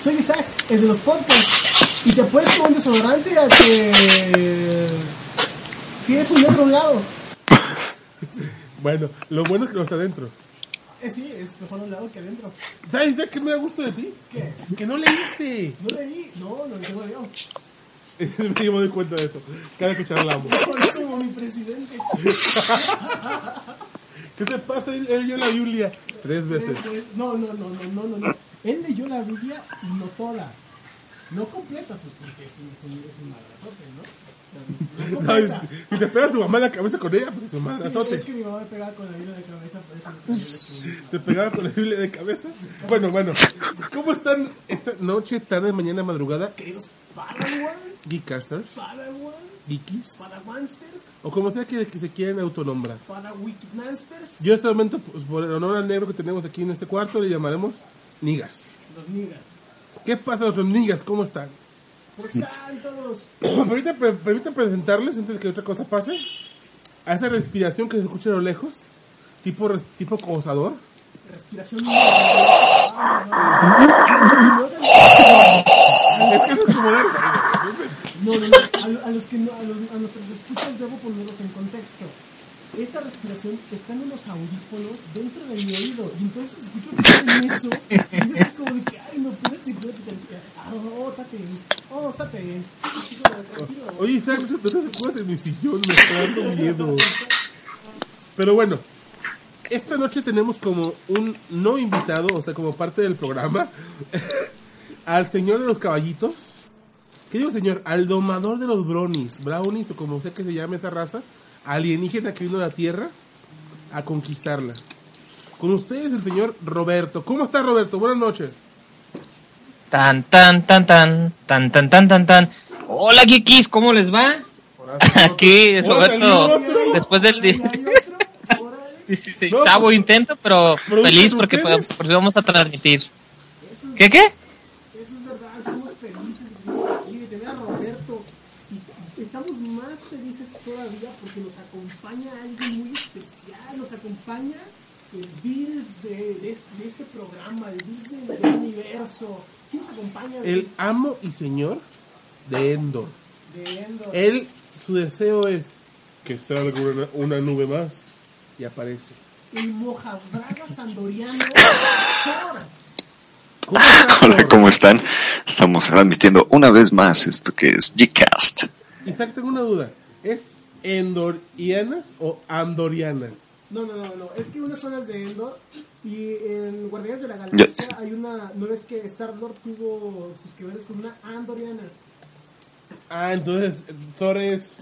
Soy Isaac, el de los podcasts. Y te apuesto un desodorante a que tienes un negro a un lado. Bueno, lo bueno es que no está adentro. Eh, sí, es mejor a un lado que adentro. ¿Sabes ya qué me da gusto de ti? ¿Qué? Que no leíste. No leí, no, no tengo yo. Yo me doy cuenta de eso. Cada que charlamos. Es como mi presidente. ¿Qué te pasa? Él, leyó la Biblia tres veces. No, no, no, no, no, no. Él leyó la Biblia y no toda. No completa, pues porque es un, es un, es un madrazote, ¿no? O sea, no No, completa. si te pega tu mamá en la cabeza con ella, pues es un Sí, madrazote. es que mi mamá me pegaba con la Biblia de cabeza, por eso me. Te pegaba con la Biblia de cabeza. Bueno, bueno. ¿Cómo están esta noche, tarde, mañana, madrugada? Queridos Padawans, Geekcasters, Padawans, Geekies, Padawansters, o como sea que, que se quieran autonombrar. Padawikidnasters, Yo en este momento, pues, por el honor al negro que tenemos aquí en este cuarto, le llamaremos Nigas. los nigas. ¿Qué pasa, los Nigas? ¿Cómo están? ¿Cómo están todos? Permítanme pre- permítanme presentarles, antes de que otra cosa pase, a esa respiración que se escucha a lo lejos, tipo, tipo cosador. Respiración. Es que eso es como de- No, no, no. A, a los que no, a, los, a nuestros escuchas debo ponerlos en contexto. Esa respiración está en unos audífonos dentro de mi oído. Y entonces escucho que eso. Y es así como de que, ay, no, espérate, espérate. oh, estate. Oh, estate. Oye, Isaac, no te acuerdas en mi sillón, me está dando miedo. Pero bueno, esta noche tenemos como un no invitado, o sea, como parte del programa, al señor de los caballitos. ¿Qué digo, señor? Al domador de los brownies, brownies, o como sea que se llame esa raza, alienígena que vino a la Tierra a conquistarla. Con ustedes el señor Roberto. ¿Cómo está Roberto? Buenas noches. Tan, tan, tan, tan, tan, tan, tan, tan, tan. Hola, Kikis, ¿cómo les va? Aquí, Roberto, después del ¿Y hay otro? Órale. 16 No, intento, pero ¿producen feliz porque ustedes? por si vamos a transmitir. ¿Qué, qué? eso es verdad. Estamos felices de tenernos aquí, de tener a Roberto. Y estamos más todavía porque nos acompaña alguien muy especial. Nos acompaña el Bills de, de, este, de este programa, el Bills del, del universo. ¿Quién nos acompaña? El amo y señor de Endor. de Endor. Él, su deseo es que salga una, una nube más y aparece. El mojabragas andoriano Sor. ¿Cómo está, Hola? ¿cómo están? Estamos transmitiendo una vez más esto que es Gcast. Isaac, tengo una duda. ¿Es endorianas o andorianas? No, no, no, no. Es que unas son las de Endor y en Guardianes de la Galaxia hay una. ¿No ves que Star-Lord tuvo sus que veres con una Andoriana? Ah, entonces Thor es...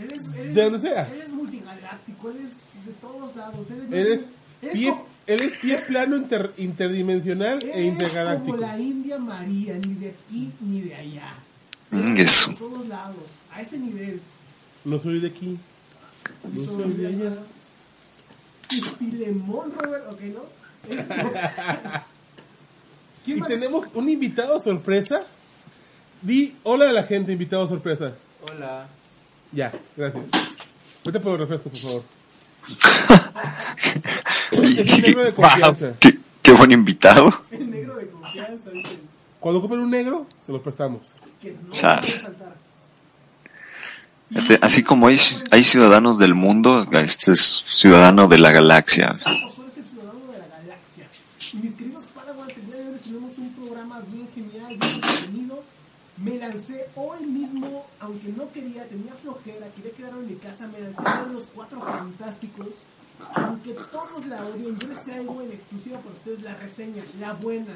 Él es, él De es- donde sea. Él es multigaláctico, él es de todos lados. Él, Él es es pie, como- él es pie plano inter- interdimensional él e es como intergaláctico. la India María, ni de aquí ni de allá. Mm, Eso. De todos lados, a ese nivel. No soy de aquí. No sobre soy de allá. Y Pilemón, Robert, ok, ¿no? Es- ¿Quién Y tenemos un invitado sorpresa. Di hola a la gente, invitado sorpresa. Hola. Ya, gracias. Vete por el refresco, por favor. Es un negro de wow, confianza. qué, qué buen invitado. El negro de confianza, dicen. Cuando ocupen un negro, se los prestamos. Que no Sas. puede faltar. Fíjate, Así como hay, hay ciudadanos del mundo, este es ciudadano de la galaxia. Mis queridos Padawans, el un programa bien genial, bien entretenido. Me lancé hoy mismo, aunque no quería, tenía flojera, quería quedarme en mi casa, me lancé a los cuatro fantásticos. Aunque todos la odien, yo les traigo en exclusiva para ustedes la reseña, la buena.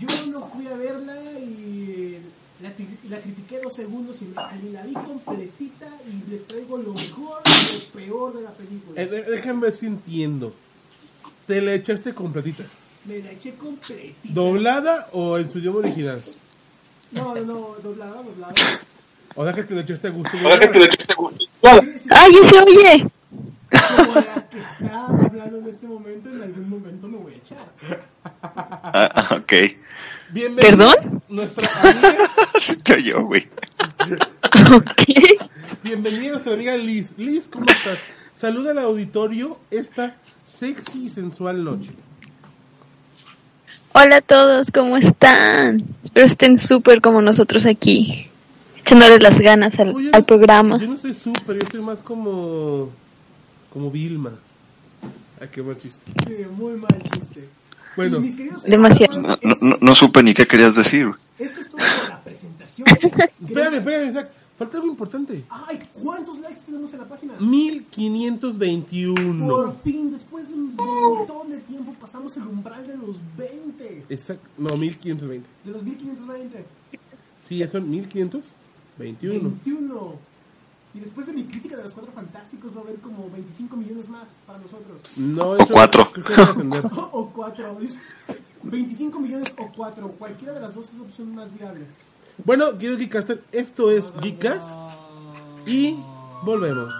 Yo no fui a verla y la, ti- la critiqué dos segundos y me la vi completita y les traigo lo mejor y lo peor de la película. Eh, eh, déjame ver si entiendo. ¿Te la echaste completita? Me la eché completita. ¿Doblada o en su idioma original? No, no, no, doblada, doblada. O sea que te la echaste a gusto. Sí, sí, ¡Ay, se oye! como la que está hablando en este momento, en algún momento me voy a echar. Ah, ok. ¿Perdón? Nuestra amiga, Se oyó, güey. Ok. bienvenida nuestra amiga Liz. Liz, ¿cómo estás? Saluda al auditorio esta sexy y sensual noche. Hola a todos, ¿cómo están? Espero estén súper como nosotros aquí, echándole las ganas al, Oye, al programa. Yo no estoy súper, yo estoy más como. como Vilma. Ay, qué mal chiste. Sí, muy mal chiste. Bueno. Mis Demasiado. No, no, no- no supe ni qué querías decir. Esto es todo por la presentación. Espérame, espérame, Isaac. Falta algo importante. Ay, ¿cuántos likes tenemos en la página? 1521. Por fin, después de un montón de tiempo, pasamos el umbral de los 20. Exacto. No, 1520. De los 1520. Sí, ya son 1521. 21. Y después de mi crítica de los cuatro fantásticos, va a haber como 25 millones más para nosotros. No, eso cuatro. a atender. O, o cuatro. 25 millones o cuatro. Cualquiera de las dos es la opción más viable. Bueno, quiero Geekcaster, esto es Geekcast y volvemos.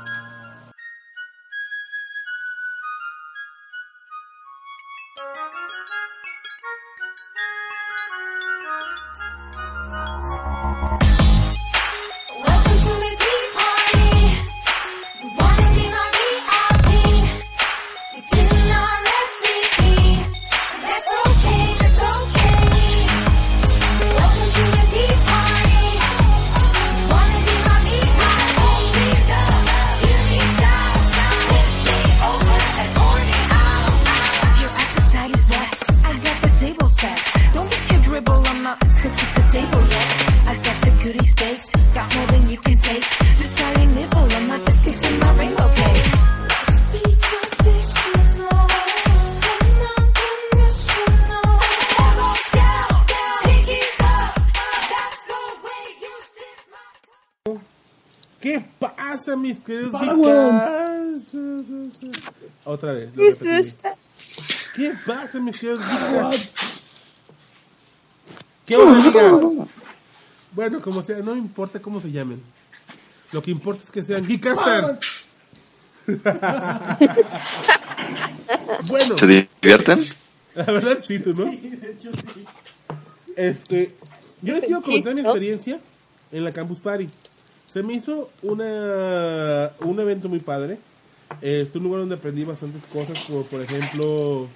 ¿Qué pasa, mis queridos Geekcasts? ¿Qué onda? Bueno, como sea, no importa cómo se llamen. Lo que importa es que sean Geekcasters. bueno, ¿Se divierten? la verdad sí, tú, ¿no? Sí, de hecho sí. Este, yo les quiero comentar mi experiencia en la Campus Party. Se me hizo una, un evento muy padre. Eh, Es un lugar donde aprendí bastantes cosas, como por ejemplo...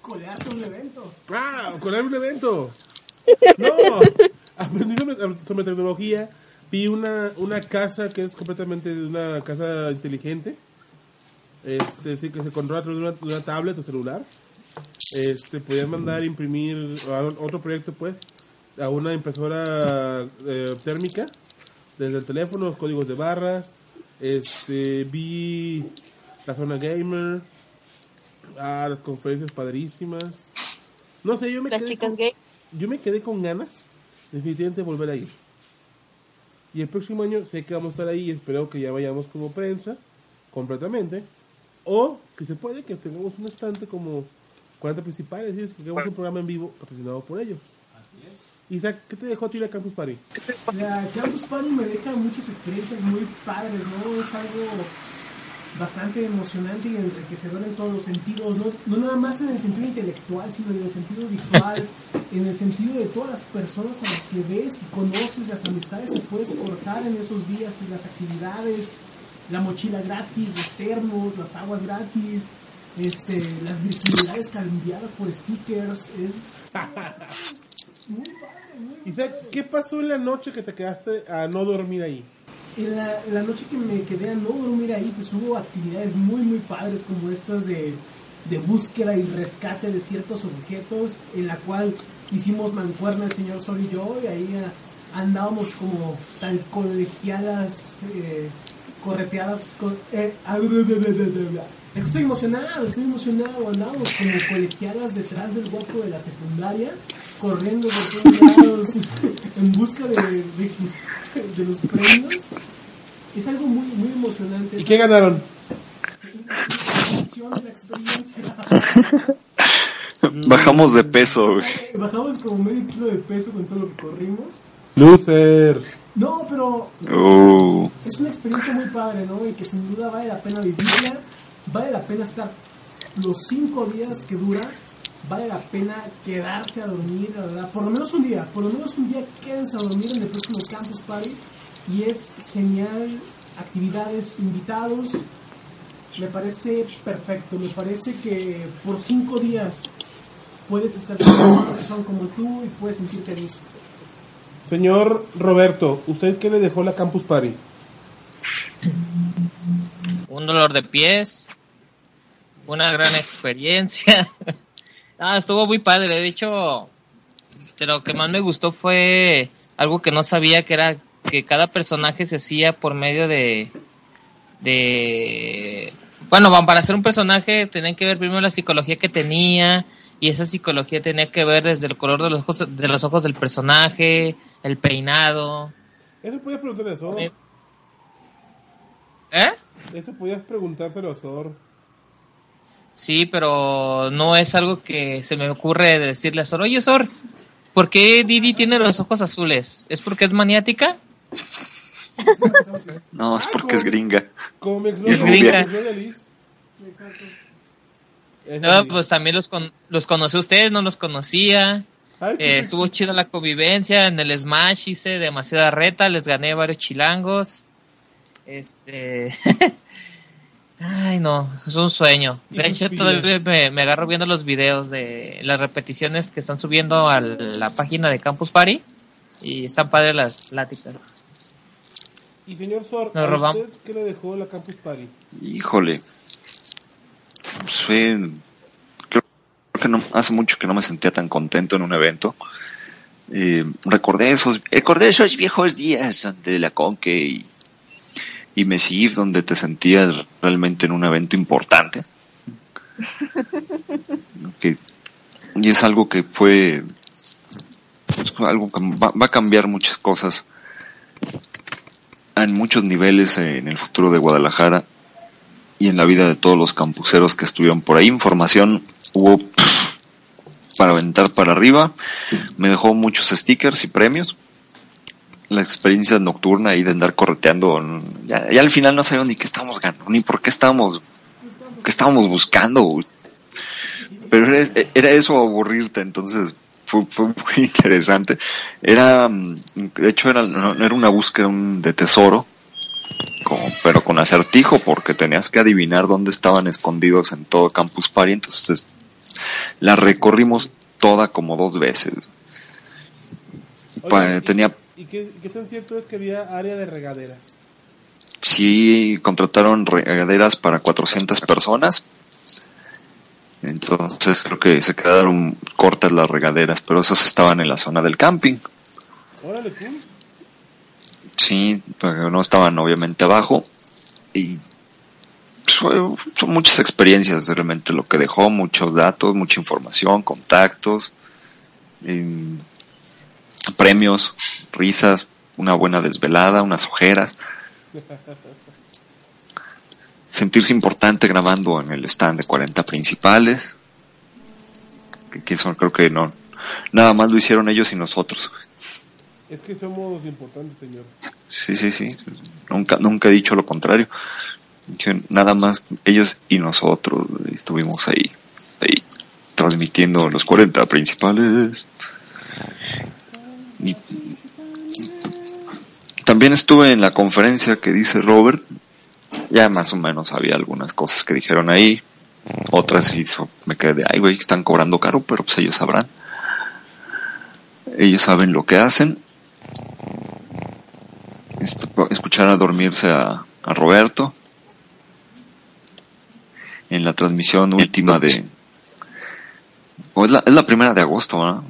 Colearte un evento. ¡Ah! ¡Con un evento! ¡No! Aprendí sobre, sobre tecnología. Vi una, una casa que es completamente una casa inteligente. Este, sí, que se controla a través de una, de una tablet o celular. Este, podías mandar imprimir a otro proyecto, pues, a una impresora eh, térmica desde el teléfono, los códigos de barras. Este, vi la zona gamer. Ah, las conferencias padrísimas. No sé, yo me Las quedé chicas con- gay. yo me quedé con ganas, definitivamente, de volver a ir. Y el próximo año sé que vamos a estar ahí y espero que ya vayamos como prensa, completamente. O, que se puede, que tengamos un estante como 40 principales y que hagamos un programa en vivo patrocinado por ellos. Así es. Isaac, ¿qué te dejó a ti la Campus Party? La Campus Party me deja muchas experiencias muy padres, ¿no? Es algo bastante emocionante y enriquecedor en todos los sentidos, no, no nada más en el sentido intelectual, sino en el sentido visual, en el sentido de todas las personas a las que ves y conoces, las amistades que puedes forjar en esos días las actividades, la mochila gratis, los termos, las aguas gratis, este, las virginidades cambiadas por stickers, es Isaac, ¿qué pasó en la noche que te quedaste a no dormir ahí? En la, la noche que me quedé a no dormir ahí, pues hubo actividades muy, muy padres como estas de, de búsqueda y rescate de ciertos objetos, en la cual hicimos mancuerna el señor Sol y yo, y ahí ah, andábamos como tal colegiadas, eh, correteadas. con- eh, ah, estoy emocionado, estoy emocionado. Andábamos como colegiadas detrás del guapo de la secundaria, corriendo por todos lados en busca de, de, de los premios. Es algo muy, muy emocionante. ¿Y qué ganaron? la la experiencia. Bajamos de peso, güey. Bajamos como medio kilo de peso con todo lo que corrimos. Loser. No, pero Uh, es una experiencia muy padre, ¿no? Y que sin duda vale la pena vivirla, vale la pena estar los cinco días que dura, vale la pena quedarse a dormir, la verdad, por lo menos un día, por lo menos un día quédense a dormir en el próximo Campus Party y es genial, actividades, invitados, me parece perfecto, me parece que por cinco días puedes estar con personas que son como tú y puedes sentirte a gusto. Señor Roberto, ¿usted qué le dejó la Campus Party? Un dolor de pies, una gran experiencia. ah, estuvo muy padre. De hecho, de lo que más me gustó fue algo que no sabía que era que cada personaje se hacía por medio de de bueno, para ser un personaje tenían que ver primero la psicología que tenía y esa psicología tenía que ver desde el color de los ojos, de los ojos del personaje, el peinado. Eso podías preguntarle a Sor. ¿Eh? Eso podías preguntárselo a Sor. Sí, pero no es algo que se me ocurre de decirle a Sor, oye Sor, ¿por qué Didi tiene los ojos azules? ¿Es porque es maniática? No, es porque es gringa. Como Es gringa. Exacto. No, pues también los, con- los conocí a ustedes, no los conocía. Ay, Eh, estuvo chida la convivencia, en el Smash hice demasiada reta, les gané varios chilangos. Este... Ay, no, es un sueño. De hecho, todavía me, me agarro viendo los videos de las repeticiones que están subiendo a la página de Campus Party y están padres las pláticas. Y señor Nos ¿a robamos. usted qué le dejó la Campus Party? Híjole. Fue. Creo que no, hace mucho que no me sentía tan contento en un evento. Eh, recordé esos, recordé esos viejos días de la Conque y, y Mesif, donde te sentías realmente en un evento importante. Y es algo que fue. es algo que va, va a cambiar muchas cosas en muchos niveles en el futuro de Guadalajara y en la vida de todos los campuseros que estuvieron por ahí. Información hubo pff, para aventar para arriba. Me dejó muchos stickers y premios. La experiencia nocturna ahí de andar correteando. mm, Ya, ya al final no sabíamos ni qué estábamos ganando, ni por qué estábamos, qué estábamos buscando. Pero era, era eso aburrirte, entonces fue, fue muy interesante. Era, mm, de hecho, era, era una búsqueda de tesoro, como, pero con acertijo, porque tenías que adivinar dónde estaban escondidos en todo Campus Party, entonces la recorrimos toda como dos veces. ¿y- tenía, ¿Y qué, qué tan cierto es que había área de regadera? sí, contrataron regaderas para 400 personas, entonces creo que se quedaron cortas las regaderas, pero esas estaban en la zona del camping. Órale. Sí, pero no estaban obviamente abajo. Y pues, son muchas experiencias realmente lo que dejó, muchos datos, mucha información, contactos, premios, risas, una buena desvelada, unas ojeras. Sentirse importante grabando en el stand de 40 principales. Que, que eso creo que no. Nada más lo hicieron ellos y nosotros. Es que somos importantes, señor. Sí, sí, sí. Nunca, nunca he dicho lo contrario. Nada más ellos y nosotros estuvimos ahí, ahí, transmitiendo los 40 principales. También estuve en la conferencia que dice Robert. Ya más o menos había algunas cosas que dijeron ahí. Otras hizo, me quedé de, ay, güey, están cobrando caro, pero pues ellos sabrán. Ellos saben lo que hacen escuchar a dormirse a, Roberto en la transmisión última de o es la, es la primera de agosto ¿verdad?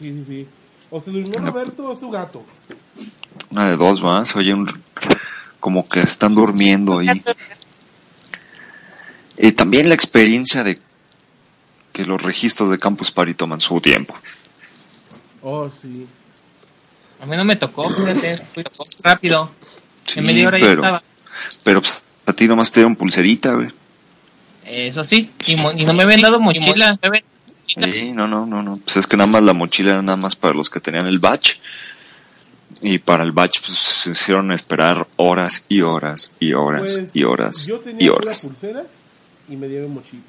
Sí, sí, sí. O se durmió Roberto o es tu gato. una de dos se oye un, como que están durmiendo ahí y también la experiencia de que los registros de Campus Party toman su tiempo Oh, sí. A mí no me tocó, fíjate, fui rápido. Sí, en media hora ya pero, estaba. pero pues, a ti nomás te dieron pulserita güey. Eso sí, y, mo- y no me habían dado mochila. Sí, no, no, no, no. Pues es que nada más la mochila era nada más para los que tenían el batch. Y para el batch, pues se hicieron esperar horas y horas y horas Pues, y horas Yo y tenía la horas. pulsera y me dieron mochila.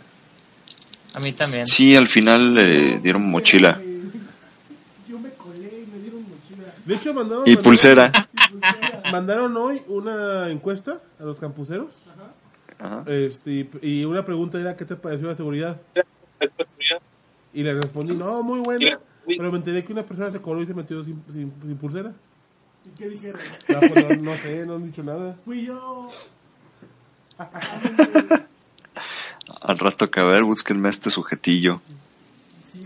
A mí también. Sí, al final le dieron mochila. Yo me colé y me dieron mochila. De hecho, mandaron, Y mandaron- pulsera. mandaron hoy una encuesta a los campuseros. Ajá. Este, y, y una pregunta era: ¿qué te pareció la seguridad? Y le respondí, no, muy buena. Pero me enteré que una persona se coló y se metió sin, sin, sin pulsera. ¿Y qué dijeron? No, pues, no, no sé, no han dicho nada. Fui yo. Al rato que a ver, búsquenme este sujetillo. Sí,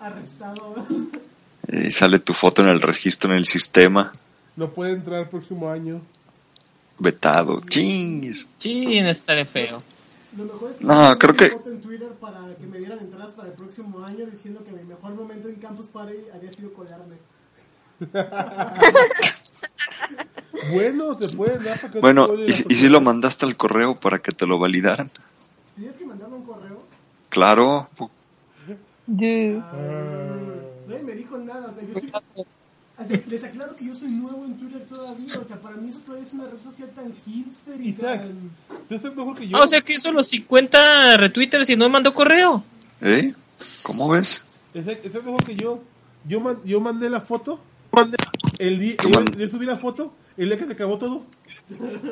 arrestado. Y sale tu foto en el registro en el sistema. No puede entrar el próximo año. Vetado. Chingis. Chin, estaré feo. Lo mejor es que No, creo que- foto en Twitter para que me dieran entradas para el próximo año diciendo que mi mejor momento en Campus Party había sido colarme. Bueno, se puede dar para que Bueno, te ¿y, si- y si lo mandaste al correo para que te lo validaran? Tenías que mandarme un correo. Claro. Dude. Nadie me dijo nada. O sea, yo soy. Les aclaro que yo soy nuevo en Twitter todavía. O sea, para mí eso todavía es una red social tan hipster y Isaac, tan. tú estás mejor que yo. Ah, o sea que hizo los 50 retweeters y no mandó correo. ¿Eh? ¿Cómo ves? Isaac, estás mejor que yo. Yo, man- yo mandé la foto. El día, yo, yo subí la foto el día que se acabó todo.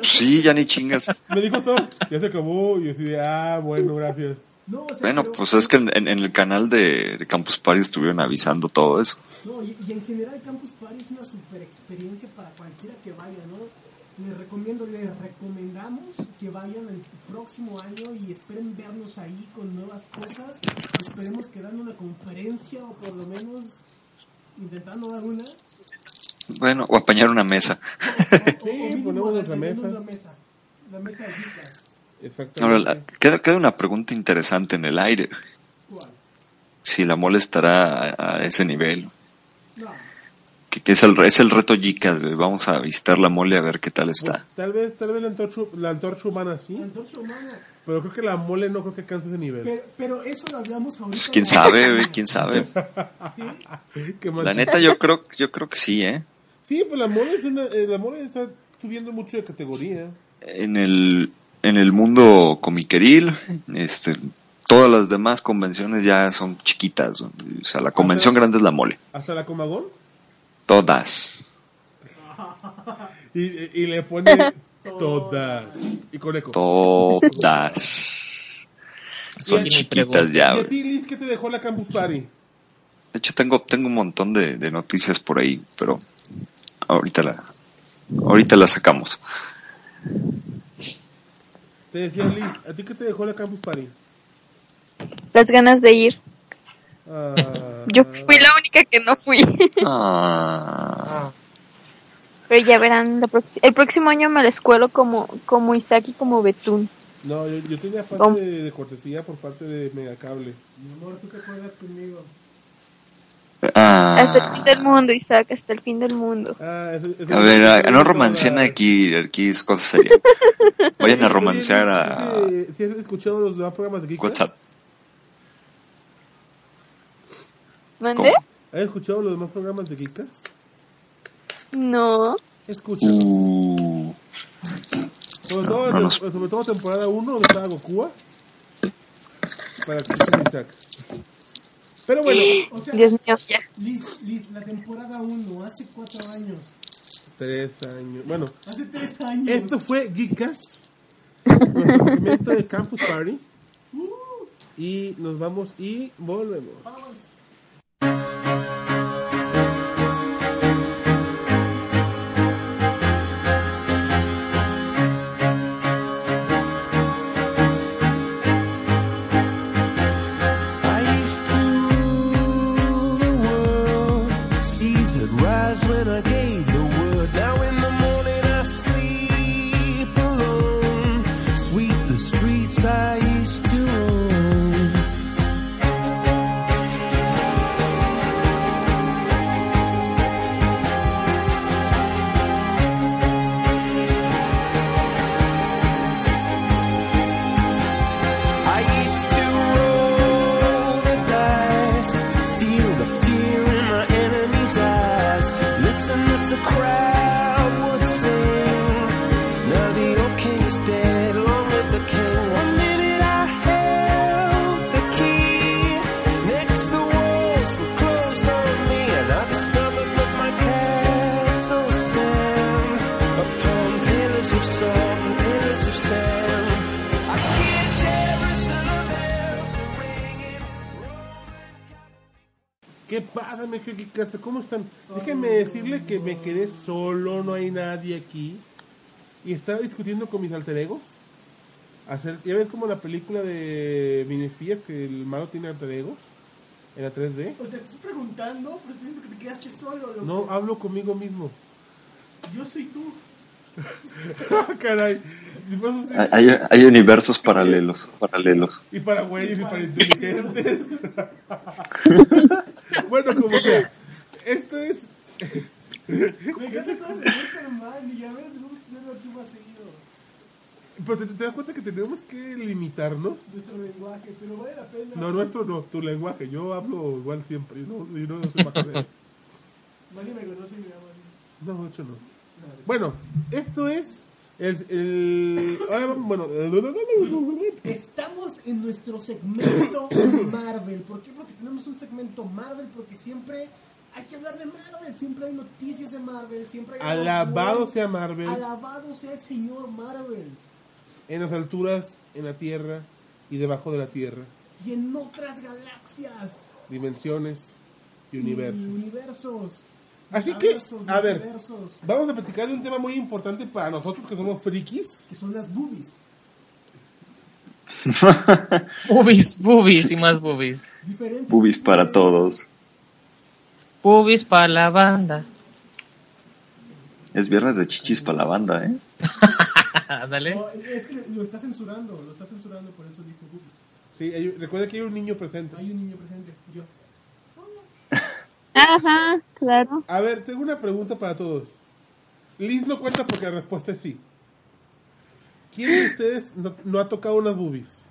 Sí, ya ni chingas. Me dijo todo, ya se acabó. Y yo así de, ah, bueno, gracias. No, o sea, Bueno, pero- pues es que en, en- en el canal de, de Campus Party estuvieron avisando todo eso. No, y, y en general Campus Party es una super experiencia para cualquiera que vaya, ¿no? Les recomiendo, les recomendamos que vayan el próximo año y esperen vernos ahí con nuevas cosas. Esperemos que dan una conferencia o por lo menos intentando dar una. Bueno, o apañar una mesa. O, o- Sí, o ponemos una mesa. La mesa de chicas. Exactamente. Ahora, la- queda, queda una pregunta interesante en el aire. ¿Cuál? Si la mole estará a, a ese nivel. No. Que, que es, el, es el reto Yicas. Vamos a visitar la mole a ver qué tal Pues, está. tal vez, tal vez la antorcha, la antorcha humana sí, La antorcha humana. pero creo que la mole no creo que alcance ese nivel. Pero, pero eso lo hablamos ahorita. Pues quién sabe, quién sabe. La neta yo creo, yo creo que sí, ¿eh? Sí, pues la mole, es una, eh, la mole está subiendo mucho de categoría. En el, en el mundo comiqueril, este, todas las demás convenciones ya son chiquitas. O sea, la convención grande es la mole. Hasta la comagón. Todas. Y, y le pone todas. Y con eco. Todas. Son chiquitas ya, ¿Y a güey. ti, Liz, qué te dejó la Campus Party? De hecho, tengo, tengo un montón de, de noticias por ahí, pero ahorita la, ahorita la sacamos. Te decía Liz, ¿a ti qué te dejó la Campus Party? Las ganas de ir. Ah, Yo fui la única que no fui. Ah, Pero ya verán, el próximo año me la escuelo como, como Isaac y como Betún. No, yo, yo tenía pase de, de cortesía por parte de Megacable. Mi amor, tú que juegas conmigo. Hasta el fin del ah. mundo, Isaac, hasta el fin del mundo. Ah, eso- eso- A ver, ah, no romanceen todas- aquí, aquí es cosa seria. Vayan a romancear a ¿sí- ¿Sí has escuchado los demás programas de Geek? WhatsApp. ¿Mande? ¿Has escuchado los demás programas de Geek? No. Escucha. Uh, Sobre todo, no nos- sobre todo temporada 1 donde estaba Goku. Para que Isaac. Pero bueno, O sea, Dios mío, ya. Liz, Liz, la temporada 1, hace 4 años. tres años. Bueno, Hace 3 años. esto fue Geekcast. Nuestro segmento de Campus Party. Y nos vamos y volvemos. Vamos. game. ¿Qué pasa, mi Geekcast? ¿Cómo están? Déjenme decirle que me quedé solo, no hay nadie aquí. Y estaba discutiendo con mis alter egos. Hacer, ¿Ya ves como la película de Minispías que el malo tiene alter egos? En la 3D. O sea, estás preguntando, pero te dices que te quedaste solo. loco. No, hablo conmigo mismo. Yo soy tú. Caray. Hay, hay universos paralelos, paralelos. Y para güeyes y para inteligentes. bueno, como sea. Esto es. Me encanta cómo se hermano y a ver, debemos tenerlo aquí más seguido. Pero te, te das cuenta que tenemos que limitarnos. Nuestro lenguaje, pero vale la pena. No, nuestro no, tu lenguaje. Yo hablo igual siempre. y no, y no sé más. Nadie me conoce y me llama así. No, de hecho no. Bueno, esto es. El, bueno, Estamos en nuestro segmento Marvel. ¿Por qué? Porque tenemos un segmento Marvel, porque siempre hay que hablar de Marvel. Siempre hay noticias de Marvel. Siempre hay alabado sea Marvel Alabado sea el señor Marvel. en las alturas, en la tierra y debajo de la tierra. Y en otras galaxias. Dimensiones y y universos. Así que, a ver. Vamos a platicar de un tema muy importante para nosotros que somos frikis. Que son las boobies. Boobies, boobies y más boobies. Diferentes. Boobies para todos. Boobies para la banda. Es viernes de chichis para la banda, ¿eh? Dale. No, es que lo está censurando, lo está censurando, por eso dijo boobies. Sí, hay- recuerda que hay un niño presente. Hay un niño presente, yo. Ajá, claro. A ver, tengo una pregunta para todos. Liz no cuenta porque la respuesta es sí. ¿Quién de ustedes no, no ha tocado unas boobies?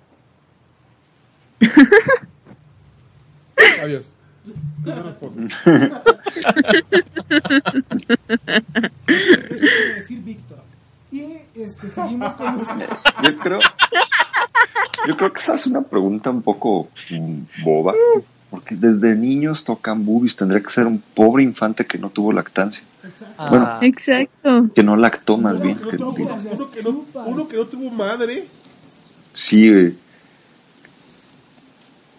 Adiós. Yo no respondo. Eso quiere decir Víctor. Y este, seguimos con nuestro... Yo creo, yo creo que esa es una pregunta un poco mm, boba, porque desde niños tocan boobies, tendría que ser un pobre infante que no tuvo lactancia, Exacto. Bueno. Ah, Exacto. que no lactó más bien. que- que- Uno que, no, uno que no tuvo madre. sí, güey.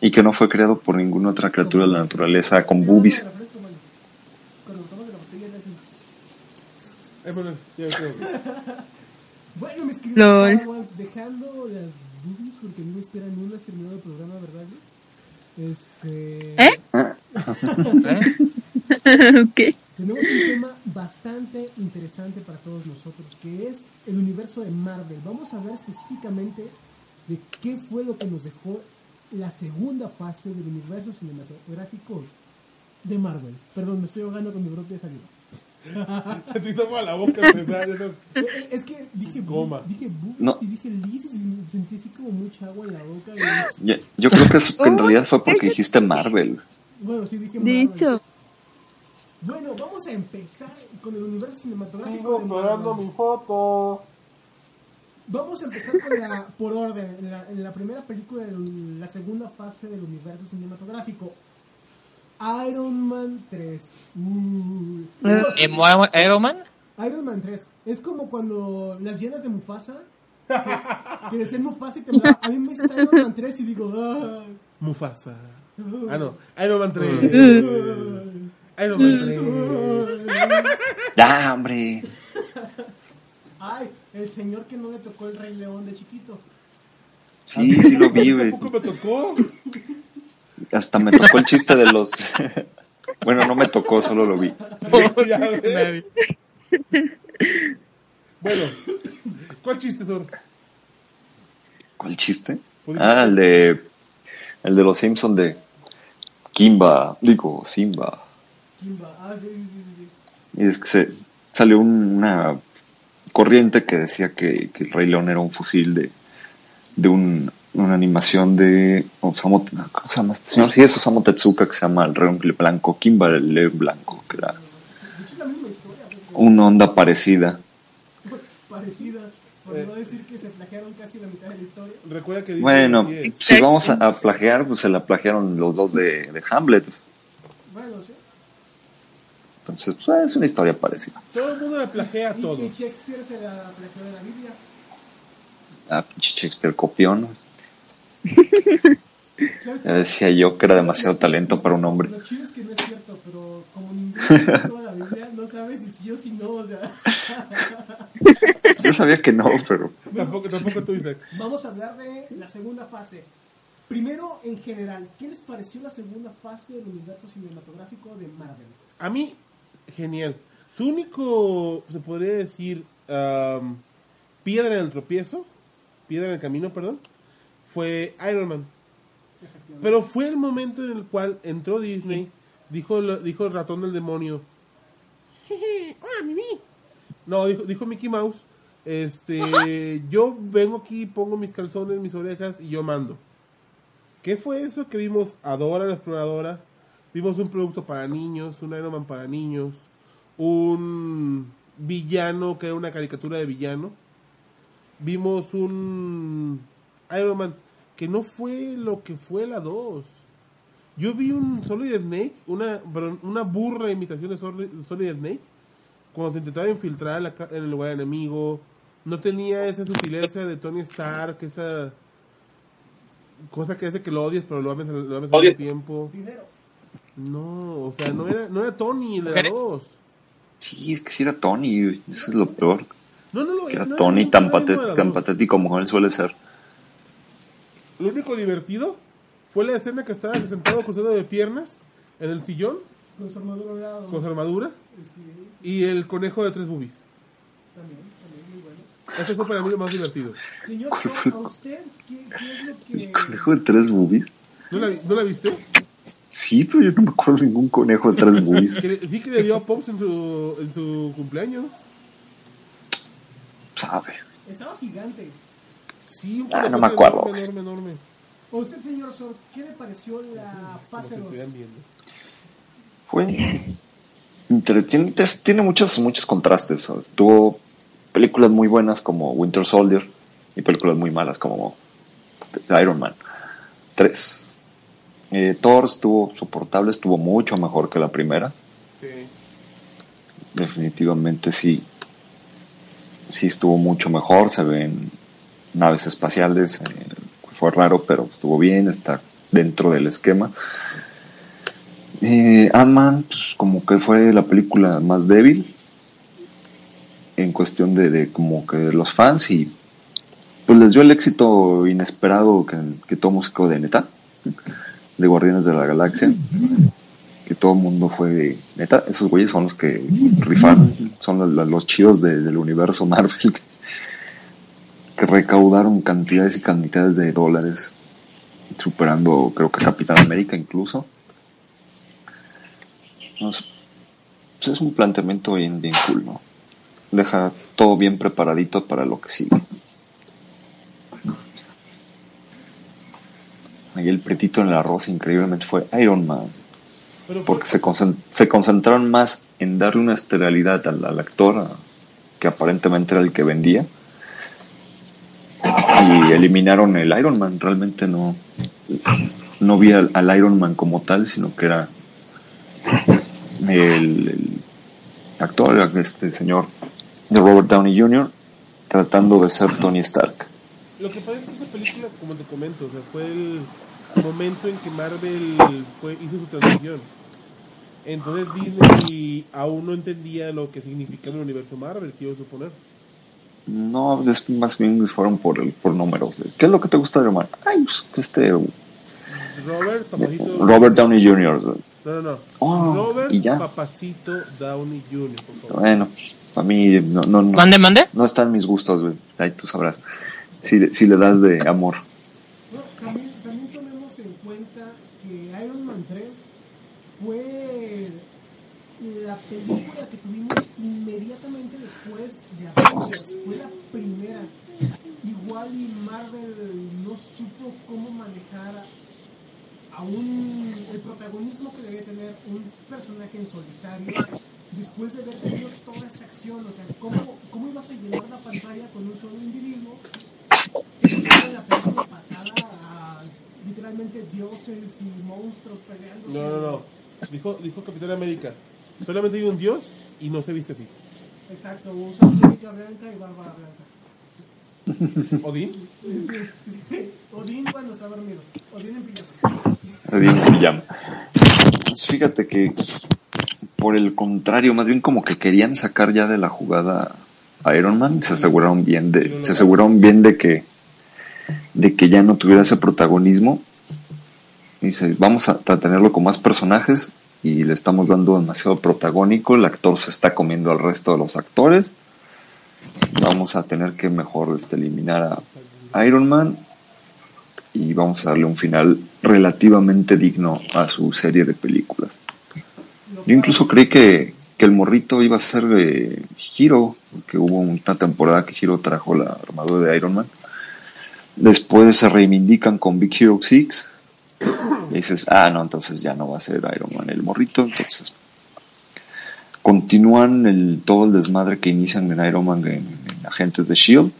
Y que no fue creado por ninguna otra criatura de la naturaleza con boobies. Bueno, Lol. Padawans, dejando las boobies porque no me esperan has terminado el programa, ¿verdad? Este... ¿Eh? ¿eh? ok. Tenemos un tema bastante interesante para todos nosotros, que es el universo de Marvel. Vamos a hablar específicamente de qué fue lo que nos dejó la segunda fase del universo cinematográfico de Marvel. Perdón, me estoy ahogando con mi propia saliva. Te hizo mal la boca. Es que dije, Goma. dije boobies No. y dije Liz y sentí así como mucha agua en la boca. y- Yo, yo creo que, es- que en Oh, realidad fue porque dijiste Marvel. bueno, sí dije Marvel. Dicho. Bueno, vamos a empezar con el universo cinematográfico Sigo de Marvel. mi foto. Vamos a empezar con la, por orden, en la, en la primera película de la segunda fase del universo cinematográfico. Iron Man 3. Uh, es co- ¿Emo- Iron Man? Iron Man 3. Es como cuando las llenas de Mufasa, que, que decían Mufasa y te hablaba. A mí me dices Iron Man 3 y digo, ah, Mufasa. Ah, no. Iron Man 3. ay, Iron Man 3. Ya, hombre. ay, el señor que no le tocó el Rey León de chiquito. Sí, sí lo vi, güey. Tampoco me tocó. Hasta me tocó el chiste de los... bueno, no me tocó, solo lo vi. Bueno, ¿cuál chiste, Thor? ¿Cuál chiste? Ah, el de... El de los Simpson de... Kimba, digo, Simba. Kimba. Ah, sí, sí, sí. sí. Y es que se, salió un- una corriente que decía que, que el Rey León era un fusil de, de un- una animación de Osamu, ¿cómo se llama este señor? Sí, es Osamu Tezuka que se llama El León Blanco, León Blanco, que era la una onda parecida. Parecida. Por Eh. no decir que se plagiaron casi la mitad de la historia. Recuerda que Bueno, que si vamos a, a plagiar, pues se la plagiaron los dos de, de Hamlet. Bueno, sí. Entonces, pues, es una historia parecida. Todo el mundo le plagia a Y, todo. y Shakespeare se la plagió de la Biblia. Ah, pinche Shakespeare copión. ¿Sabes Ya decía yo que era demasiado talento para un hombre. Lo chido es que no es cierto, pero como ninguno lee toda la Biblia, no sabes si sí o si no, o sea. Yo sabía que no, pero Tampoco, tampoco tú, Isaac. Vamos a hablar de la segunda fase. Primero, en general, ¿qué les pareció la segunda fase del universo cinematográfico de Marvel? A mí, genial. Su único, se podría decir, am, piedra en el tropiezo, piedra en el camino, perdón, fue Iron Man. Pero fue el momento en el cual entró Disney, dijo, dijo el ratón del demonio, "Jeje, hola Mimi. No, dijo, dijo Mickey Mouse, este, yo vengo aquí, pongo mis calzones, mis orejas y yo mando. ¿Qué fue eso que vimos? a Dora la exploradora, vimos un producto para niños, un Iron Man para niños, un villano que era una caricatura de villano, vimos un Iron Man que no fue lo que fue la 2. Yo vi un Solid Snake, una, perdón, una burra imitación de Solid, Snake, cuando se intentaba infiltrar en, la ca- en el lugar enemigo. No tenía esa sutileza de Tony Stark, esa cosa que hace que lo odies, pero lo ames, al- lo ames al tiempo. Dinero. No, o sea, no era, no era Tony de la ¿Mujeres? 2. sí, es que sí era Tony, eso es lo peor. No, no, no. Que era no Tony no tan, patético como él suele ser. Lo único divertido fue la escena que estaba sentado cruzado de piernas en el sillón Con su armadura dorada. con su armadura Sí, y el conejo de tres boobies. también, también, muy bueno. Ese fue para mí lo más divertido. Señor, ¿a usted qué, qué es lo que... ¿El conejo de tres boobies? ¿No la, ¿no la viste? Sí, pero yo no me acuerdo de ningún conejo de tres boobies. Sí que le dio a Pops en su, en su cumpleaños. Sabe. Estaba gigante. Sí, un Ah, no me acuerdo, Enorme, enorme, enorme. ¿A usted, señor Sor, qué le pareció la fase que 2? estuvieran viendo. Fue. Entretiene, tiene muchos, muchos contrastes. sea, Tuvo películas muy buenas como Winter Soldier y películas muy malas como Iron Man 3. Eh, Thor estuvo soportable, estuvo mucho mejor que la primera. Sí. definitivamente sí sí estuvo mucho mejor se ven naves espaciales eh, fue raro pero estuvo bien está dentro del esquema. Eh, Ant-Man pues, como que fue la película más débil en cuestión de, como que los fans y pues les dio el éxito inesperado que, que músico de neta de Guardianes de la Galaxia que todo el mundo fue de, neta, esos güeyes son los que rifaron, son los, chidos de- del universo Marvel, que recaudaron cantidades y cantidades de dólares, superando creo que Capitán América incluso. Pues es un planteamiento bien, bien cool, ¿no? Deja todo bien preparadito para lo que sigue. Ahí el pretito en el arroz increíblemente fue Iron Man Pero fue, porque se, concen- se concentraron más en darle una esterilidad al, al actor a- que aparentemente era el que vendía y eliminaron el Iron Man realmente no no vi al, Iron Man como tal sino que era el, el actor este señor de Robert Downey Jr. tratando de ser Tony Stark Lo que pasa es que película, como te comento, fue el momento en que Marvel fue, hizo su transición. Entonces Disney aún no entendía lo que significaba el universo Marvel, quiero suponer. No es más bien fueron por el, por números ¿qué es lo que te gusta de Iron Man? ay pues este Robert, papacito. Robert Downey Jr. No, no, no. Oh, Robert, y ya. papacito Downey Jr., por favor. Bueno, a mí no, no, no, Mande, mande. no están mis gustos, güey. Ahí tú sabrás. Si, le- si le das de amor. No, también, también tomemos en cuenta que Iron Man 3 fue la película que tuvimos inmediatamente después de Avengers. Fue la primera. Igual y Marvel no supo cómo manejar a un, el protagonismo que debía tener un personaje en solitario después de haber tenido toda esta acción. O sea, ¿cómo, cómo ibas a llenar la pantalla con un solo individuo que de la película pasada a literalmente dioses y monstruos peleándose? No, no, no. Dijo, dijo Capitán América. Solamente hay un dios y no se viste así. Exacto, usa túnica blanca y barba blanca. Odín. Sí, sí. Odín cuando está dormido. Odín en pijama. Di un pijama. Pues fíjate que, por el contrario, más bien como que querían sacar ya de la jugada a Iron Man, se aseguraron bien de, se aseguraron bien de que, de que ya no tuviera ese protagonismo. Dice, vamos a, a tenerlo con más personajes y le estamos dando demasiado protagónico, el actor se está comiendo al resto de los actores. Vamos a tener que mejor este, eliminar a Iron Man y vamos a darle un final relativamente digno a su serie de películas. Yo incluso creí que, que el morrito iba a ser de Hiro, porque hubo una temporada que Hiro trajo la armadura de Iron Man. Después se reivindican con Big Hero 6. Y dices, ah, no, entonces ya no va a ser Iron Man el morrito. Entonces continúan el, todo el desmadre que inician en Iron Man en, en Agentes de Shield.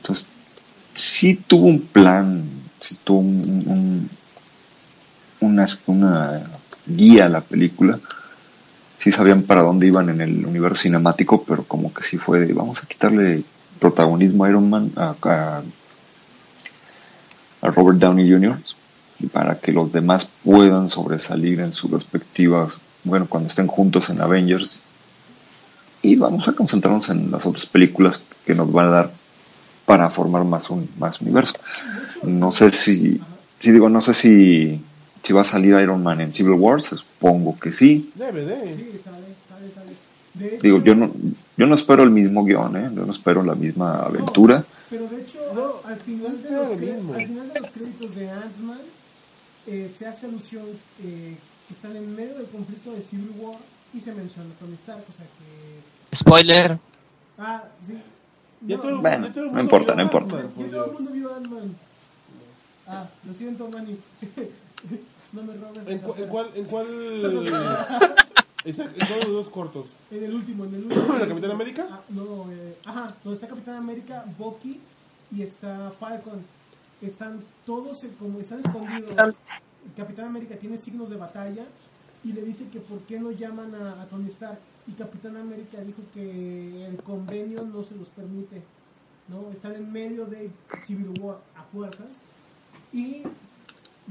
Entonces, sí tuvo un plan, sí tuvo un, un- una, una guía la película. Sí sabían para dónde iban en el universo cinemático, pero como que sí fue de, vamos a quitarle protagonismo a Iron Man, a, a- a Robert Downey Jr., y para que los demás puedan sobresalir en sus respectivas, bueno, cuando estén juntos en Avengers. Y vamos a concentrarnos en las otras películas que nos van a dar para formar más un más universo. No sé si, si digo, no sé si, si va a salir Iron Man en Civil War, supongo que sí. Debe de. Sí, sale, sale, sale. De hecho, Digo, yo no, yo no espero el mismo guion, ¿eh? yo no espero la misma aventura. Pero de hecho, No, al, final de los al final de los créditos de Ant-Man eh, se hace alusión eh, que están en medio del conflicto de Civil War y se menciona Tony Stark, o sea que... Spoiler. Ah, sí. Ya No, todo Bueno, ya todo el no importa, no importa. Ya todo el mundo vio Ant-Man. Ah, lo siento, Manny. no me robes. ¿En, cu- en cuál? ¿En cuál? Exacto, en de los dos cortos? En el último, en el último. ¿La Capitán América? Ah, no, eh, ajá, donde está Capitán América, Bucky y está Falcon. Están todos como están escondidos. Capitán América tiene signos de batalla y le dice que por qué no llaman a, a Tony Stark. Y Capitán América dijo que el convenio no se los permite. ¿no? Están en medio de Civil War a fuerzas y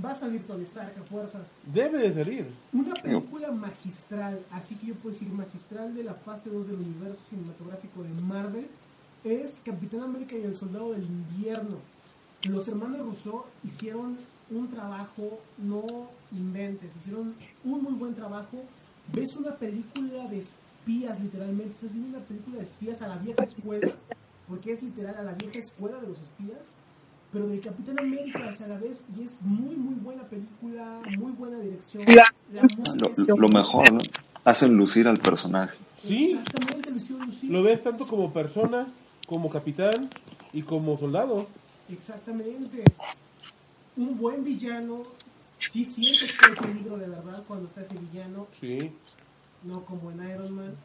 va a salir Tony Stark a fuerzas. Debe de salir. Una película magistral, así que yo puedo decir magistral de la fase 2 del universo cinematográfico de Marvel, es Capitán América y el Soldado del Invierno. Los hermanos Rousseau hicieron un trabajo, no inventes, hicieron un muy buen trabajo. Ves una película de espías, literalmente, estás viendo una película de espías a la vieja escuela, porque es literal a la vieja escuela de los espías, pero del Capitán América, o sea, a la vez, y es muy, muy buena película, muy buena dirección. La Lo, lo mejor, ¿no? Hacen lucir al personaje. Sí, Exactamente, lo hicieron lucir. lo ves tanto como persona, como capitán y como soldado. Exactamente. Un buen villano, sí sientes que hay peligro de verdad cuando está ese villano, Sí. no como en Iron Man.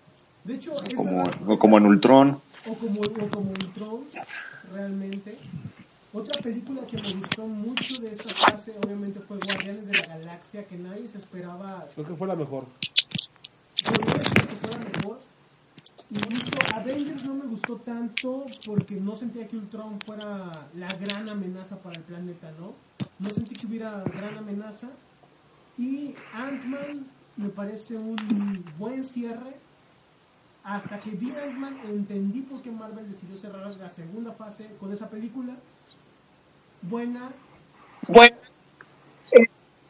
De hecho, es Como, verdad, o como en Ultron. o como, o como Ultron, realmente. Otra película que me gustó mucho de esta fase, obviamente, fue Guardianes de la Galaxia, que nadie se esperaba Creo que fue la mejor. que fuera mejor. Incluso Avengers no me gustó tanto porque no sentía que Ultron fuera la gran amenaza para el planeta, ¿no? No sentí que hubiera gran amenaza. Y Ant-Man me parece un buen cierre. Hasta que vi Ant-Man entendí por qué Marvel decidió cerrar la segunda fase con esa película. Buena. Bueno,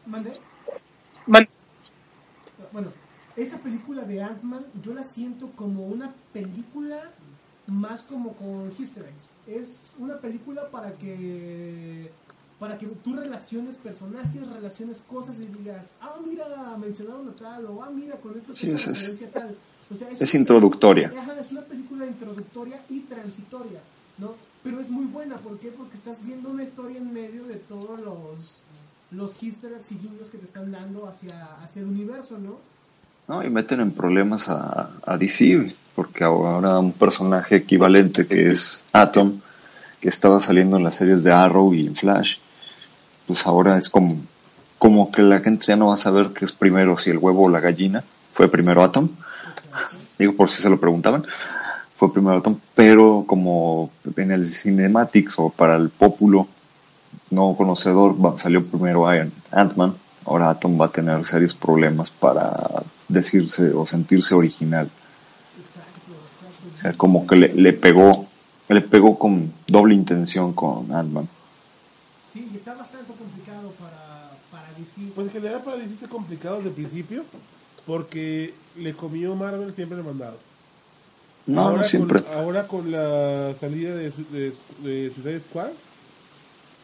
¿Mandé? man- Bueno, esa película de Ant-Man yo la siento como una película más como con eggs. Es una película para que para que tú relaciones personajes, relaciones cosas y digas, ah, mira, mencionaron a tal, o ah, mira, con esto se Sí, es- tal. O sea, es una introductoria. Ajá, es una película introductoria y transitoria, ¿no? Pero es muy buena, ¿por qué? Porque estás viendo una historia en medio de todos los los easter eggs y guiños que te están dando hacia, hacia el universo, ¿no? ¿no? Y meten en problemas a, a DC, porque ahora un personaje equivalente que es Atom, que estaba saliendo en las series de Arrow y en Flash, pues ahora es como, como que la gente ya no va a saber qué es primero, si el huevo o la gallina. Fue primero Atom, digo por si se lo preguntaban. Fue fue primero Atom, pero como en el Cinematics o para el pópulo no conocedor va- salió primero Iron Ant-Man, ahora Atom va a tener serios problemas para decirse o sentirse original. O sea, como que le, le pegó, le pegó con doble intención con Ant-Man. Sí, y está bastante complicado para, para DC. Pues en general para DC complicado desde el principio porque le comió Marvel siempre el mandado. No, ahora, no siempre. Con, ahora con la salida de, su- de, de Suicide Squad,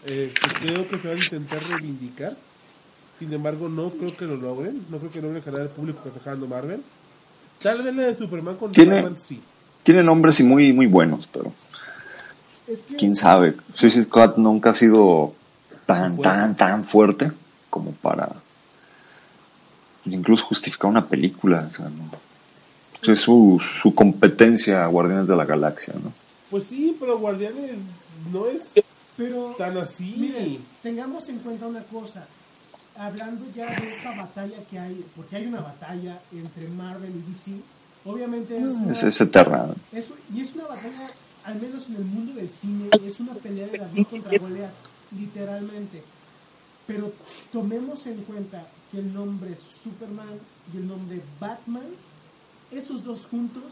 eh, creo que se van a intentar reivindicar. Sin embargo, no creo que lo logren. No creo que logren ganar al público que está sacando Marvel. Tal vez la de Superman con Tiene- Batman sí. Tiene nombres y muy, muy buenos, pero Es que quién sabe. Suicide Squad nunca ha sido tan, tan, tan fuerte como para incluso justificar una película. O sea, no. Es su, su competencia a Guardianes de la Galaxia, ¿no? Pues sí, pero Guardianes no es Pero, tan así. miren, tengamos en cuenta una cosa. Hablando ya de esta batalla que hay, porque hay una batalla entre Marvel y DC, obviamente es una, Es, es eterna. es- y es una batalla, al menos en el mundo del cine, es una pelea de David contra Goliat, literalmente. Pero tomemos en cuenta que el nombre Superman y el nombre Batman, esos dos juntos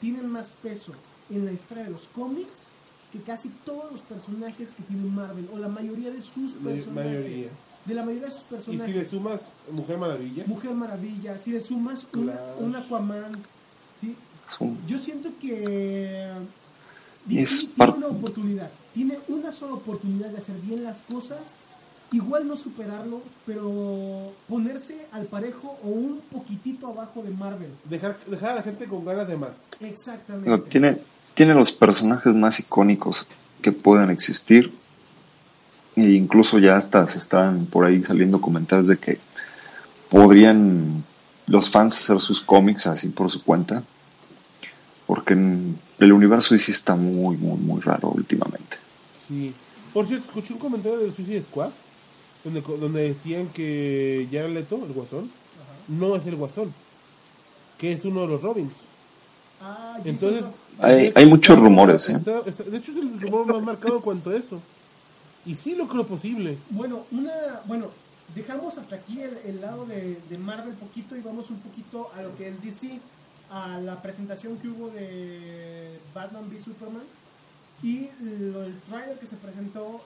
tienen más peso en la historia de los cómics que casi todos los personajes que tiene Marvel, o la mayoría de sus personajes. mayoría. De la mayoría de sus Y personajes. si le sumas Mujer Maravilla, Mujer Maravilla, si le sumas un, Aquaman, ¿sí? Yo siento que Y DC tiene una oportunidad, tiene una sola oportunidad de hacer bien las cosas, igual no superarlo, pero ponerse al parejo o un poquitito abajo de Marvel. dejar, dejar a la gente con ganas de más. Exactamente. Tiene, tiene los personajes más icónicos que puedan existir. E incluso ya hasta se están por ahí saliendo comentarios de que podrían los fans hacer sus cómics así por su cuenta. Porque en el universo DC está muy, muy, muy raro últimamente. Sí. Por cierto, escuché un comentario del Suicide Squad donde, donde decían que Jared Leto, el guasón, no es el guasón, que es uno de los Robins. Ah, Entonces. Hay- hay muchos está- rumores, ¿eh? está- está- de hecho, es el rumor más marcado en cuanto a eso. Y sí lo creo posible. Bueno, una, bueno, dejamos hasta aquí el, el lado de, de Marvel poquito y vamos un poquito a lo que es DC, a la presentación que hubo de Batman v Superman y lo, el trailer que se presentó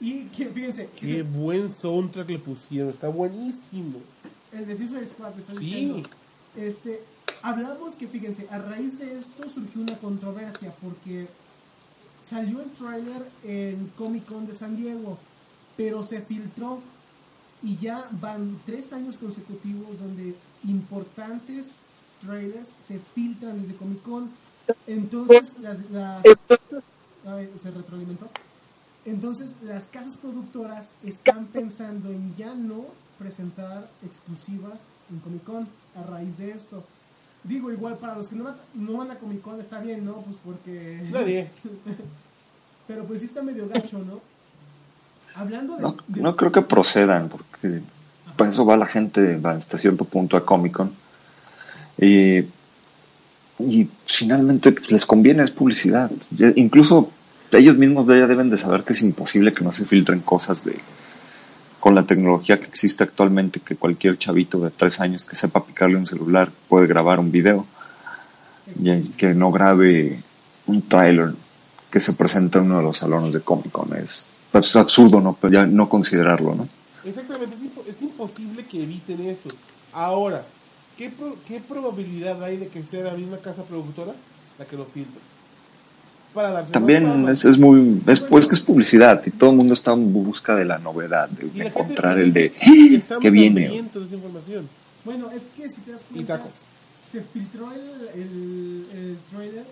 y que fíjense, que Qué se- buen soundtrack le pusieron, está buenísimo. el de Suicide Squad está Sí. diciendo. Este, hablamos que fíjense, a raíz de esto surgió una controversia porque salió el tráiler en Comic Con de San Diego, pero se filtró y ya van tres años consecutivos donde importantes trailers se filtran desde Comic Con. Entonces las, las ay, se retroalimentó. Entonces las casas productoras están pensando en ya no presentar exclusivas en Comic Con a raíz de esto. Digo, igual para los que no, van- no van a Comic Con está bien, ¿no? Pues porque... Nadie. Pero pues sí está medio gacho, ¿no? Hablando de... No, de- no creo que procedan, porque para eso va la gente va hasta cierto punto a Comic Con. Y, y finalmente les conviene, es publicidad. Incluso ellos mismos ya deben de saber que es imposible que no se filtren cosas de con la tecnología que existe actualmente, que cualquier chavito de tres años que sepa picarle un celular puede grabar un video y que no grabe un trailer que se presenta en uno de los salones de Comic Con. Es, pues, es absurdo no, considerarlo, ¿no? Exactamente, es imposible que eviten eso. Ahora, ¿qué, pro- ¿qué probabilidad hay de que sea la misma casa productora la que lo filtre? También es, es muy, es, pues que es publicidad y todo el mundo está en busca de la novedad, de, encontrar el de que viene. de esa información. Bueno, es que si te das cuenta, se filtró el, el, el trailer,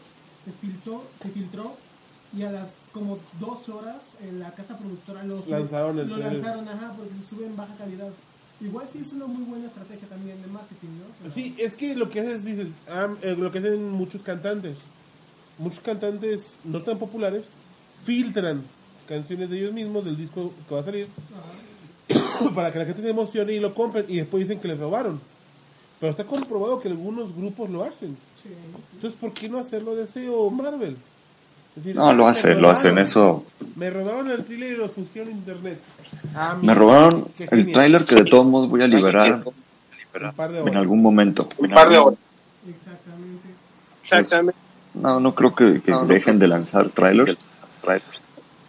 se filtró, se filtró y a las como dos horas en la casa productora lo, Lanzaron el lo trailer. lanzaron, ajá, porque se sube en baja calidad. Igual sí es una muy buena estrategia también de marketing, ¿no? Pero- Sí, es que lo que haces, dices, ah, eh, lo que hacen muchos cantantes, muchos cantantes no tan populares, filtran canciones de ellos mismos del disco que va a salir Ajá. para que la gente se emocione y lo compren y después dicen que les robaron. Pero está comprobado que algunos grupos lo hacen. Sí, sí. Entonces, ¿por qué no hacerlo DC o Marvel? Es decir, No, lo me hacen, lo hacen, robaron- eso. Me robaron el thriller y lo pusieron en internet. Ah, Me robaron el tráiler que de todos modos voy a liberar Un par de en algún momento. Un par de horas. Exactamente. Exactamente. No, no creo que, que dejen de lanzar trailers.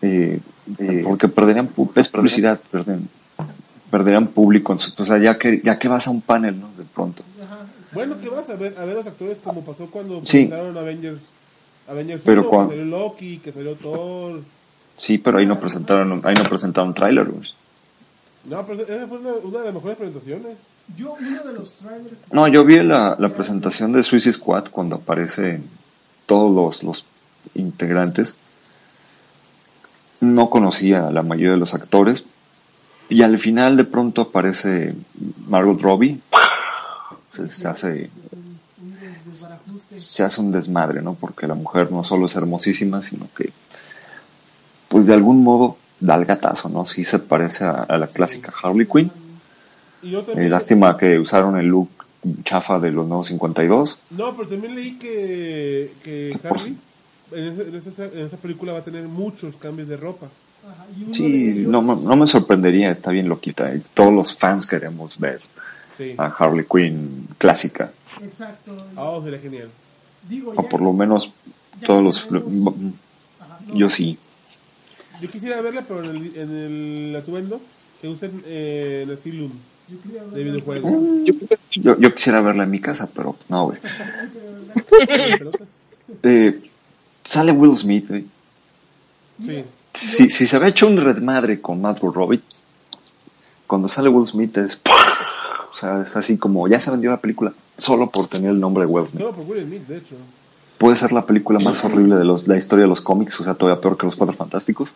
Eh, eh, porque perderían es publicidad, perden- perderían público. o sea, ya que, ya que vas a un panel, ¿no? De pronto. Ajá. Bueno, que vas a ver, a ver los actores como pasó cuando Sí. presentaron Avengers. Avengers Pero 1, cuando- que salió Loki, que salió Thor. Sí, pero ahí no presentaron, ahí no presentaron trailer. güey. No, pero esa fue una, una de las mejores presentaciones. Yo, uno de los trailers. No, yo vi la, la presentación de Suicide Squad cuando aparecen todos los, los integrantes. No conocía a la mayoría de los actores. Y al final de pronto aparece Margot Robbie. Se, se hace, se hace un desmadre, ¿no? Porque la mujer no solo es hermosísima, sino que, pues de algún modo, da el gatazo, ¿no? Sí se parece a, a la clásica Harley Quinn. Eh, lástima que usaron el look chafa de los nuevos 52. No, pero también leí que, que Harley en, ese- en esa, en esa película va a tener muchos cambios de ropa. Ajá, y uno de Sí, ellos- no, me- no me sorprendería, está bien loquita. y Todos los fans queremos ver Sí. a Harley Quinn clásica, Exacto. Ah, sería genial. Digo, o ya- por lo menos todos los... tenemos- Ajá, no, Yo sí. Yo quisiera verla, pero en el, en el atuendo que usen eh, en Asylum de. Yo, yo quisiera verla en mi casa, pero no, güey. Eh, sale Will Smith, güey. Sí. Si, si se había hecho un redmadre con Margot Robbie, cuando sale Will Smith es... O sea, es así como, ya se vendió la película solo por tener el nombre de Will Smith. No, por Will Smith, de hecho. Puede ser la película más horrible de los, la historia de los cómics, o sea, todavía peor que Los Cuatro Fantásticos,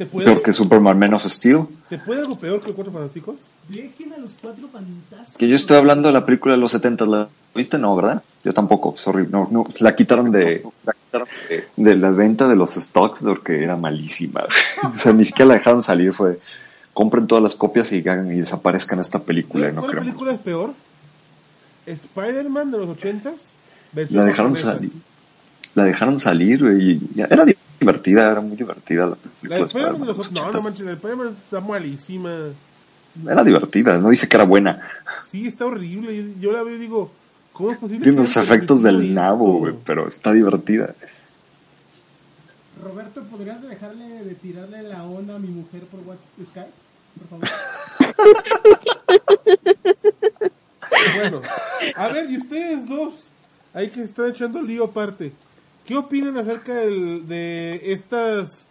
¿Se puede, peor que Superman Man of Steel. ¿Se puede algo peor que los Cuatro Fantásticos? Dejen a los cuatro fantásticos. Que yo estoy hablando de la película de los 70, ¿la viste? No, ¿verdad? Yo tampoco, es horrible. No, no, la quitaron de, la quitaron de, de la venta de los stocks porque era malísima. o sea, ni siquiera la dejaron salir, fue compren todas las copias y hagan y desaparezcan esta película. ¿Sabes y No cuál película es peor? Spider-Man de los ochentas. versión La dejaron salir. La dejaron salir, güey, y ya- era divertida, era muy divertida la La película. de de Spider-Man de Spider-Man de los los No, no 80s. manches, la de Spider-Man está malísima. Era divertida, no dije que era buena. Sí, está horrible. Yo, yo la veo y digo, ¿cómo es posible? Tiene unos efectos del nabo, güey, pero está divertida. Roberto, ¿podrías dejarle de tirarle la onda a mi mujer por WhatsApp Skype? Por favor. Bueno, a ver, y ustedes dos, ahí que están echando lío aparte, ¿qué opinan acerca del- de estas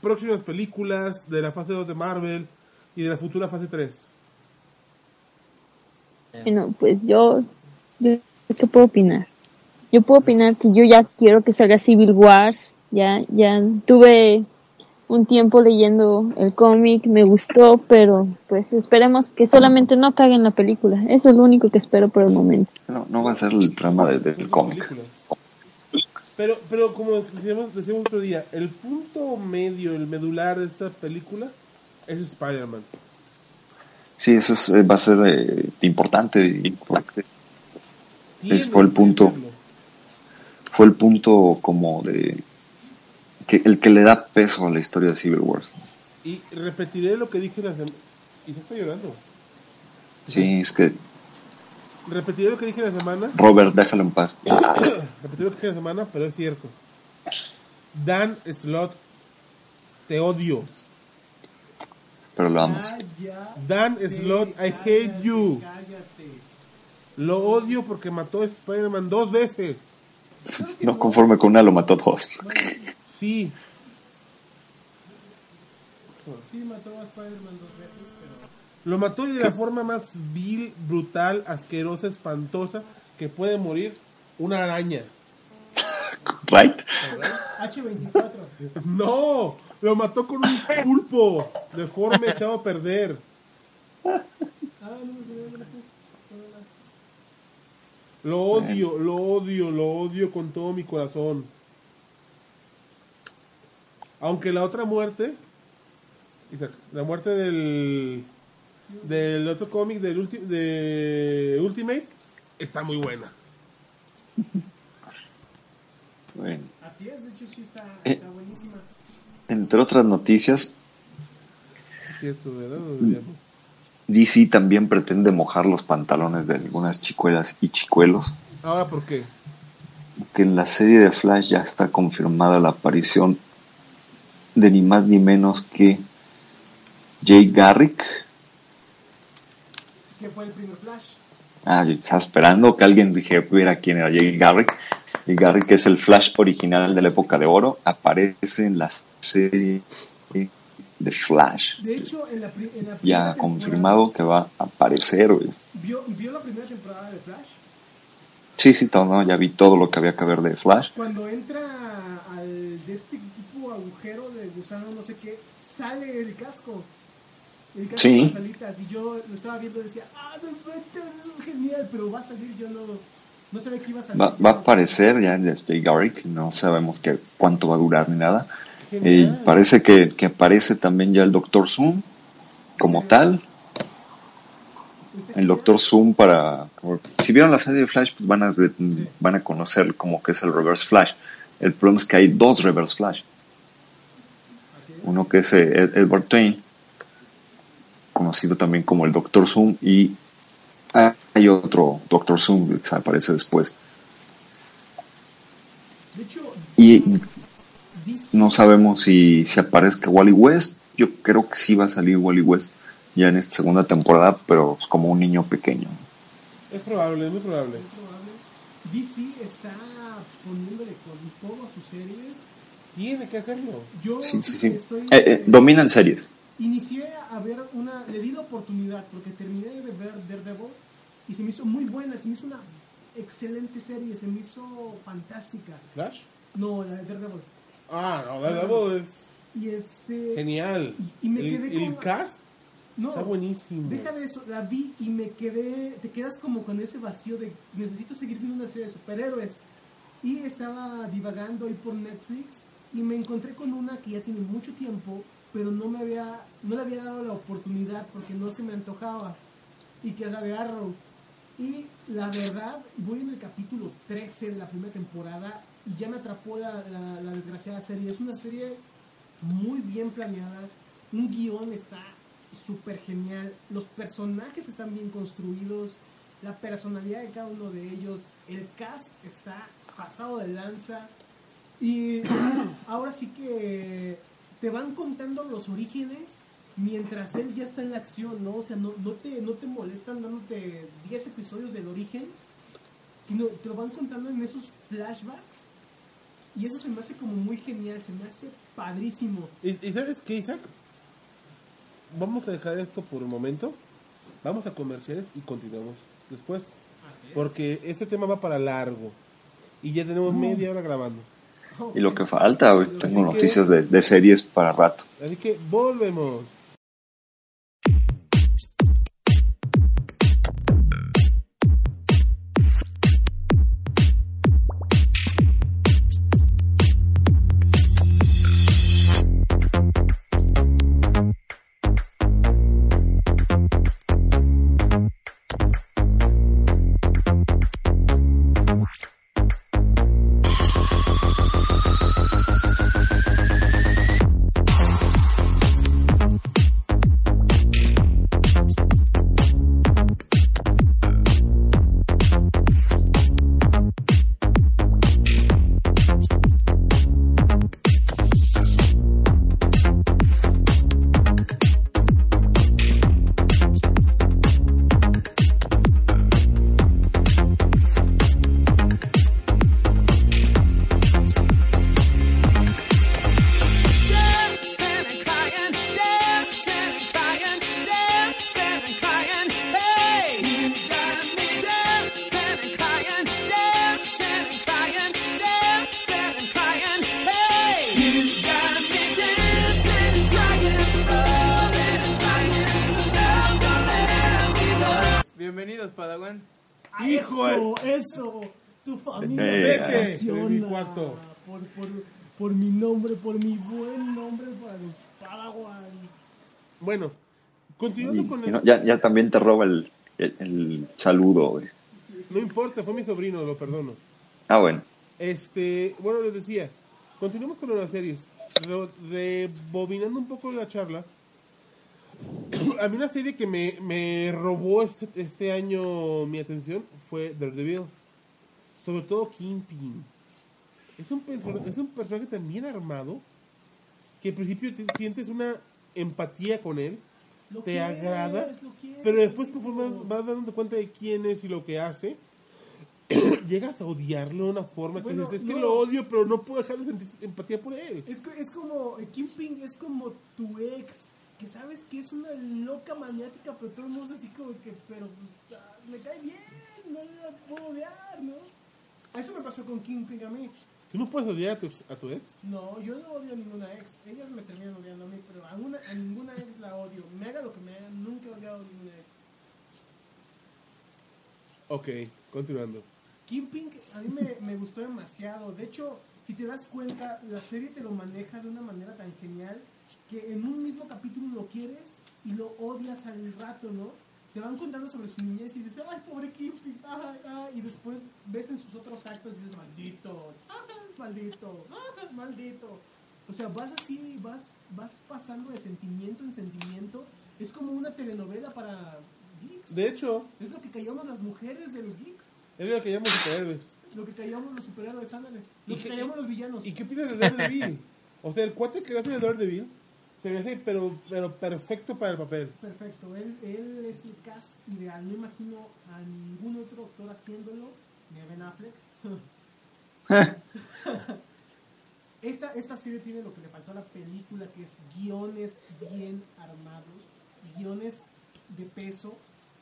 próximas películas de la fase 2 de Marvel y de la futura fase 3? Bueno, pues yo, yo, ¿qué puedo opinar? Yo puedo opinar que yo ya quiero que salga Civil Wars, ya, ya tuve un tiempo leyendo el cómic, me gustó, pero pues esperemos que solamente no caguen la película, eso es lo único que espero por el momento. No, no va a ser el trama de- del cómic. Pero, pero como decíamos, decíamos otro día, el punto medio, el medular de esta película es Spider-Man. Sí, eso es, eh, va a ser eh, importante. Tiene fue el punto. Fue el punto como de... Que, el que le da peso a la historia de Civil Wars. Y repetiré lo que dije la semana... Y se está llorando. Sí, es que Repetiré lo que dije la semana. Robert, déjalo en paz. Repetiré lo que dije la semana, pero es cierto. Dan Slot, te odio. Pero lo amas. Dan Slot, I hate you. Cállate. Lo odio porque mató a Spider-Man dos veces. No conforme con una, lo mató dos. Sí, Sí, mató a Spider-Man dos veces. Lo mató y de la forma más vil, brutal, asquerosa, espantosa que puede morir una araña. Right? H24. No, lo mató con un pulpo deforme echado a perder. Ah. Lo odio, lo odio, lo odio con todo mi corazón. Aunque la otra muerte, Isaac, la muerte del del otro cómic del ulti- de Ultimate está muy buena. Bueno, Así es, de hecho sí está, Eh. está buenísima. entre otras noticias. DC también pretende mojar los pantalones de algunas chicuelas y chicuelos, Ahora, ¿por qué? que en la serie de Flash ya está confirmada la aparición de ni más ni menos que Jay Garrick. Que fue el primer Flash. Ah, yo estaba esperando que alguien dijera quién era Jay Garrick. Jay Garrick es el Flash original de la época de oro, aparece en la serie de Flash. De hecho, en la, en la primera Ya confirmado que va a aparecer. güey. ¿Vio, ¿Vio la primera temporada de Flash? Sí, sí, todo, ¿no? ya vi todo lo que había que ver de Flash. Cuando entra al de este tipo agujero de gusano, no sé qué, sale el casco. El casco Sí. con las alitas. Y yo lo estaba viendo y decía, ah, no eso es genial, pero va a salir, yo no, no sabía que iba a salir. Va, va a aparecer ya en Jay Garrick, no sabemos que, cuánto va a durar ni nada. Eh, parece que, que aparece también ya el Doctor Zoom como tal. Este El Doctor Zoom para... Si vieron la serie de Flash, pues van a, van a conocer como que es el Reverse Flash. El problema es que hay dos Reverse Flash. Uno que es eh, Ed- Edward Tain, conocido también como el Doctor Zoom, y hay otro Doctor Zoom que aparece después. De hecho, Y no sabemos si, si aparezca Wally West. Yo creo que sí va a salir Wally West ya en esta segunda temporada, pero como un niño pequeño. Es probable, es muy probable. es probable, DC está poniéndole con todas sus series. Tiene que hacerlo. Yo Sí, sí, sí. estoy... Eh, eh, dominan series. Inicié a ver una, le di la oportunidad porque terminé de ver Daredevil y se me hizo muy buena, se me hizo una excelente serie, se me hizo fantástica. ¿Flash? No, la de Daredevil. Ah, no, Daredevil es Y este... genial. Y- y me el, quedé el con- cast no, está buenísimo. deja de eso, la vi y me quedé, te quedas como con ese vacío de necesito seguir viendo una serie de superhéroes. Y estaba divagando ahí por Netflix y me encontré con una que ya tiene mucho tiempo, pero no me había, no le había dado la oportunidad porque no se me antojaba. Y que es la de Arrow. Y la verdad, voy en el capítulo 13 de la primera temporada y ya me atrapó la, la- desgraciada serie. Es una serie muy bien planeada, un guion está súper genial, los personajes están bien construidos, la personalidad de cada uno de ellos, el cast está pasado de lanza y ahora sí que te van contando los orígenes mientras él ya está en la acción, ¿no? O sea, no, no, te, no te molestan dándote 10 episodios del origen, sino te lo van contando en esos flashbacks y eso se me hace como muy genial, se me hace padrísimo. ¿Y, y sabes qué, Isaac? Vamos a dejar esto por un momento. Vamos a comerciales y continuamos después. Porque este tema va para largo. Y ya tenemos media hora grabando. Y lo que falta, güey, tengo Así que- noticias de, de series para rato. Así que volvemos. Por mi nombre, por mi buen nombre para los Padawans. Bueno, Continuando Y- con el... no, ya, ya también te roba el, el, el saludo, güey. No importa, fue mi sobrino, lo perdono. Ah, bueno. Este, bueno, les decía, continuemos con las series. Re- Rebobinando un poco la charla, a mí una serie que me, me robó este, este año mi atención fue Daredevil. Sobre todo Kingpin. Es un, es un personaje tan bien armado que al principio te sientes una empatía con él, Lo te agrada, quieres, pero después conforme vas, vas dando cuenta de quién es y lo que hace, llegas a odiarlo de una forma Bueno, que dices, es que lo odio, pero no puedo dejar de sentir empatía por él. Es, es como, el Kingpin es como tu ex, que sabes que es una loca maniática, pero todo el mundo es así como que, pero pues, ah, me cae bien, no la puedo odiar, ¿no? Eso me pasó con Kingpin a mí. ¿Tú no puedes odiar a tu, a tu ex? No, yo no odio a ninguna ex. Ellas me terminan odiando a mí, pero a, una, a ninguna ex la odio. Me haga lo que me haga, nunca he odiado a ninguna ex. Ok, continuando. Kingpin a mí me, me gustó demasiado. De hecho, si te das cuenta, la serie te lo maneja de una manera tan genial que en un mismo capítulo lo quieres y lo odias al rato, ¿no? Te van contando sobre su niñez y dices, ay, pobre Kingpin, ay, ay, y después ves en sus otros actos y dices, maldito, maldito, maldito. O sea, vas así, vas, vas pasando de sentimiento en sentimiento. Es como una telenovela para geeks. De hecho, Es lo que callamos las mujeres de los geeks. es lo que llamo superhéroes. Lo que callamos los superhéroes, ándale. Lo ¿Y que callamos los villanos. ¿Y qué opinas de Daredevil? o sea, el cuate que hace de Daredevil se hace pero, pero perfecto para el papel. Perfecto, él, él es el cast ideal. No imagino a ningún otro actor haciéndolo, ni a Ben Affleck. esta, esta serie tiene lo que le faltó a la película, que es guiones bien armados, guiones de peso,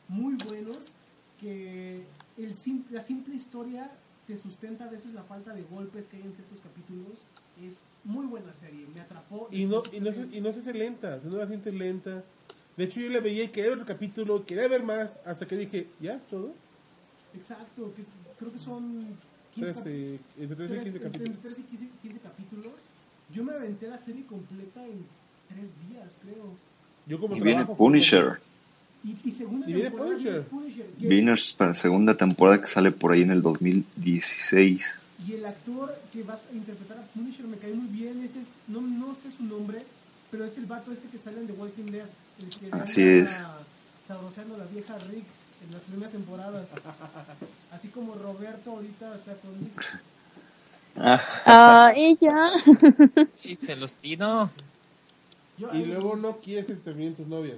muy buenos, que el sim- la simple historia te sustenta a veces la falta de golpes que hay en ciertos capítulos. Es muy buena serie, me atrapó. Y no, y no, se, y no se hace lenta, o sea, no la sientes lenta. De hecho, yo le veía y quería ver el capítulo, quería ver más, hasta que dije, ¿ya? ¿Es todo? Exacto, que es- creo que son 15 cap- 13, entre 13 y tres- 15 entre capítulos. 13 y 15, 15 capítulos. Yo me aventé la serie completa en 3 días, creo. Yo como Y viene Punisher. Y, y segunda Y viene temporada Punisher. viene Punisher, que- Viene para segunda temporada que sale por ahí en el 2016. Y el actor que vas a interpretar a Punisher me cae muy bien. Ese es, no, no sé su nombre, pero es el vato este que sale en The Walking Dead. El que Así es. Sabroseando a la vieja Rick en las primeras temporadas. Así como Roberto ahorita está con Liz. Ah, ella. Y se los tiro. Yo- Y luego no quieres que terminen tus novias.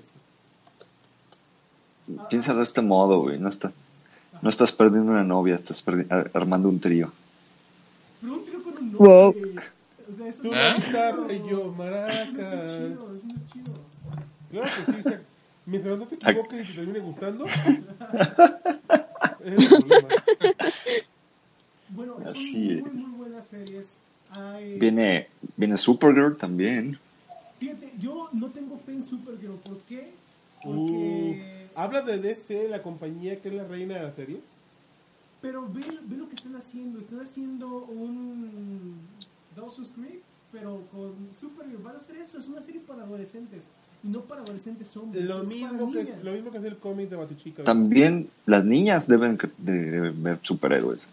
Piensa de este modo, güey. No, está, no estás perdiendo una novia, estás armando un trío. Pero un trío con un Wow. nombre. O sea, es guitarra chido. y yo Eso no es maracas. chido, eso no es chido. Claro que sí, o sea, mientras no te equivoques y te termine gustando, es el problema. Bueno, son Así muy, es. muy buenas series. Hay- Viene, viene Supergirl también. Fíjate, yo no tengo fe en Supergirl. ¿Por qué? Uh, Porque... ¿Hablas de DC, la compañía que es la reina de las series? Pero ve, ve lo que están haciendo. Están haciendo un Dawson's Creek, pero con Supergirl. Van a hacer eso. Es una serie para adolescentes. Y no para adolescentes hombres. Lo es mismo, para que, niñas. lo mismo que hace el cómic de Batichica. También las niñas deben que- de, de ver superhéroes.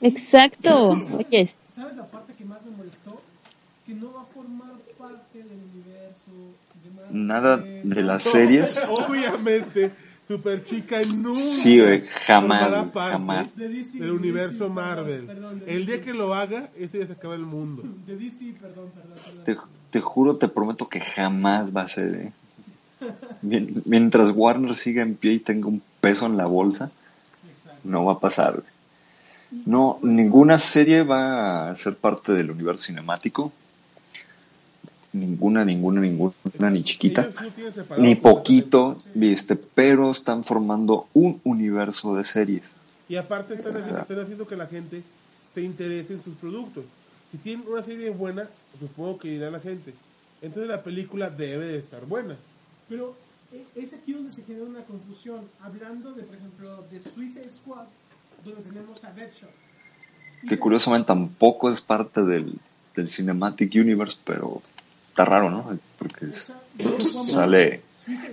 Exacto. Oye, ¿Sabes la parte que más me molestó? Que no va a formar parte del universo de. Nada de las series. Obviamente, Super Chica nunca Sí, güey, jamás, jamás. De DC, del de universo DC, Marvel. perdón, de el día que lo haga, ese día se acaba el mundo. De DC, perdón, perdón, perdón. Te, te juro, te prometo que jamás va a ser. ¿eh? Mien- Mientras Warner siga en pie y tenga un peso en la bolsa, Exacto. no va a pasar. güey. No, ninguna serie va a ser parte del universo cinemático. Ninguna, ninguna, ninguna, ni chiquita. Ni poquito, viste, pero están formando un universo de series. Y aparte están, haciendo- están haciendo que la gente se interese en sus productos. Si tienen una serie buena, supongo que irá la gente. Entonces la película debe de estar buena. Pero eh, es aquí donde se genera una confusión. Hablando de, por ejemplo, de Suicide Squad, donde tenemos a Deadshot. Que te- curiosamente tampoco es parte del, del Cinematic Universe, pero está raro, ¿no? Porque es- sale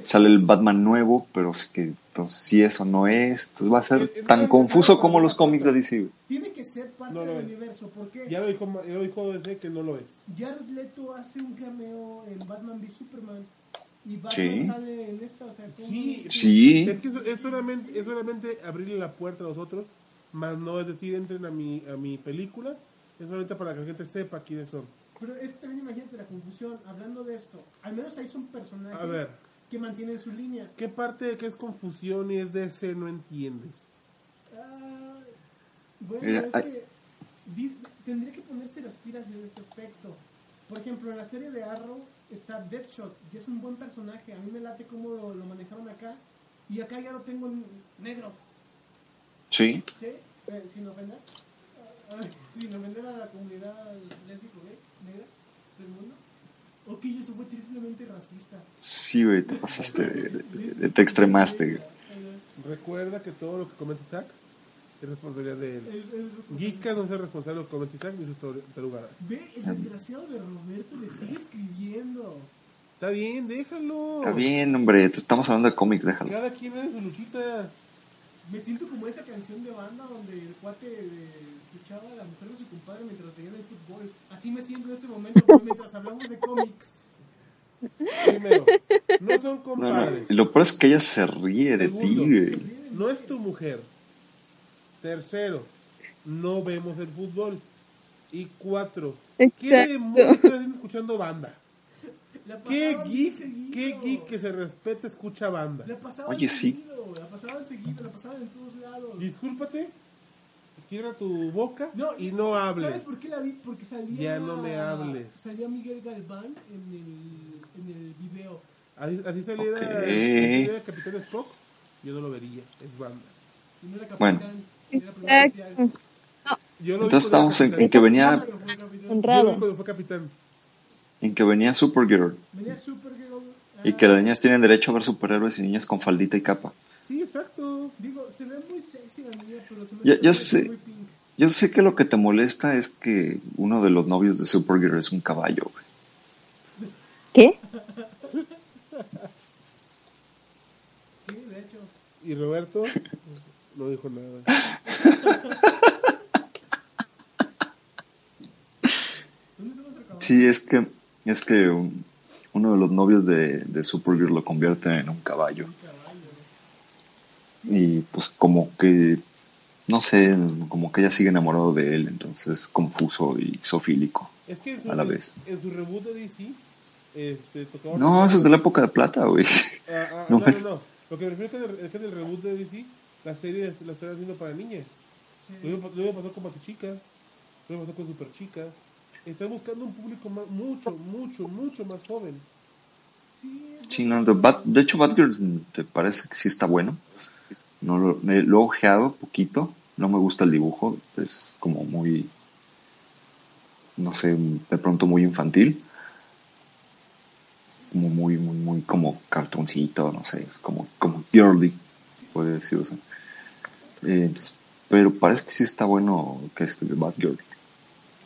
sale el Batman nuevo, pero es que entonces si eso no es, entonces va a ser tan confuso como los cómics de DC. Tiene que ser parte No del es. universo. ¿Por qué? Ya lo dijo, ya lo dijo desde que no lo es. Jared Leto hace un cameo en Batman v Superman. Y Batman Sí. sale en esta, o sea, ¿cómo? Sí, Sí. Es que es solamente, es solamente abrirle la puerta a los otros, más no es decir, entren a mi, a mi película, es solamente para que la gente sepa quiénes son. Pero es que también imagínate la confusión. Hablando de esto, al menos ahí son personajes A ver. que mantienen su línea. ¿Qué parte de que es confusión y es DC no entiendes? Ah, bueno, Mira, es que di- tendría que ponerse las pilas en este aspecto. Por ejemplo, en la serie de Arrow está Deadshot, y es un buen personaje. A mí me late cómo lo, lo manejaron acá. Y acá ya lo tengo en negro. Sí. ¿Sí? Eh, sin ofender. Ah, sin ofender a la comunidad lésbico gay, negra del mundo. Ok, eso fue triplemente racista. Sí, güey, te pasaste, de- de- de- te extremaste. güey. Recuerda que todo lo que comenta Isaac es responsabilidad de él. Geeka no es el responsable de lo que comenta Isaac ni sus tar- tarugadas. Ve, el desgraciado de Roberto le sigue escribiendo. Está bien, déjalo. Está bien, hombre, estamos hablando de cómics, déjalo. Cada quien es su luchita. Me siento como esa canción de banda donde el cuate de- se echaba a la mujer de su compadre mientras en el fútbol. Así me siento en este momento mientras hablamos de cómics. Primero, no son No, no, compadres. y lo peor es que ella se ríe de ti, güey. No es tu mujer. Tercero, no vemos el fútbol. Y cuatro, ¿qué demonios estás haciendo escuchando banda? La ¿Qué geek, seguido. qué geek que se respeta escucha banda? La pasaban Oye, sí. seguido, la pasaban seguido, la pasaban en todos lados. Discúlpate, cierra tu boca No, y no hables. ¿Sabes por qué la vi? Porque salía. Ya no me hables. Salía Miguel Galván en el, en el video. Así, así saliera, Ok. así saliera Capitán Spock, yo no lo vería, es banda. Y no era capitán, Bueno. era Entonces estamos en, en que venía. Yo lo vi cuando fue capitán. En que venía Supergirl Venía Supergirl. y ah, que las niñas tienen derecho a ver superhéroes y niñas con faldita y capa. Sí, exacto. Digo, se ve muy sexy la niña, pero se hace ya muy- sé. muy pink. Yo sé que lo que te molesta es que uno de los novios de Supergirl es un caballo, güey. ¿Qué? Sí, de hecho. Y Roberto no dijo nada. ¿Dónde están los caballos? Sí, es que es que un- uno de los novios de, de Supergirl lo convierte en un caballo. Y pues como que, no sé, como que ella sigue enamorado de él, entonces confuso y sofílico. Es que en su, A la vez. en su reboot de DC, este, tocaba... No, eso es de la época de plata, güey. Ah, ah, No no, me- no, no. Lo que me refiero es que en el, es que en el reboot de DC, la serie la están haciendo para niñas. Sí. Lo mismo pasó con Batichica, lo mismo pasó con Superchica. Están buscando un público más, mucho, mucho, mucho más joven. Sí, Sí, no, de, Bat- de hecho Batgirl te parece que sí está bueno. No lo, me- lo he ojeado poquito, no me gusta el dibujo, es como muy, no sé, de pronto muy infantil. Como muy, muy, muy como cartoncito, no sé, es como, como girly, puede decirse. Eh, entonces, pero parece que sí está bueno que este de Batgirl.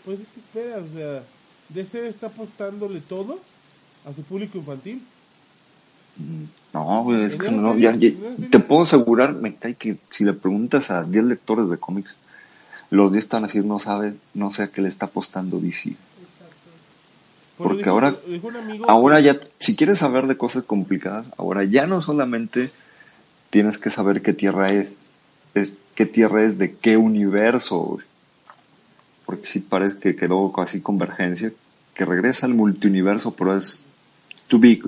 Pues es que esperas, o sea, DC está apostándole todo a su público infantil. No, güey, es que no, ya, ya- te puedo asegurar, me cae que si le preguntas a 10 lectores de cómics, los 10 están a decir no sabe, no sé a qué le está apostando DC. exacto. Lo Porque dijo- ahora- dijo amigo Ahora ya, si quieres saber de cosas complicadas, ahora ya no solamente tienes que saber qué tierra es, es qué tierra es de qué universo, güey. Porque sí parece que quedó casi convergencia, que regresa al multiuniverso, pero es too big.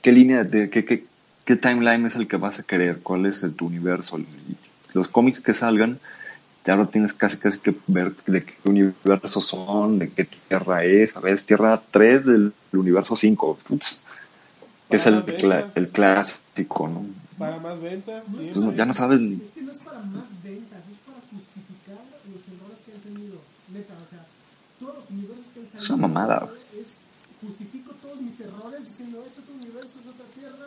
¿Qué línea, de qué, qué, qué timeline es el que vas a querer? ¿Cuál es el, tu universo? Los cómics que salgan, ya lo tienes casi casi que ver de qué universo son, de qué tierra es. A ver, es tierra 3 del universo 5, putz, que es el, ventas. el clásico, ¿no? Para más ventas. Entonces, ya no sabes ni- Es que no es para más ventas, es para justificar los errores que han tenido. Neta, o sea, todos los universos que han salido. Es una mamada. Es, justifico todos mis errores diciendo, es otro universo, es otra tierra.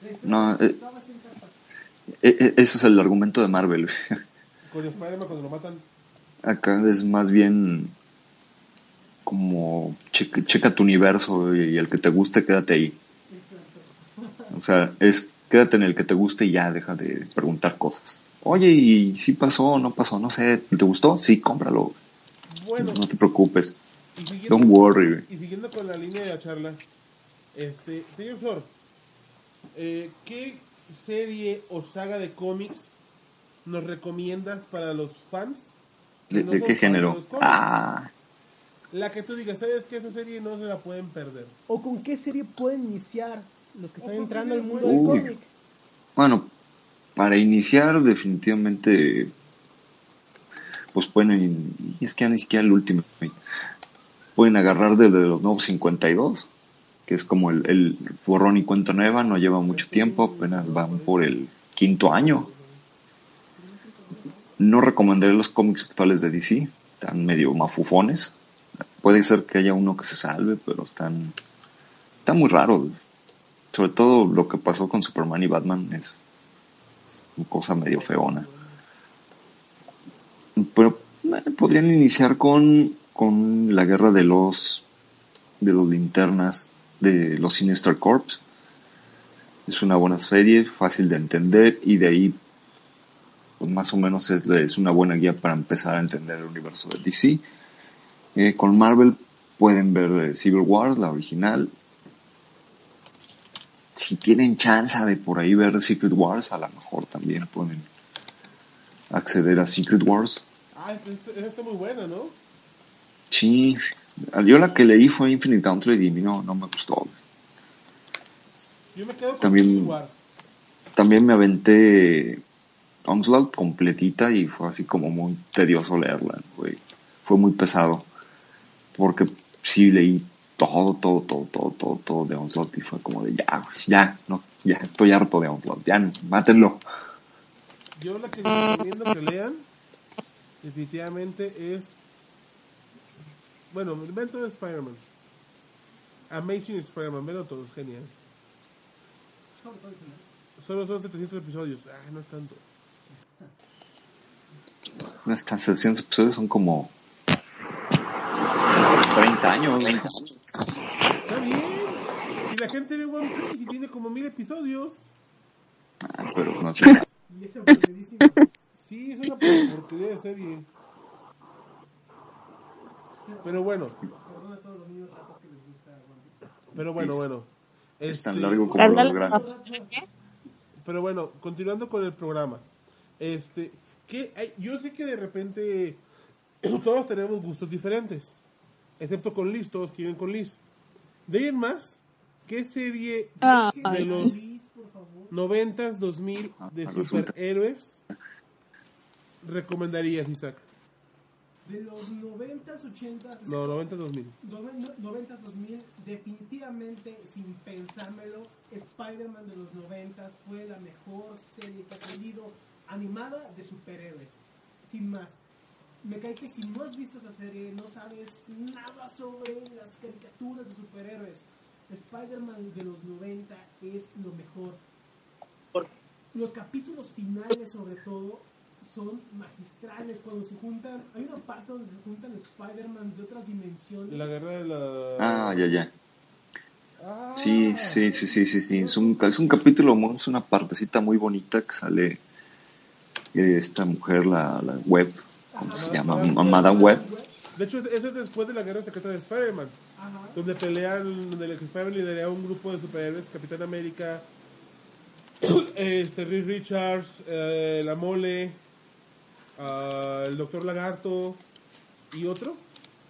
Historia No, eh, estaba está intacta. E- e- ese es el argumento de Marvel. Con Spider-Man cuando lo matan. Acá es más bien como checa, checa tu universo y, y el que te guste quédate ahí. Exacto. sea, es quédate en el que te guste y ya deja de preguntar cosas. Oye, ¿y si pasó o no pasó? No sé, ¿te gustó? Sí, cómpralo. Bueno, No te preocupes. y siguiendo, Don't worry. y siguiendo con la línea de la charla, este, señor Sor, eh, ¿qué serie o saga de cómics nos recomiendas para los fans? ¿De, no de qué género? Ah, La que tú digas, ¿sabes que Esa serie no se la pueden perder. ¿O con qué serie pueden iniciar los que están ¿O con entrando al mundo del cómic? bueno, para iniciar definitivamente, pues pueden, es que ni siquiera el último, pueden agarrar desde los nuevos 52, que es como el, el borrón y cuenta nueva, no lleva mucho tiempo, apenas van por el quinto año. No recomendaré los cómics actuales de DC, están medio mafufones. Puede ser que haya uno que se salve, pero están, están muy raros. Sobre todo lo que pasó con Superman y Batman es cosa medio feona. Pero podrían iniciar con, con la guerra de los de los linternas de los Sinister Corps. Es una buena serie, fácil de entender y de ahí pues más o menos es, es una buena guía para empezar a entender el universo de DC. Eh, con Marvel pueden ver eh, Civil War, la original. Si tienen chance de por ahí ver Secret Wars, a lo mejor también pueden acceder a Secret Wars. Ah, esta está muy buena, ¿no? Sí, yo la que leí fue Infinite Gauntlet y no, no me gustó. Yo me quedo con También-. También me aventé Onslaught completita y fue así como muy tedioso leerla, güey. Fue muy pesado. Porque sí leí todo, todo, todo, todo, todo, todo de Onslaught y fue como de ya, ya, no, ya estoy harto de Onslaught, ya, mátenlo. Yo la que recomiendo que lean, definitivamente es. Bueno, el invento de Spider-Man. Amazing Spider-Man, vean todos, genial. Solo son 700 episodios. Ah, no es tanto. Estas 700 episodios son como 30 años. Está bien. Y la gente ve One Piece y tiene como mil episodios. Ah, pero no sé. Y ese aburridísimo. Sí, es una porquería de serie. Pero bueno, Perdón a todos los niños ratas que les gusta One Piece. pero bueno, bueno. Es tan Este, largo como gráficos. Pero bueno, continuando con el programa. Este, que hay- yo sé que de repente todos tenemos gustos diferentes. Excepto con Liz, todos quieren con Liz. De ahí en más, ¿qué serie de Ay, los. 90s, 2000 de Ah, superhéroes recomendarías, Isaac? De los 90s, 80s, No, 90s, 2000. noven- 90s, 2000, definitivamente, sin pensármelo, Spider-Man de los 90s fue la mejor serie que ha salido animada de superhéroes. Sin más. Me cae que si no has visto esa serie, no sabes nada sobre las caricaturas de superhéroes. Spider-Man de los 90 es lo mejor. Los capítulos finales, sobre todo, son magistrales. Cuando se juntan, hay una parte donde se juntan Spider-Man de otras dimensiones. La guerra de la... Ah, ya, ya. Ah. Sí, sí, sí, sí, sí, sí. Es un, es un capítulo, muy- es una partecita muy bonita que sale eh, esta mujer, la, la web, ¿cómo se llama? Madame Web. De hecho, ese es después de la guerra secreta de Spider-Man. Ajá. Donde pelean, donde el Spider-Man lidera un grupo de superhéroes, Capitán América, este, Reed Richards, eh, La Mole, ah, el Doctor Lagarto y otro,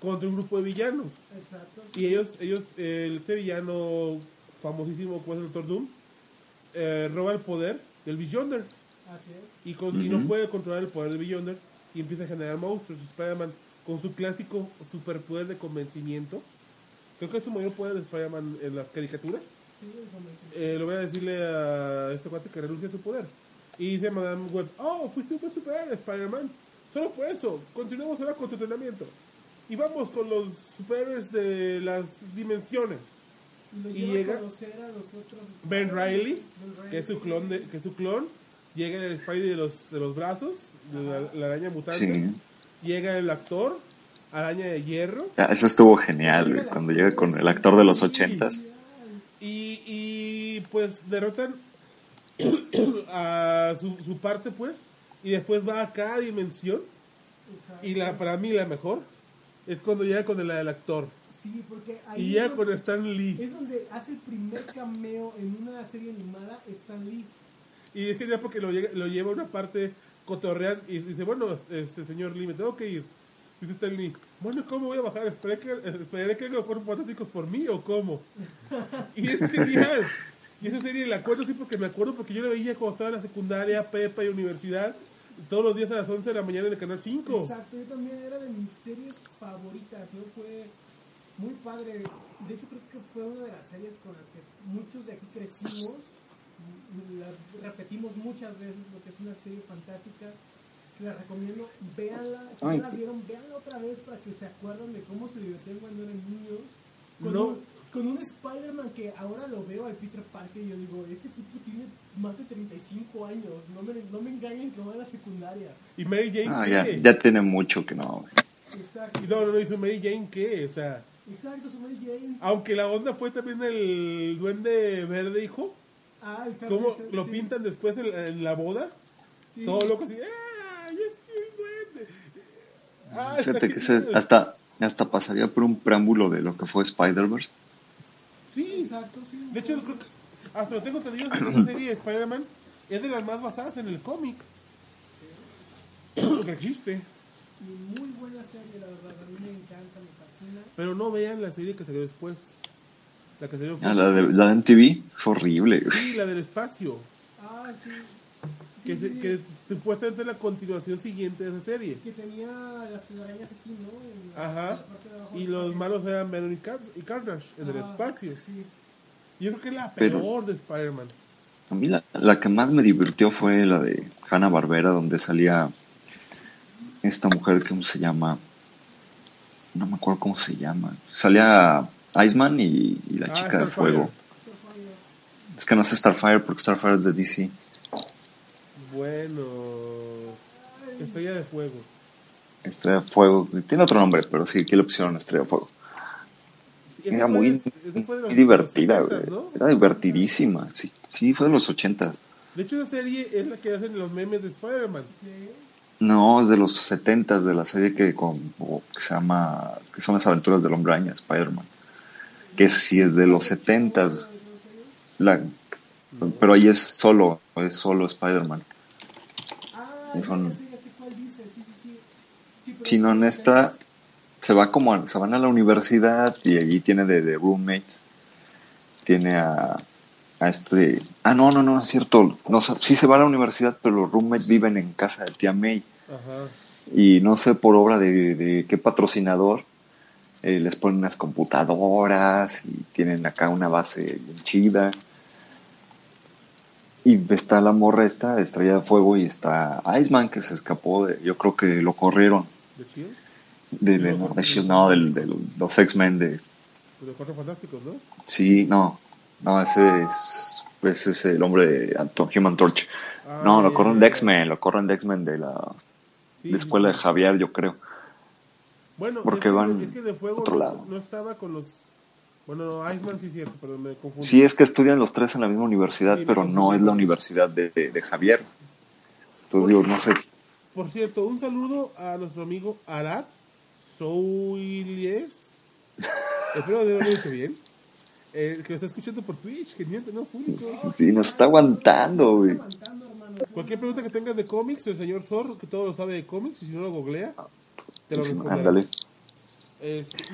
contra un grupo de villanos. Exacto. Y ellos, ellos eh, este villano famosísimo, como es el Doctor Doom, eh, roba el poder del Beyonder Así es. y, con- y no puede controlar el poder del Beyonder y empieza a generar monstruos. Spider-Man con su clásico superpoder de convencimiento. Creo que es su mayor poder de Spider-Man en las caricaturas. Sí. Eh, lo voy a decirle a este cuate que renuncia a su poder. Y dice Madame Web, oh, fuiste un superhéroe, Spider-Man. Solo por eso, continuemos ahora con tu entrenamiento. Y vamos con los superhéroes de las dimensiones. Lo y llega a conocer a los otros Ben Spider-Man. Riley, Ben que es su clon, de, que es su clon. Llega el Spidey de los, de los brazos, de la, la araña mutante. Sí. Llega el actor, araña de hierro. Ah, Eso estuvo genial, güey, cuando llega con el actor de los ochentas. Y, y pues derrotan a su, su parte, pues. Y después va a cada dimensión. Exacto. Y la para mí la mejor es cuando llega con el, el actor. Sí, porque ahí Y ya es, con donde, Stan Lee. es donde hace el primer cameo en una serie animada Stan Lee. Y es genial porque lo, llega- lo lleva a una parte cotorrean y dice, bueno, este señor Lee, me tengo que ir. Dice Stan Lee, bueno, ¿cómo voy a bajar? ¿Esperaré que, esperaré que los cuerpos fantásticos por mí o cómo? Y es genial. Y esa serie la acuerdo sí porque me acuerdo porque yo la veía cuando estaba en la secundaria, prepa y universidad, todos los días a las 11 de la mañana en el canal 5. Exacto, yo también era de mis series favoritas, ¿no? Fue muy padre. De hecho, creo que fue una de las series con las que muchos de aquí crecimos. La repetimos muchas veces porque es una serie fantástica. Se la recomiendo, véanla. Si Ay. no la vieron, véanla otra vez para que se acuerden de cómo se divertían cuando eran niños. Con, No. un, con un Spider-Man que ahora lo veo al Peter Parker y yo digo, ese tipo tiene más de 35 años. No me, no me engañen que va a la secundaria. Y Mary Jane, Ah, ¿qué? ya, ya tiene mucho que no. Exacto. Y no, no, no, hizo Mary Jane, ¿qué? O sea, Exacto, su Mary Jane. aunque la onda fue también el duende verde, hijo, Ah, ¿cómo lo sí, pintan después en, en la boda? sí. Todo loco así, ¡ah! ¡Ya estoy! Ah, Fíjate que se, hasta, hasta pasaría por un preámbulo de lo que fue Spider-Verse. Sí, Exacto, sí. de hecho, creo que hasta lo tengo entendido que esta serie de Spider-Man es de las más basadas en el cómic. que existe. Y muy buena serie, la verdad. A mí me encanta, me fascina. Pero no vean la serie que salió después. La que salió fue- Ah, la, de, la de MTV fue horrible. güey. Sí, la del espacio. Ah, sí. Que, Sí, se- sí, que supuestamente es la continuación siguiente de esa serie. que tenía las telarañas aquí, ¿no? En la- Ajá. en la parte de abajo Y los malos eran Venom y, Car y Carnage en el Ajá, espacio. Sí. Yo creo que es la Pero- peor de Spider-Man. A mí la, la que más me divirtió fue la de Hanna Barbera, donde salía esta mujer, ¿cómo se llama? No me acuerdo cómo se llama. Salía Iceman y, y la Ah, chica de Starfire. fuego. Es que no sé Starfire porque Starfire es de DC. Bueno, Estrella de Fuego. Estrella de Fuego. Tiene otro nombre, pero sí, aquí le pusieron Estrella de Fuego. Sí, Era fue- muy, de divertida, de los güey. 60s, ¿no? Era divertidísima. Sí, sí, fue de los ochentas. De hecho, esa serie es la que hacen los memes de Spider-Man. Sí. No, es de los setentas de la serie que, con, o que se llama, que son las aventuras del hombre araña, Spider-Man. Que sí es de los setentas. La, pero ahí es solo, es solo Spider-Man. Ah, son- ya sé, ya sé cuál dice. Sí, sí, sí. sí pero Si no, sí, en esta se va como, a- se van a la universidad y allí tiene de, de roommates, tiene a, a este, ah, no, no, no, es cierto, no, sé, sí se va a la universidad, pero los roommates viven en casa de tía May. Ajá. y no sé por obra de, de qué patrocinador eh, les ponen unas computadoras y tienen acá una base bien chida y está la morra esta Estrella de Fuego y está Iceman que se escapó de yo creo que lo corrieron ¿De Shield? de, de, no, de Shield, no, del- de los X-Men de De los Cuatro Fantásticos, ¿no? sí no no ese es ese es el hombre de Anto- Human Torch Ah, no lo ya, corren de. X-Men lo corren de X-Men de la sí, escuela sí. de Javier yo creo Bueno, porque es que, van es que de fuego otro no, lado. no estaba con los. Bueno, no, Iceman sí es cierto, pero me confundí. Sí, es que estudian los tres en la misma universidad, Sí, pero no es la universidad de, de- de Javier. Entonces digo, no sé. Por cierto, un saludo a nuestro amigo Arad Soulies. Espero haberlo dicho bien. Eh, que lo está escuchando por Twitch, genial, tenemos público. Sí, nos está aguantando, güey. aguantando, hermano. Cualquier pregunta que tengas de cómics, el señor Zor, que todo lo sabe de cómics, y si no lo googlea, te lo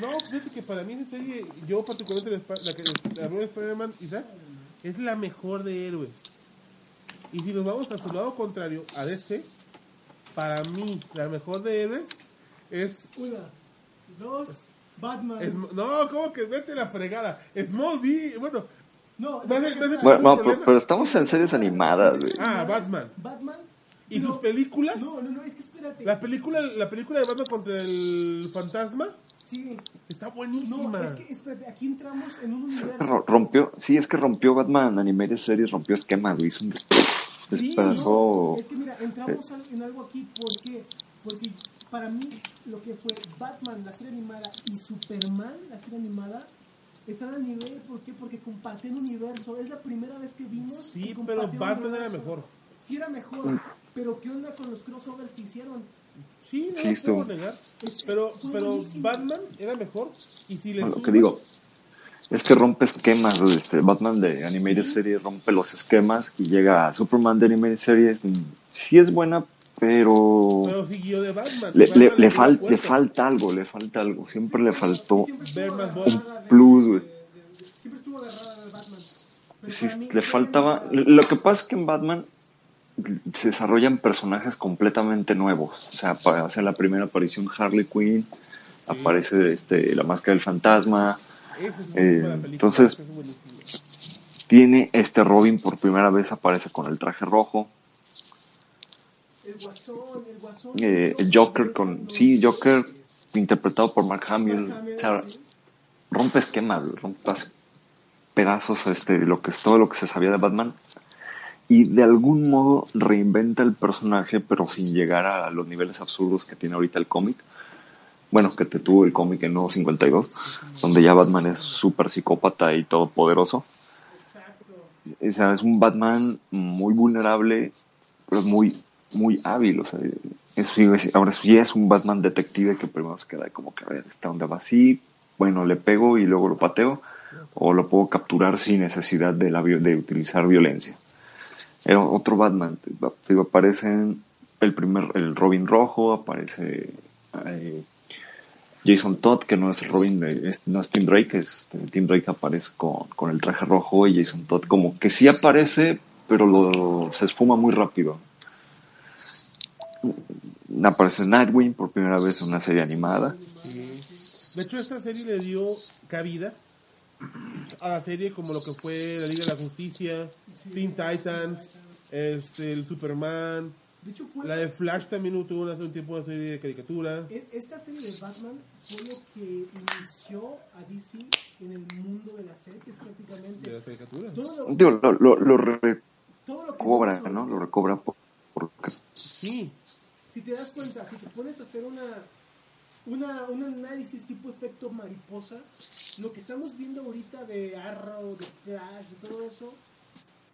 no, fíjate que para mí esa serie, yo particularmente la, que la de Spider-Man, Isaac, es la mejor de héroes. Y si nos vamos a su lado contrario, a DC, para mí la mejor de héroes es... Una, dos, Batman. es- no, ¿cómo que vete la fregada? Smallville, bueno, no, Bueno, pero, pero estamos en series animadas, güey. Ah, Batman. Batman. ¿Y pero- sus películas? No, no, no, es que espérate. La película, la película de Batman contra el fantasma Sí. está buenísima. No, es que espérate, aquí entramos en un universo. Rompió, sí, es que rompió Batman Animated Series, rompió esquemas, güey. Hizo un Sí, despedazó. no, es que mira, entramos en algo aquí, ¿por qué? Porque para mí lo que fue Batman, la serie animada, y Superman, la serie animada, están al nivel, ¿por qué? Porque comparten universo. Es la primera vez que vimos. Sí, que pero Batman era mejor. Sí, era mejor. Pero ¿qué onda con los crossovers que hicieron? Sí, no Sí, lo puedo negar. Pero, pero buenísimo. Batman era mejor. Y si le Lo que digo, es que rompe esquemas. Este, Batman de Animated Series rompe los esquemas y llega a Superman de Animated Series. Sí es buena, pero Pero siguió de Batman. le, Batman le, le, fal- le falta algo, le falta algo. Siempre le faltó. Siempre de- Plus, güey. Siempre estuvo agarrada de Batman. Sí, mí le faltaba. Lo que pasa es que en Batman se desarrollan personajes completamente nuevos. O sea, hace la primera aparición Harley Quinn, aparece este, la máscara del fantasma, es Eh, película, entonces- es tiene este Robin por primera vez, aparece con el traje rojo. El Guasón, el Guasón. Eh, el los Joker con. Sí, Joker interpretado por Mark Hamill. O sea, rompe esquemas, rompe pedazos este, lo que es todo lo que se sabía de Batman. Y de algún modo reinventa el personaje, pero sin llegar a los niveles absurdos que tiene ahorita el cómic. Bueno, que te tuvo el cómic en Nuevo 52, donde ya Batman es súper psicópata y todopoderoso. Exacto. O sea, es un Batman muy vulnerable, pero muy, muy hábil. O sea, es, ahora sí es un Batman detective que primero se queda como que, a ver, ¿está donde va así? Bueno, le pego y luego lo pateo. O lo puedo capturar sin necesidad de, la, de utilizar violencia. Era otro Batman. te- digo, aparecen el primer, el Robin rojo, aparece eh, Jason Todd, que no es Robin, de- es- no es Tim Drake, es, Tim Drake aparece con, con el traje rojo y Jason Todd como que sí aparece, pero lo, se esfuma muy rápido. Aparece Nightwing por primera vez en una serie animada. De hecho, esta serie le dio cabida a la serie como lo que fue la Liga de la Justicia, Teen Titans, este, el Superman, De hecho, fue la de Flash también tuvo hace un tiempo una serie de caricatura. e- esta serie de Batman fue lo que inició a DC en el mundo de las series De prácticamente. la caricatura. Todo lo, Digo, lo, lo, lo recobra, ¿no? Lo recobra por, porque Sí, Si te das cuenta, si te pones a hacer una, una, un análisis tipo efecto mariposa, lo que estamos viendo ahorita de Arrow, de Flash, de todo eso,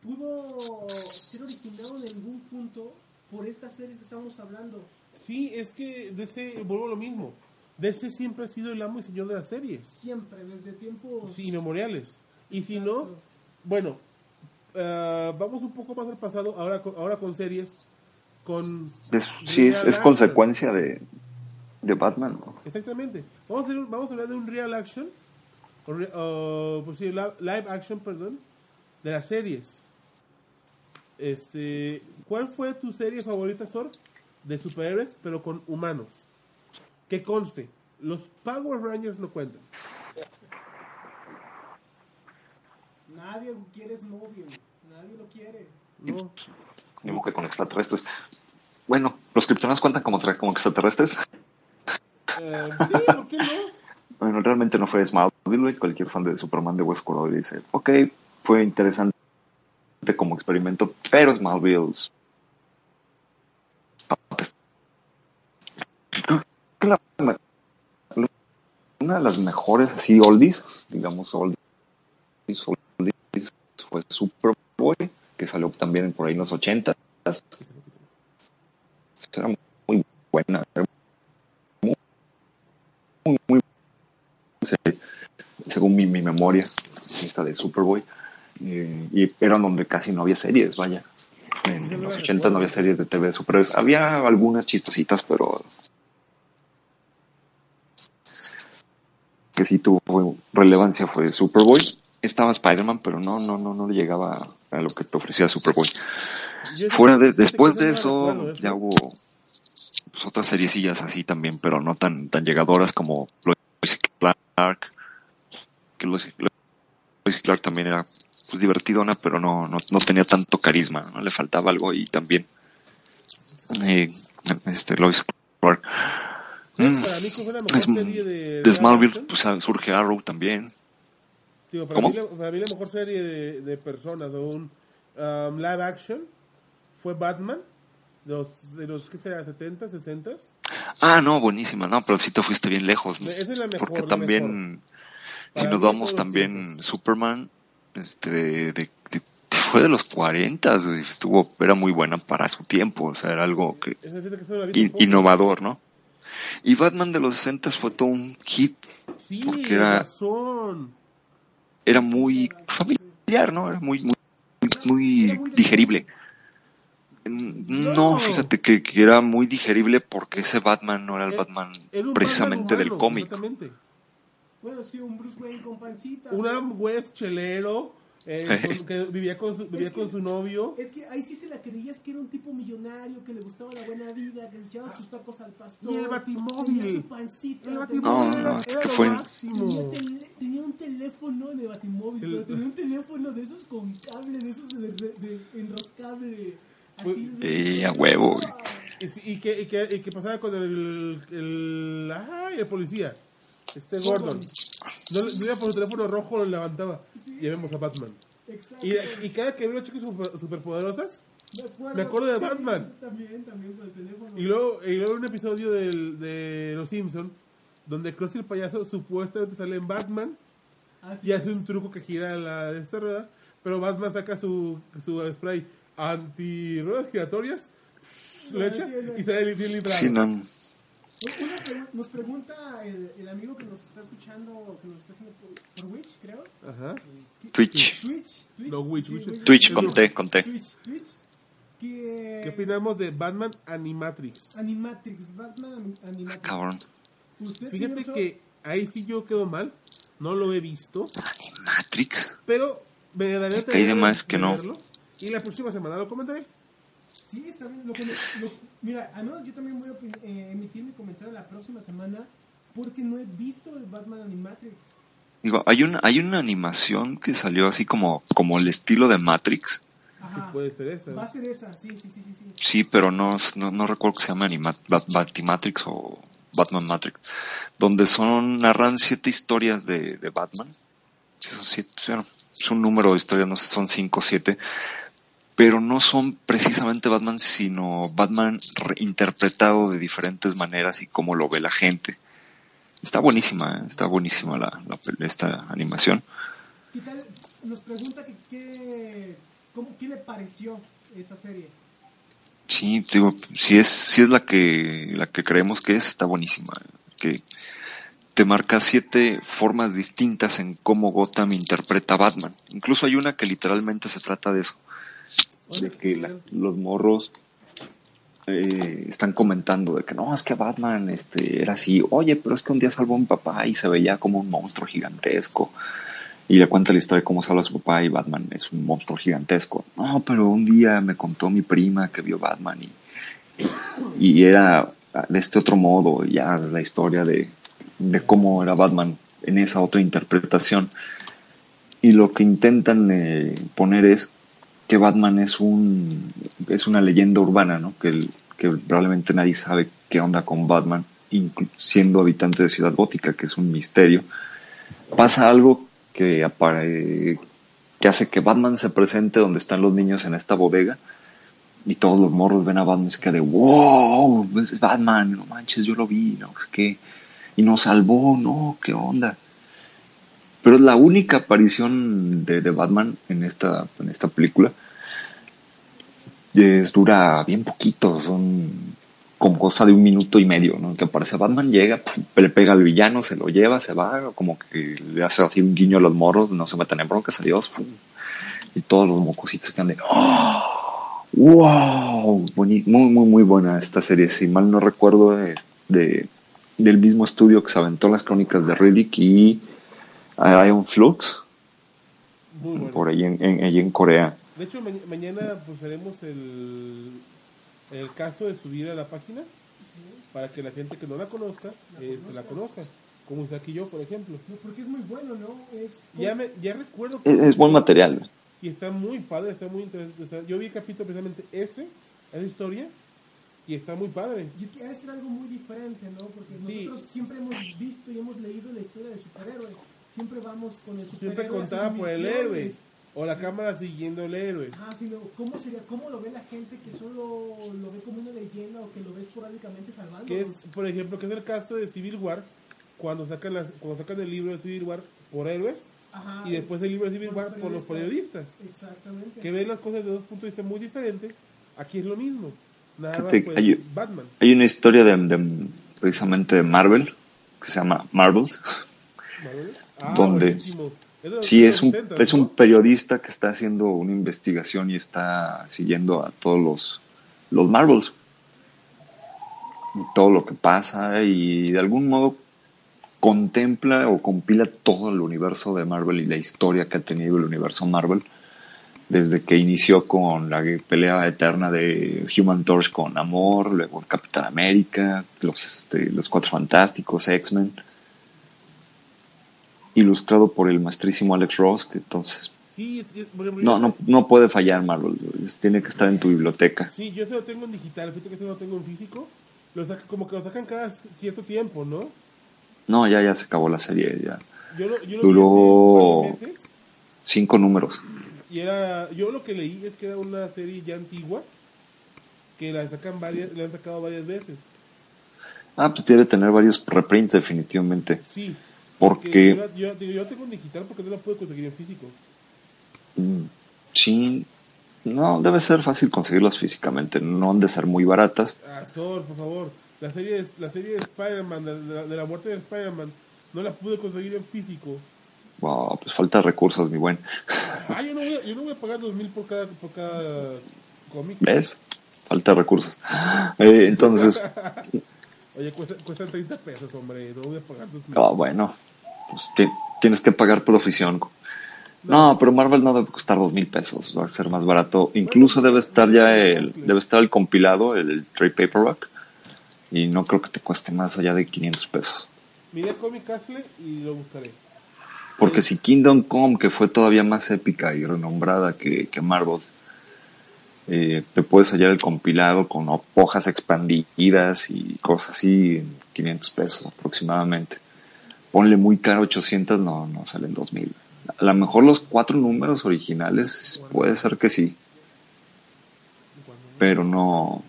pudo ser originado en algún punto por estas series que estamos hablando. sí, es que DC, vuelvo a lo mismo. DC siempre ha sido el amo y señor de las series. Siempre, desde tiempos... Sí, memoriales. Y si no, bueno, eh, vamos un poco más al pasado, ahora con, ahora con series, con... es, sí, es, es consecuencia de, de Batman. ¿no? Exactamente. Vamos a, hacer un- vamos a hablar de un real action, o re- o, pues sí, live action, perdón, de las series. Este, ¿cuál fue tu serie favorita, Sor? De superhéroes, pero con humanos. Que conste, los Power Rangers no cuentan. Nadie quiere Smallville, nadie lo quiere. No. Ni modo que con extraterrestres. Bueno, ¿los kryptonianos cuentan como, como extraterrestres? Eh, sí, ¿por qué no? Bueno, realmente no fue Smallville. Cualquier fan de Superman de Westworld dice, ok, fue interesante como experimento, pero Smallville... pues, una de las mejores, así, oldies, digamos, oldies, oldies, fue Superboy, que salió también por ahí en los 80 Era muy buena, muy, muy se- según mi, mi memoria, esta de Superboy, eh, y eran donde casi no había series, vaya. En, en los 80 no había series de TV de superhéroes. Había algunas chistositas, pero que sí tuvo relevancia fue Superboy. Estaba Spider-Man, pero no, no, no, no le llegaba a lo que te ofrecía Superboy. Fuera de, después de eso, eso. ya hubo pues, otras seriecillas así también, pero no tan, tan llegadoras como Lois Clark. Que Lois, Clark también era pues, divertidona, pero no, no, no tenía tanto carisma, no le faltaba algo y también eh, este Lois Clark. Sí, Mm, para mí fue la mejor es- serie de, Smallville pues, ah, surge Arrow también. Digo, para, ¿Cómo? mí, la, para mí la mejor serie de, de personas de un um, live action fue Batman, los, de los ¿qué será? ¿70, 60? Ah, no, buenísima, no, pero sí te fuiste bien lejos. ¿no? Es la mejor, Porque la también Si nos vamos también Superman, este, de, de- de- fue de los 40, güey, estuvo, era muy buena para su tiempo, o sea, era algo que que in- innovador, ¿no? Y Batman de los 60 fue todo un hit, Sí, porque era- razón. era muy familiar, ¿no? Era muy, muy, muy digerible. No, fíjate que, que era muy digerible porque ese Batman no era el Eh, Batman Era precisamente Batman del cómic. Bueno, sí, un Bruce Wayne con pancita. Un web chelero eh, con- que vivía con su, vivía con su novio. Es que ahí sí se la creías que era un tipo millonario, que le gustaba la buena vida, que se echaba sus tacos al pastor. Y el Batimóvil. Tenía su pancita. El No, no, es que fue-. Tenía, tele- tenía un teléfono el Batimóvil, El- pero tenía un teléfono de esos con cable, de esos de, de- de enroscable. Pues, eh, a huevo. Y, y que, y, que, y que pasaba con el, el, ay, el policía, este Gordon. No, iba por su teléfono rojo, lo levantaba. Y vemos a Batman. Exacto. Y, y cada que veo chicas super, superpoderosas, me acuerdo, me acuerdo de sí, Batman. También, también con el teléfono. y luego, y luego un episodio del, de Los Simpson donde Krusty el payaso supuestamente sale en Batman Así y hace un truco que gira la esta rueda, pero Batman saca su, su spray anti ruedas giratorias, lo echa y sale bien literal. Sí, no, Una pregu- nos pregunta el, el amigo que nos está escuchando, que nos está haciendo por, por Twitch, creo. Ajá. ¿Qué- Twitch. Twitch, Twitch. No, Witch, Sí, Witch. Twitch con T, con T. Twitch, Twitch. Que ¿Qué opinamos de Batman Animatrix? Animatrix, Batman Animatrix. cabrón. Usted, Fíjate señor que ahí sí yo quedo mal, no lo he visto, Matrix. pero me daría Me caí de más que no. Y la próxima semana lo comentaré. Sí, está bien. Lo que me- lo- mira, al menos yo también voy a eh, emitir mi comentario la próxima semana porque no he visto el Batman Animatrix. Digo, hay una, hay una animación que salió así como, como el estilo de Matrix. Ajá. Puede ser esa. Va a ser esa, sí, sí, sí, sí. sí. Sí, pero no, no, no recuerdo que se llame Anima- Bat- Batimatrix o Batman Matrix. Donde son, narran siete historias de, de Batman. Sí, son siete, bueno, es un número de historias, no sé, son cinco o siete. Pero no son precisamente Batman, sino Batman reinterpretado de diferentes maneras y cómo lo ve la gente. Está buenísima, ¿eh? está buenísima la, la esta animación. ¿Qué tal? Nos pregunta que qué, cómo, qué le pareció esa serie. Sí, digo, si es, si es la que, la que creemos que es, está buenísima. Que te marca siete formas distintas en cómo Gotham interpreta a Batman. Incluso hay una que literalmente se trata de eso. De que la- los morros eh, están comentando de que no, es que Batman este, era así. Oye, pero es que un día salvó a mi papá y se veía como un monstruo gigantesco. Y le cuenta la historia de cómo salva a su papá y Batman es un monstruo gigantesco. No, pero un día me contó mi prima que vio Batman y, y era de este otro modo, ya la historia de, de cómo era Batman en esa otra interpretación. Y lo que intentan eh, poner es que Batman es un es una leyenda urbana, ¿no? Que, el- probablemente nadie sabe qué onda con Batman, siendo habitante de Ciudad Gótica, que es un misterio. Pasa algo que que hace que Batman se presente donde están los niños en esta bodega y todos los morros ven a Batman y se quedan de wow, es Batman, no manches, yo lo vi, no sé qué, y nos salvó, no, qué onda. Pero es la única aparición de, de Batman en esta, en esta película. Es, dura bien poquito, son como cosa de un minuto y medio, ¿no? Que aparece Batman, llega, pum, le pega al villano, se lo lleva, se va, como que le hace así un guiño a los morros, no se meten en broncas, adiós, pum. y todos los mocositos quedan de ¡Oh! ¡Wow! Muy, muy, muy buena esta serie. Si mal no recuerdo, es de, del mismo estudio que se aventó las crónicas de Riddick y Iron Flux, Muy bueno. por ahí en, en, ahí en Corea. De hecho, ma- mañana pues haremos el, el caso de subir a la página para que la gente que no la conozca, este, la conozca. Como está aquí yo, por ejemplo. No, porque es muy bueno, ¿no? Es Ya, me, ya recuerdo que Es, es buen material. Y está muy padre, está muy interesante. está- yo vi el capítulo precisamente ese, esa historia, y está muy padre. Y es que ha de ser algo muy diferente, ¿no? Porque Sí. nosotros siempre hemos visto y hemos leído la historia del superhéroe. Siempre vamos con el superhéroe. Siempre contada por el héroe, o la cámara siguiendo el héroe. Ah, sino, ¿cómo, sería, ¿Cómo lo ve la gente que solo lo ve como una leyenda o que lo ve esporádicamente salvando? Que es, por ejemplo, que es el caso de Civil War, cuando sacan, las, cuando sacan el libro de Civil War, por héroes Ajá, y después el libro de Civil War por los periodistas, Exactamente. que ven las cosas de dos puntos de vista muy diferentes. Aquí es lo mismo. Nada más, pues, hay- Batman. Hay una historia de, de- precisamente de Marvel que se llama Marvels. ¿Marvel? Ah, ¿Dónde? buenísimo. Es de los Sí, es un, 60, es un periodista que está haciendo una investigación y está siguiendo a todos los, los Marvels. Y todo lo que pasa y de algún modo contempla o compila todo el universo de Marvel y la historia que ha tenido el universo Marvel desde que inició con la pelea eterna de Human Torch con Amor, luego Capitán América, los, este, los Cuatro Fantásticos, X-Men ilustrado por el maestrísimo Alex Ross, que entonces Sí, no, no, no puede fallar Marvel, tiene que estar en tu biblioteca. Sí, yo se lo tengo en digital, fíjate que se lo tengo en físico. Lo saca, como que lo sacan cada cierto tiempo, ¿no? No, ya, ya se acabó la serie, ya. Yo lo, yo lo Duró- hace meses Cinco números. y era, yo lo que leí es que era una serie ya antigua que la sacan varias, la han sacado varias veces. Ah, pues tiene que tener varios reprints definitivamente. Sí. Porque, Yo, yo, digo, yo la tengo en digital porque no la pude conseguir en físico. mm, sí, no, debe ser fácil conseguirlas físicamente, no han de ser muy baratas. Thor, por favor. La serie, de- la serie de Spider-Man, de, de la- de la muerte de Spider-Man, no la pude conseguir en físico. Wow, pues falta recursos, mi buen. Ah, yo no voy a, yo no voy a pagar dos mil por cada, por cada cómic. ¿Ves? Falta recursos. Eh, entonces, Oye, cuesta, cuestan 30 pesos, hombre. No voy a pagar dos mil. Ah, bueno, pues ti- tienes que pagar profesión. No, pero Marvel no debe costar dos mil pesos, va a ser más barato. Incluso debe estar ya el, debe estar el compilado, el trade paperback, y no creo que te cueste más allá de 500 pesos. Miré Comic Castle y lo buscaré. Porque si Kingdom Come, que fue todavía más épica y renombrada que, que Marvel, eh, te puedes hallar el compilado con hojas expandidas y cosas así, en 500 pesos aproximadamente. Ponle muy caro 800, no, no salen 2000. A lo mejor los cuatro números originales puede ser que sí, pero no,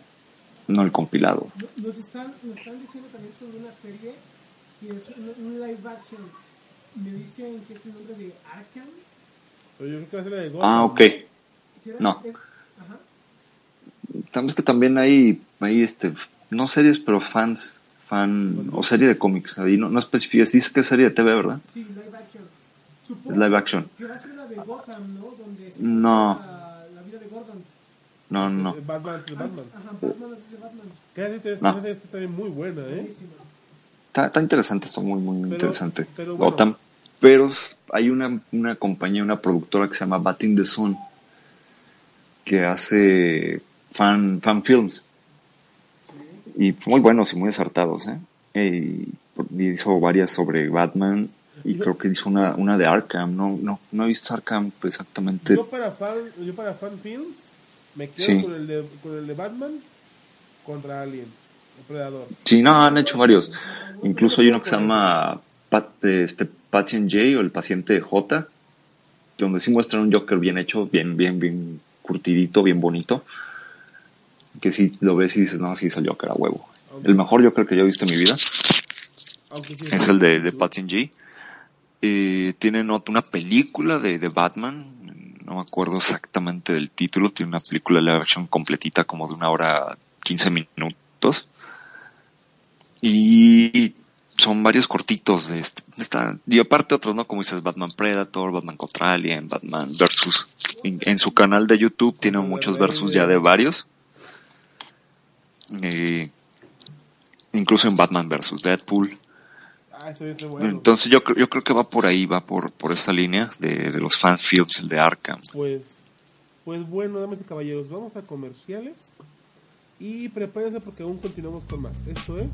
no el compilado. No- Nos están, nos están diciendo también sobre una serie que es un, un live action. Me dicen que es el nombre de Arkham. Pero yo creo que va a ser la de Gotham. Ah, ok. ¿Será? No. Es- ajá. También es que también hay, hay este, no series, pero fans, fan, o serie de cómics, ahí no, no especificas, dice que es serie de TV, ¿verdad? Sí, live action. Supongo Es live action. Que va a ser la de Gotham, ¿no? Donde se No. La, la vida de Gordon. No, no, Batman antes Batman. Ajá, Batman antes de Batman. Que No. hace este también muy buena, ¿eh? Está, está interesante esto, muy, muy, muy Pero- interesante. pero bueno. Gotham. Pero hay una, una compañía, una productora que se llama Batting the Sun, que hace fan, fan films. Y muy buenos y muy acertados, ¿eh? Y hizo varias sobre Batman y creo que hizo una, una de Arkham. No, no, no he visto Arkham exactamente. Yo para fan, yo para fan films me quedo Sí. con, el de, con el de Batman contra Alien, el Predador. Sí, no, han hecho varios. Incluso hay uno que se llama Pat- este, Patient J o el paciente J, donde sí muestran un Joker bien hecho, bien, bien, bien curtidito, bien bonito. Que si lo ves y dices, no, sí es el Joker a huevo. El mejor Joker que yo he visto en mi vida sí es el de, de J. Eh, tienen una película de, de Batman, no me acuerdo exactamente del título, tiene una película de action completita como de una hora 15 minutos. Y son varios cortitos de este, está- y aparte otros, ¿no? Como dices, Batman Predator, Batman contra Alien, Batman versus. En, en su canal de YouTube tiene muchos versus ya de varios. Eh, incluso en Batman versus Deadpool. Ah, bueno. Entonces yo, creo- yo creo que va por ahí, va por, por esa línea de, de los fan films, el de Arkham. Pues, pues bueno, damas y caballeros, vamos a comerciales y prepárense porque aún continuamos con más. Esto es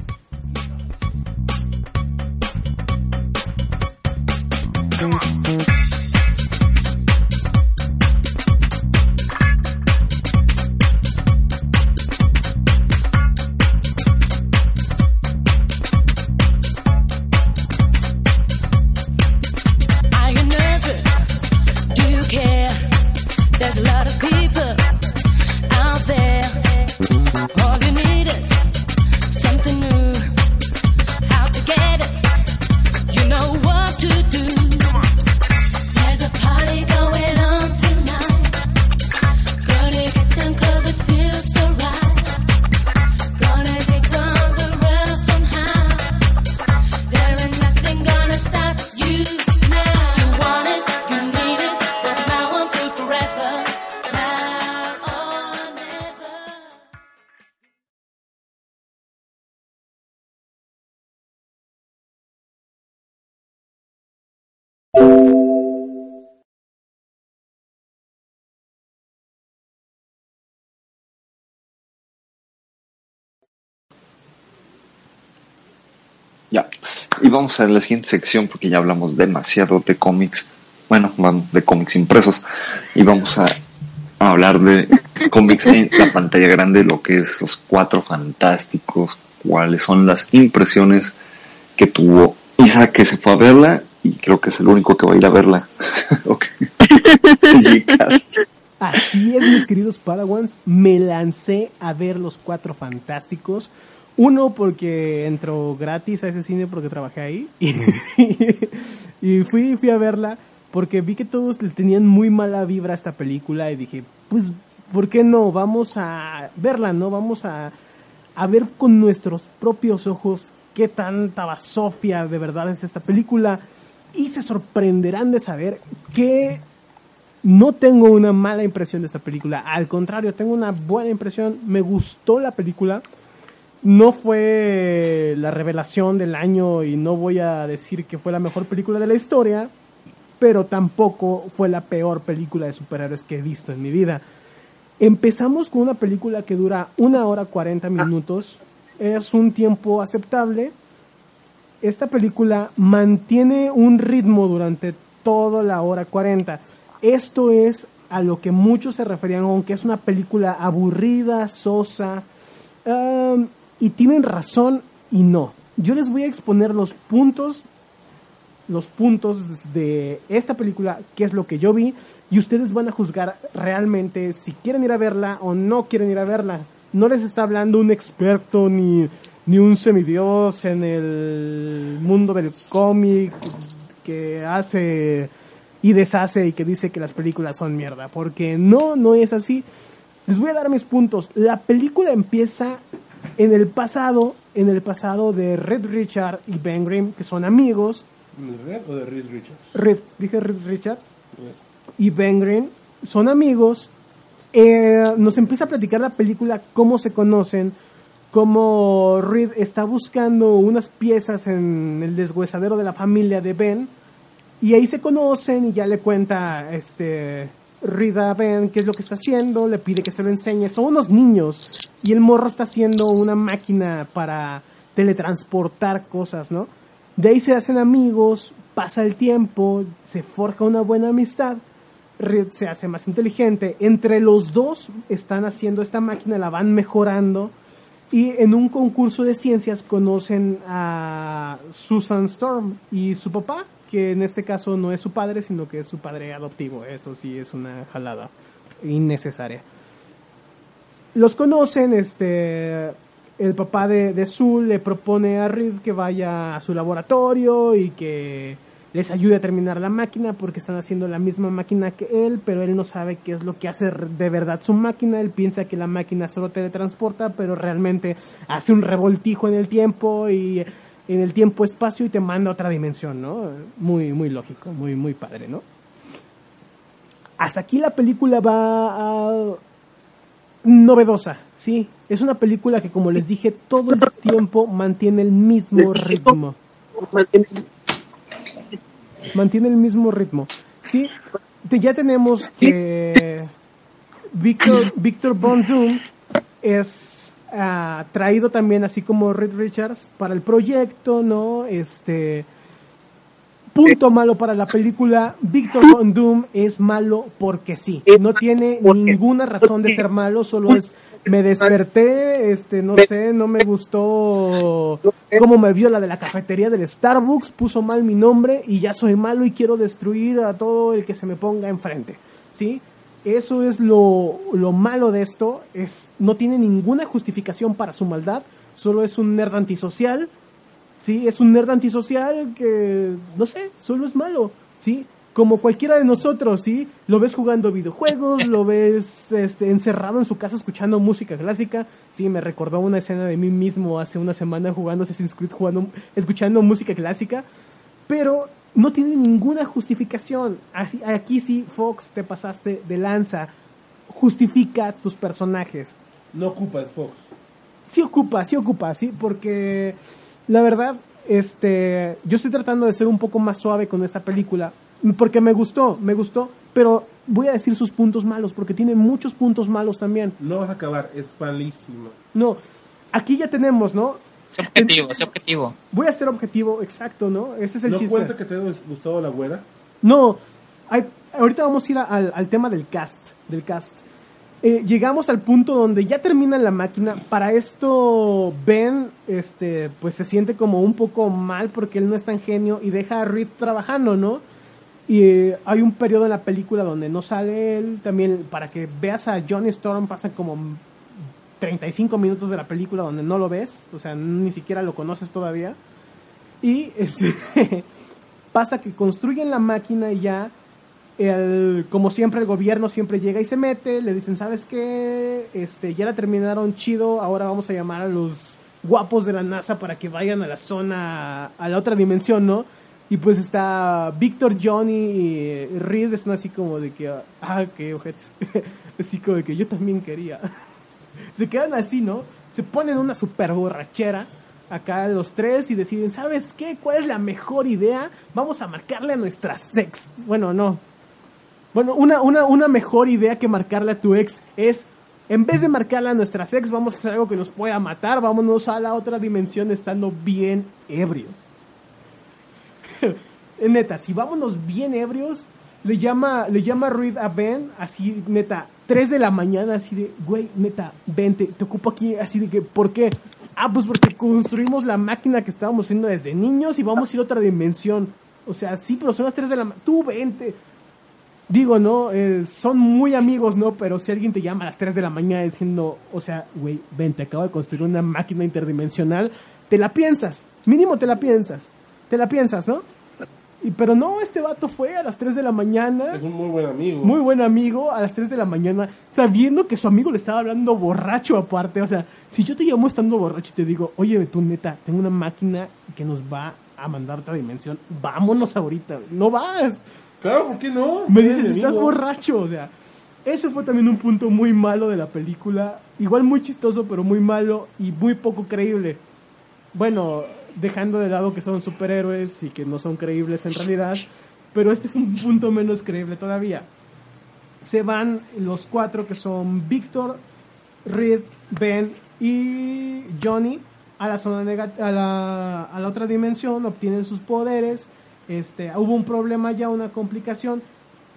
vamos a la siguiente sección porque ya hablamos demasiado de cómics. Bueno, vamos de cómics impresos. Y vamos a, hablar de cómics en la pantalla grande, lo que es los cuatro fantásticos, cuáles son las impresiones que tuvo Isa que se fue a verla y creo que es el único que va a ir a verla. Así es, mis queridos Padawans, me lancé a ver Los Cuatro Fantásticos. Uno, porque entró gratis a ese cine porque trabajé ahí. Y, y fui, fui a verla porque vi que todos le tenían muy mala vibra esta película y dije, pues, ¿por qué no? Vamos a verla, ¿no? Vamos a, a ver con nuestros propios ojos qué tanta basofia de verdad es esta película. Y se sorprenderán de saber que no tengo una mala impresión de esta película. Al contrario, tengo una buena impresión. Me gustó la película. No fue la revelación del año y no voy a decir que fue la mejor película de la historia, pero tampoco fue la peor película de superhéroes que he visto en mi vida. Empezamos con una película que dura una hora 40 minutos. Es un tiempo aceptable. Esta película mantiene un ritmo durante toda la hora 40. Esto es a lo que muchos se referían con que es una película aburrida, sosa. um, y tienen razón y no. Yo les voy a exponer los puntos los puntos de esta película, qué es lo que yo vi, y ustedes van a juzgar realmente si quieren ir a verla o no quieren ir a verla. No les está hablando un experto ni, ni un semidios en el mundo del cómic que hace y deshace y que dice que las películas son mierda, porque no, no es así. Les voy a dar mis puntos. La película empieza en el pasado, en el pasado de Red Richard y Ben Grimm, que son amigos, ¿De Red o de Reed Richards? Red, dije Red Richards y Ben Green son amigos. Eh, nos empieza a platicar la película cómo se conocen, cómo Reed está buscando unas piezas en el deshuesadero de la familia de Ben y ahí se conocen y ya le cuenta este Reed a Ben qué es lo que está haciendo, le pide que se lo enseñe. Son unos niños y el morro está haciendo una máquina para teletransportar cosas, ¿no? De ahí se hacen amigos, pasa el tiempo, se forja una buena amistad, Reed se hace más inteligente. Entre los dos están haciendo esta máquina, la van mejorando. Y en un concurso de ciencias conocen a Susan Storm y su papá, que en este caso no es su padre, sino que es su padre adoptivo. Eso sí es una jalada innecesaria. Los conocen, este, el papá de, de Sue le propone a Reed que vaya a su laboratorio y que les ayude a terminar la máquina porque están haciendo la misma máquina que él, pero él no sabe qué es lo que hace de verdad su máquina. Él piensa que la máquina solo teletransporta, pero realmente hace un revoltijo en el tiempo y en el tiempo-espacio y te manda a otra dimensión, ¿no? Muy, muy lógico, muy, muy padre, ¿no? Hasta aquí la película va a novedosa, sí. Es una película que, como les dije, todo el tiempo mantiene el mismo ritmo. Mantiene el mismo ritmo. Sí, ya tenemos que Victor, Victor Von Doom es ah, traído también, así como Reed Richards, para el proyecto, ¿no? Este. Punto malo para la película, Victor Von Doom es malo porque sí. No tiene ninguna razón de ser malo, solo es me desperté, este, no sé, no me gustó cómo me vio la de la cafetería del Starbucks, puso mal mi nombre y ya soy malo y quiero destruir a todo el que se me ponga enfrente. ¿Sí? Eso es lo, lo malo de esto, es no tiene ninguna justificación para su maldad, solo es un nerd antisocial ¿sí? Es un nerd antisocial que, no sé, solo es malo, ¿sí? Como cualquiera de nosotros, ¿sí? Lo ves jugando videojuegos, lo ves este, encerrado en su casa escuchando música clásica, sí, me recordó una escena de mí mismo hace una semana jugando Assassin's Creed, jugando, escuchando música clásica, pero no tiene ninguna justificación. Así, aquí sí, Fox, te pasaste de lanza. Justifica tus personajes No ocupa el Fox. sí ocupa, sí ocupa, sí, porque la verdad, este, yo estoy tratando de ser un poco más suave con esta película, porque me gustó, me gustó, pero voy a decir sus puntos malos, porque tiene muchos puntos malos también. No vas a acabar, es malísimo. No, aquí ya tenemos, ¿no? Sé objetivo, sé objetivo. Voy a ser objetivo, exacto, ¿no? Este es el ¿No chiste. cuenta que te haya gustado la güera? No, hay- ahorita vamos a ir a- al, al tema del cast, del cast. Eh, llegamos al punto donde ya termina la máquina. Para esto Ben, este, pues se siente como un poco mal porque él no es tan genio y deja a Reed trabajando, ¿no? Y eh, hay un periodo en la película donde no sale él. También para que veas a Johnny Storm pasan como 35 minutos de la película donde no lo ves, o sea, ni siquiera lo conoces todavía. Y este pasa que construyen la máquina y ya el, como siempre el gobierno siempre llega y se mete, le dicen, "¿Sabes qué? Este, ya la terminaron chido, ahora vamos a llamar a los guapos de la NASA para que vayan a la zona a la otra dimensión, ¿no?" Y pues está Víctor, Johnny y Reed están así como de que, ah, qué ojetes. así como de que yo también quería. se quedan así, ¿no? Se ponen una super borrachera acá los tres y deciden, ¿sabes qué? ¿Cuál es la mejor idea? Vamos a marcarle a nuestra sex. Bueno, no. Bueno, una, una, una mejor idea que marcarle a tu ex es, en vez de marcarle a nuestra sex, vamos a hacer algo que nos pueda matar, vámonos a la otra dimensión estando bien ebrios. neta, si vámonos bien ebrios, le llama, le llama Reed a Ben, así, neta, 3 de la mañana, así de, güey, neta, vente, te ocupo aquí, así de que, ¿por qué? Ah, pues porque construimos la máquina que estábamos haciendo desde niños y vamos a ir a otra dimensión. O sea, sí, pero son las 3 de la mañana, tú vente. Digo, ¿no? Eh, son muy amigos, ¿no? Pero si alguien te llama a las 3 de la mañana diciendo, o sea, güey, ven, te acabo de construir una máquina interdimensional, te la piensas, mínimo te la piensas, te la piensas, ¿no? Y, pero no, este vato fue a las 3 de la mañana, Es un muy buen amigo. muy buen amigo, a las 3 de la mañana, sabiendo que su amigo le estaba hablando borracho aparte. O sea, si yo te llamo estando borracho y te digo, oye, tú neta, tengo una máquina que nos va a mandar a otra dimensión, vámonos ahorita, no vas. Claro, ¿por qué no? Me dices, mi estás borracho, o sea. Ese fue también un punto muy malo de la película. Igual muy chistoso, pero muy malo y muy poco creíble. Bueno, dejando de lado que son superhéroes y que no son creíbles en realidad. Pero este fue un punto menos creíble todavía. Se van los cuatro que son Víctor, Reed, Ben y Johnny a la zona a la, a la otra dimensión, obtienen sus poderes. Este, hubo un problema ya, una complicación.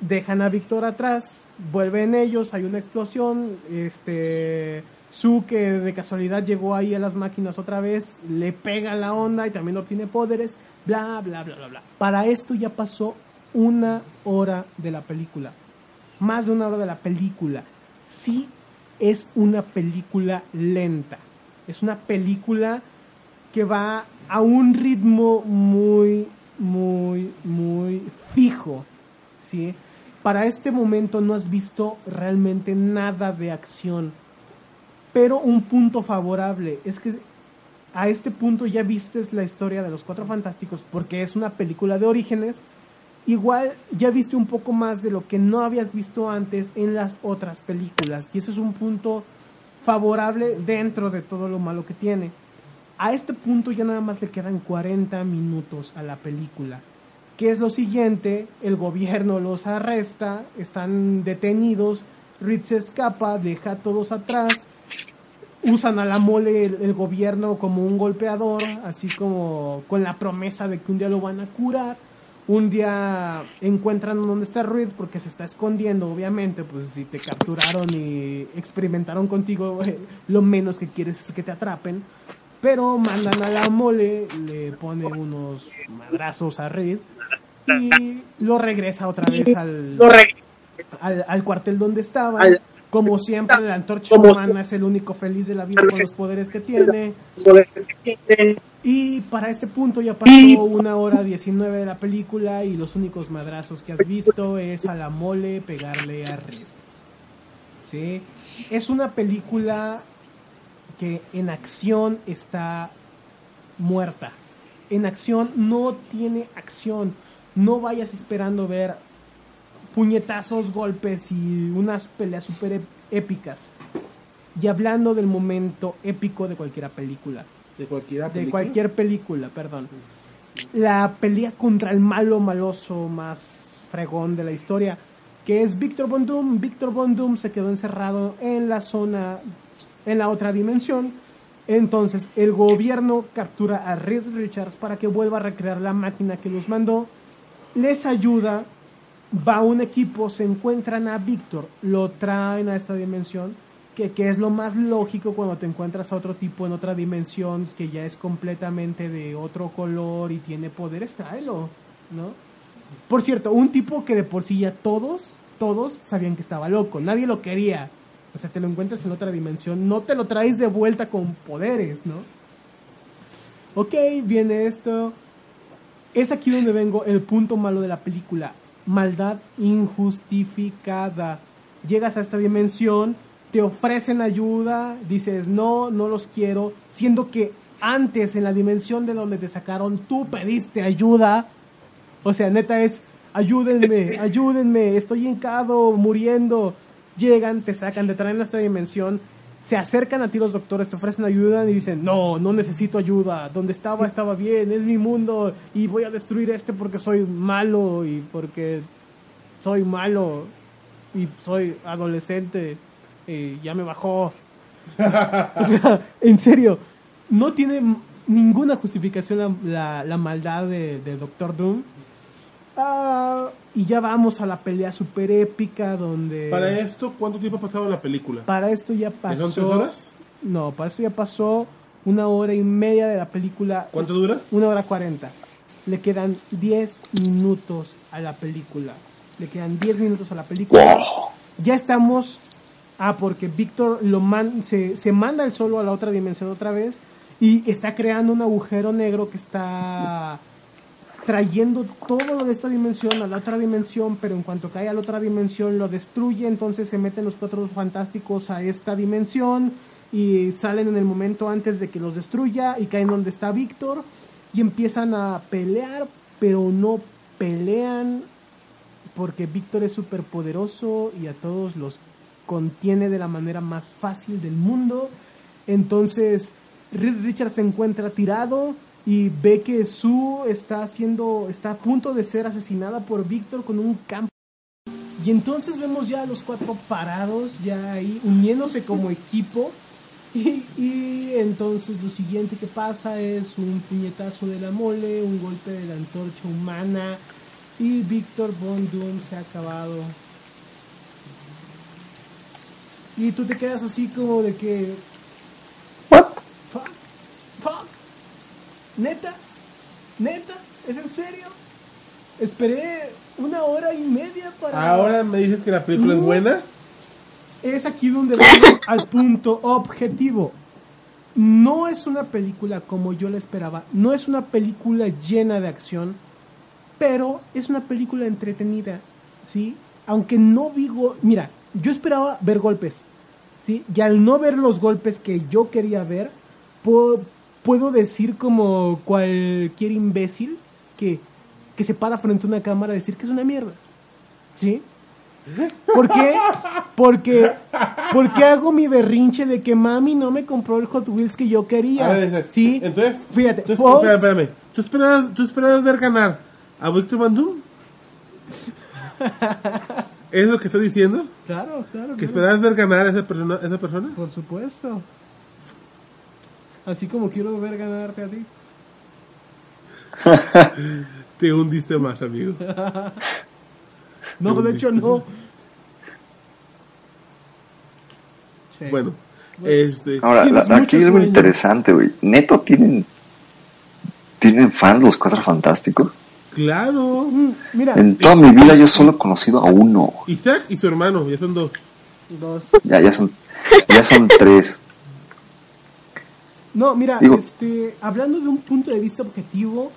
Dejan a Víctor atrás, vuelven ellos, hay una explosión. Este, Su que de casualidad llegó ahí a las máquinas otra vez, le pega la onda y también obtiene poderes. Bla, bla, bla, bla, bla. Para esto ya pasó una hora de la película. Más de una hora de la película. Sí es una película lenta. Es una película que va a un ritmo muy, muy, muy fijo. ¿sí? Para este momento no has visto realmente nada de acción. Pero un punto favorable es que a este punto ya vistes la historia de los Cuatro Fantásticos porque es una película de orígenes. Igual ya viste un poco más de lo que no habías visto antes en las otras películas. Y eso es un punto favorable dentro de todo lo malo que tiene. A este punto ya nada más le quedan 40 minutos a la película. ¿Qué es lo siguiente? El gobierno los arresta, están detenidos, Reed se escapa, deja a todos atrás, usan a la mole el, el gobierno como un golpeador, así como con la promesa de que un día lo van a curar. Un día encuentran dónde está Reed porque se está escondiendo, obviamente, pues si te capturaron y experimentaron contigo, lo menos que quieres es que te atrapen. Pero mandan a la mole, le pone unos madrazos a Reed y lo regresa otra vez al, al, al cuartel donde estaba. Al- Como siempre, la antorcha humana es el único feliz de la vida con los poderes que tiene. Y para este punto ya pasó una hora 19 de la película y los únicos madrazos que has visto es a la mole pegarle a Red. ¿Sí? Es una película que en acción está muerta. En acción no tiene acción. No vayas esperando ver puñetazos, golpes y unas peleas super ép- épicas. Y hablando del momento épico de cualquier película De cualquiera de cualquier película, perdón. La pelea contra el malo maloso más fregón de la historia, que es Victor Von Doom. Victor Von Doom se quedó encerrado en la zona, en la otra dimensión, Entonces, el gobierno captura a Reed Richards para que vuelva a recrear la máquina que los mandó. Les ayuda, va un equipo, se encuentran a Víctor, lo traen a esta dimensión, que, es lo más lógico cuando te encuentras a otro tipo en otra dimensión que ya es completamente de otro color y tiene poderes, tráelo, ¿no? Por cierto, un tipo que de por sí ya todos, todos sabían que estaba loco, nadie lo quería. O sea, te lo encuentras en otra dimensión, no te lo traes de vuelta con poderes, ¿no? Ok, viene esto. Es aquí donde vengo el punto malo de la película. Maldad injustificada. Llegas a esta dimensión, te ofrecen ayuda, dices no, no los quiero, siendo que antes en la dimensión de donde te sacaron tú pediste ayuda. O sea, neta es, ayúdenme, ayúdenme, estoy hincado, muriendo. Llegan, te sacan, te traen a esta dimensión, se acercan a ti los doctores, te ofrecen ayuda y dicen, no, no necesito ayuda, donde estaba estaba bien, es mi mundo y voy a destruir este porque soy malo y porque soy malo y soy adolescente y ya me bajó. o sea, en serio, no tiene ninguna justificación la, la- la maldad de, de Doctor Doom. Ah, y ya vamos a la pelea super épica donde... Para esto, ¿cuánto tiempo ha pasado la película? Para esto ya ¿Ya pasó... son tres horas? No, para esto ya pasó una hora y media de la película. ¿Cuánto dura? Una hora cuarenta. Le quedan 10 minutos a la película. Le quedan 10 minutos a la película. Ya estamos... Ah, porque Víctor lo man- se, se manda el solo a la otra dimensión otra vez y está creando un agujero negro que está trayendo todo lo de esta dimensión a la otra dimensión, pero en cuanto cae a la otra dimensión lo destruye, entonces se meten los cuatro fantásticos a esta dimensión y salen en el momento antes de que los destruya y caen donde está Víctor y empiezan a pelear, pero no pelean porque Víctor es súper poderoso y a todos los contiene de la manera más fácil del mundo. Entonces, Reed Richards se encuentra tirado y ve que Sue está haciendo, está a punto de ser asesinada por Víctor con un campo. Y entonces vemos ya a los cuatro parados, ya ahí uniéndose como equipo. Y, y entonces lo siguiente que pasa es un puñetazo de la mole, un golpe de la antorcha humana y Víctor Von Doom se ha acabado. Y tú te quedas así como de que... Fuck, fuck, neta, neta, ¿es en serio? Esperé una hora y media para... Ahora me dices que la película es Mm. buena. Es aquí donde vengo al punto objetivo. No es una película como yo la esperaba. No es una película llena de acción. Pero es una película entretenida. ¿Sí? Aunque no vi... Mira, yo esperaba ver golpes. ¿Sí? Y al no ver los golpes que yo quería ver, puedo, decir como cualquier imbécil que, que se para frente a una cámara a decir que es una mierda. ¿Sí? ¿Por qué? Porque, porque hago mi berrinche de que mami no me compró el Hot Wheels que yo quería. A ver, ¿Sí? Entonces, Fíjate, tú, Fox- espérame, espérame. ¿Tú esperabas, ¿Tú esperabas ver ganar a Víctor Van Doom? ¿Es lo que estás diciendo? Claro, claro. ¿Que claro. esperabas ver ganar a esa persona? Esa persona? Por supuesto. Así como quiero ver ganarte a ti. Te hundiste más, amigo. No, de hecho no. Sí. Bueno, este... Ahora, la- aquí es muy sueño. interesante, güey. Neto tienen. ¿Tienen fans los cuatro fantásticos? Claro. Mm, Mira, En toda mi vida yo solo he conocido a uno. Isaac y su hermano, ya son dos. dos. Ya, ya son, ya son tres. No, mira, Digo- este, hablando de un punto de vista objetivo,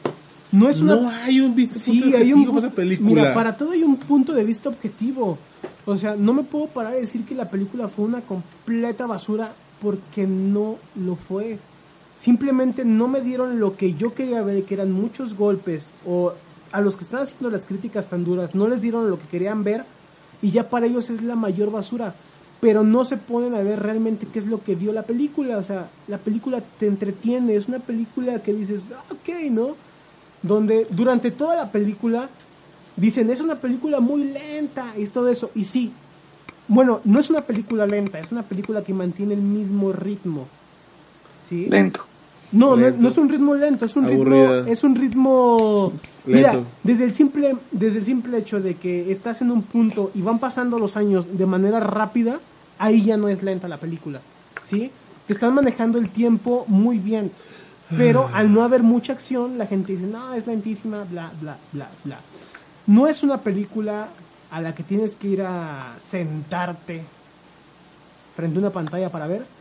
no es una No hay un visto Sí, punto hay un esa película. Mira, para todo hay un punto de vista objetivo. O sea, no me puedo parar de decir que la película fue una completa basura porque no lo fue. Simplemente no me dieron lo que yo quería ver, que eran muchos golpes, o a los que están haciendo las críticas tan duras, no les dieron lo que querían ver, y ya para ellos es la mayor basura. Pero no se ponen a ver realmente qué es lo que dio la película. O sea, la película te entretiene, es una película que dices, ah, ok, ¿no? donde durante toda la película dicen es una película muy lenta y todo eso y sí bueno no es una película lenta es una película que mantiene el mismo ritmo ¿sí? Lento. No, no, no es un ritmo lento, es un Aburrida. ritmo, es un ritmo Mira, Lento. desde el simple, desde el simple hecho de que estás en un punto y van pasando los años de manera rápida, ahí ya no es lenta la película, ¿sí? Te están manejando el tiempo muy bien, pero al no haber mucha acción, la gente dice, no, es lentísima, bla, bla, bla, bla. No es una película a la que tienes que ir a sentarte frente a una pantalla para ver.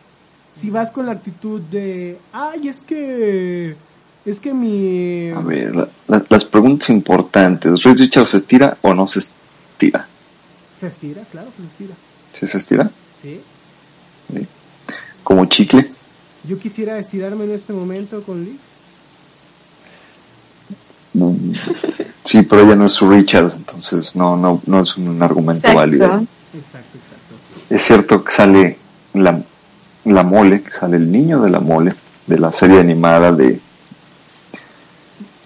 Si vas con la actitud de, ay, es que, es que mi... A ver, la- la- las preguntas importantes. ¿Reed Richards se estira o no se estira? Se estira, claro que se estira. ¿Sí se estira? Sí. Sí. Como chicle. Yo quisiera estirarme en este momento con Liz. Sí, pero ella no es Sue Richards, entonces no, no, no es un argumento Exacto. válido. Exacto, exacto. Es cierto que sale la, la mole, que sale el niño de la mole, de la serie animada de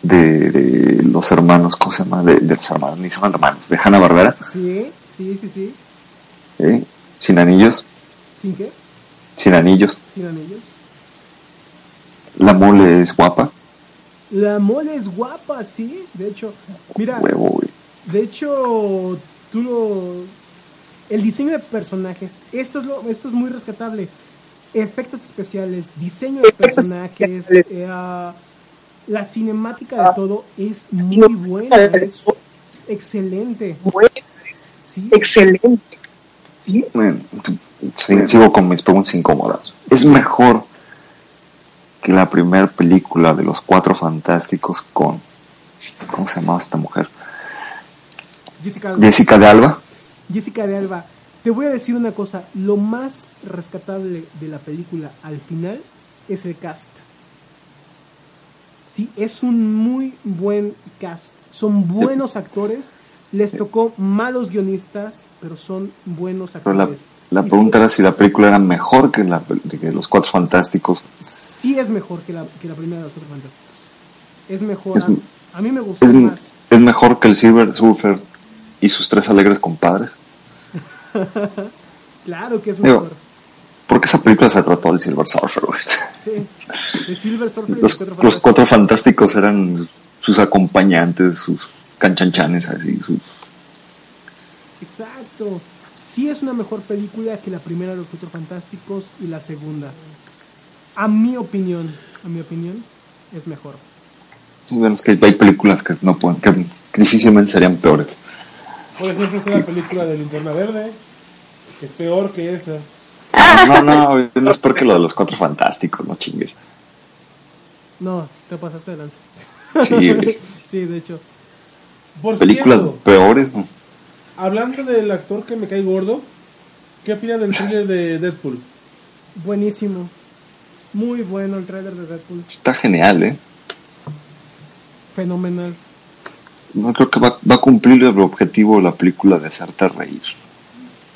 de, de los hermanos, ¿cómo se llama? De, de los hermanos, ni se llaman hermanos, de Hanna Barbera, Sí, sí, sí, sí. ¿eh? sin anillos, ¿Sin qué? sin anillos. Sin anillos. La mole es guapa, La mole es guapa, sí. De hecho, mira, huevo, de hecho, tú lo... El diseño de personajes, esto es, lo, esto es muy rescatable. Efectos especiales, diseño de personajes, eh, ah, la cinemática de todo es muy buena, es excelente. Sí, Excelente. ¿Sí? Bueno, sigo con mis preguntas incómodas. ¿Es mejor que la primera película de los Cuatro Fantásticos con... ¿Cómo se llamaba esta mujer? Jessica, Jessica de Alba. Jessica de Alba, te voy a decir una cosa, lo más rescatable de la película al final es el cast. Sí, es un muy buen cast. Son buenos actores, les tocó malos guionistas, pero son buenos la, actores. la Y pregunta sí, era si la película era mejor que, la, que los Cuatro Fantásticos. sí es mejor que la, que la primera de los Cuatro Fantásticos. Es mejor. Es- a, a mí me gustó ¿Es, más. es mejor que el Silver Surfer y sus tres alegres compadres? Claro que es Digo, mejor. Porque esa película se trató del Silver Surfer, güey. Sí. De Silver Surfer y Los, los Cuatro los Fantásticos. Cuatro Fantásticos eran sus acompañantes, sus canchanchanes, así, sus Exacto. Sí es una mejor película que la primera de los Cuatro Fantásticos y la segunda. A mi opinión, a mi opinión, es mejor. Sí, bueno, es que hay películas que no pueden, que, que difícilmente serían peores. Por ejemplo, está la película de Linterna Verde, que es peor que esa. No, no, no, no es porque lo de los cuatro fantásticos, no chingues. No, te pasaste de lanza. Sí, sí, de hecho. Por Películas cierto, peores, ¿no? hablando del actor que me cae gordo, ¿qué opina del thriller de Deadpool? Buenísimo. Muy bueno el trailer de Deadpool. Está genial, ¿eh? Fenomenal. No creo que va, va a cumplir el objetivo de la película de hacerte reír.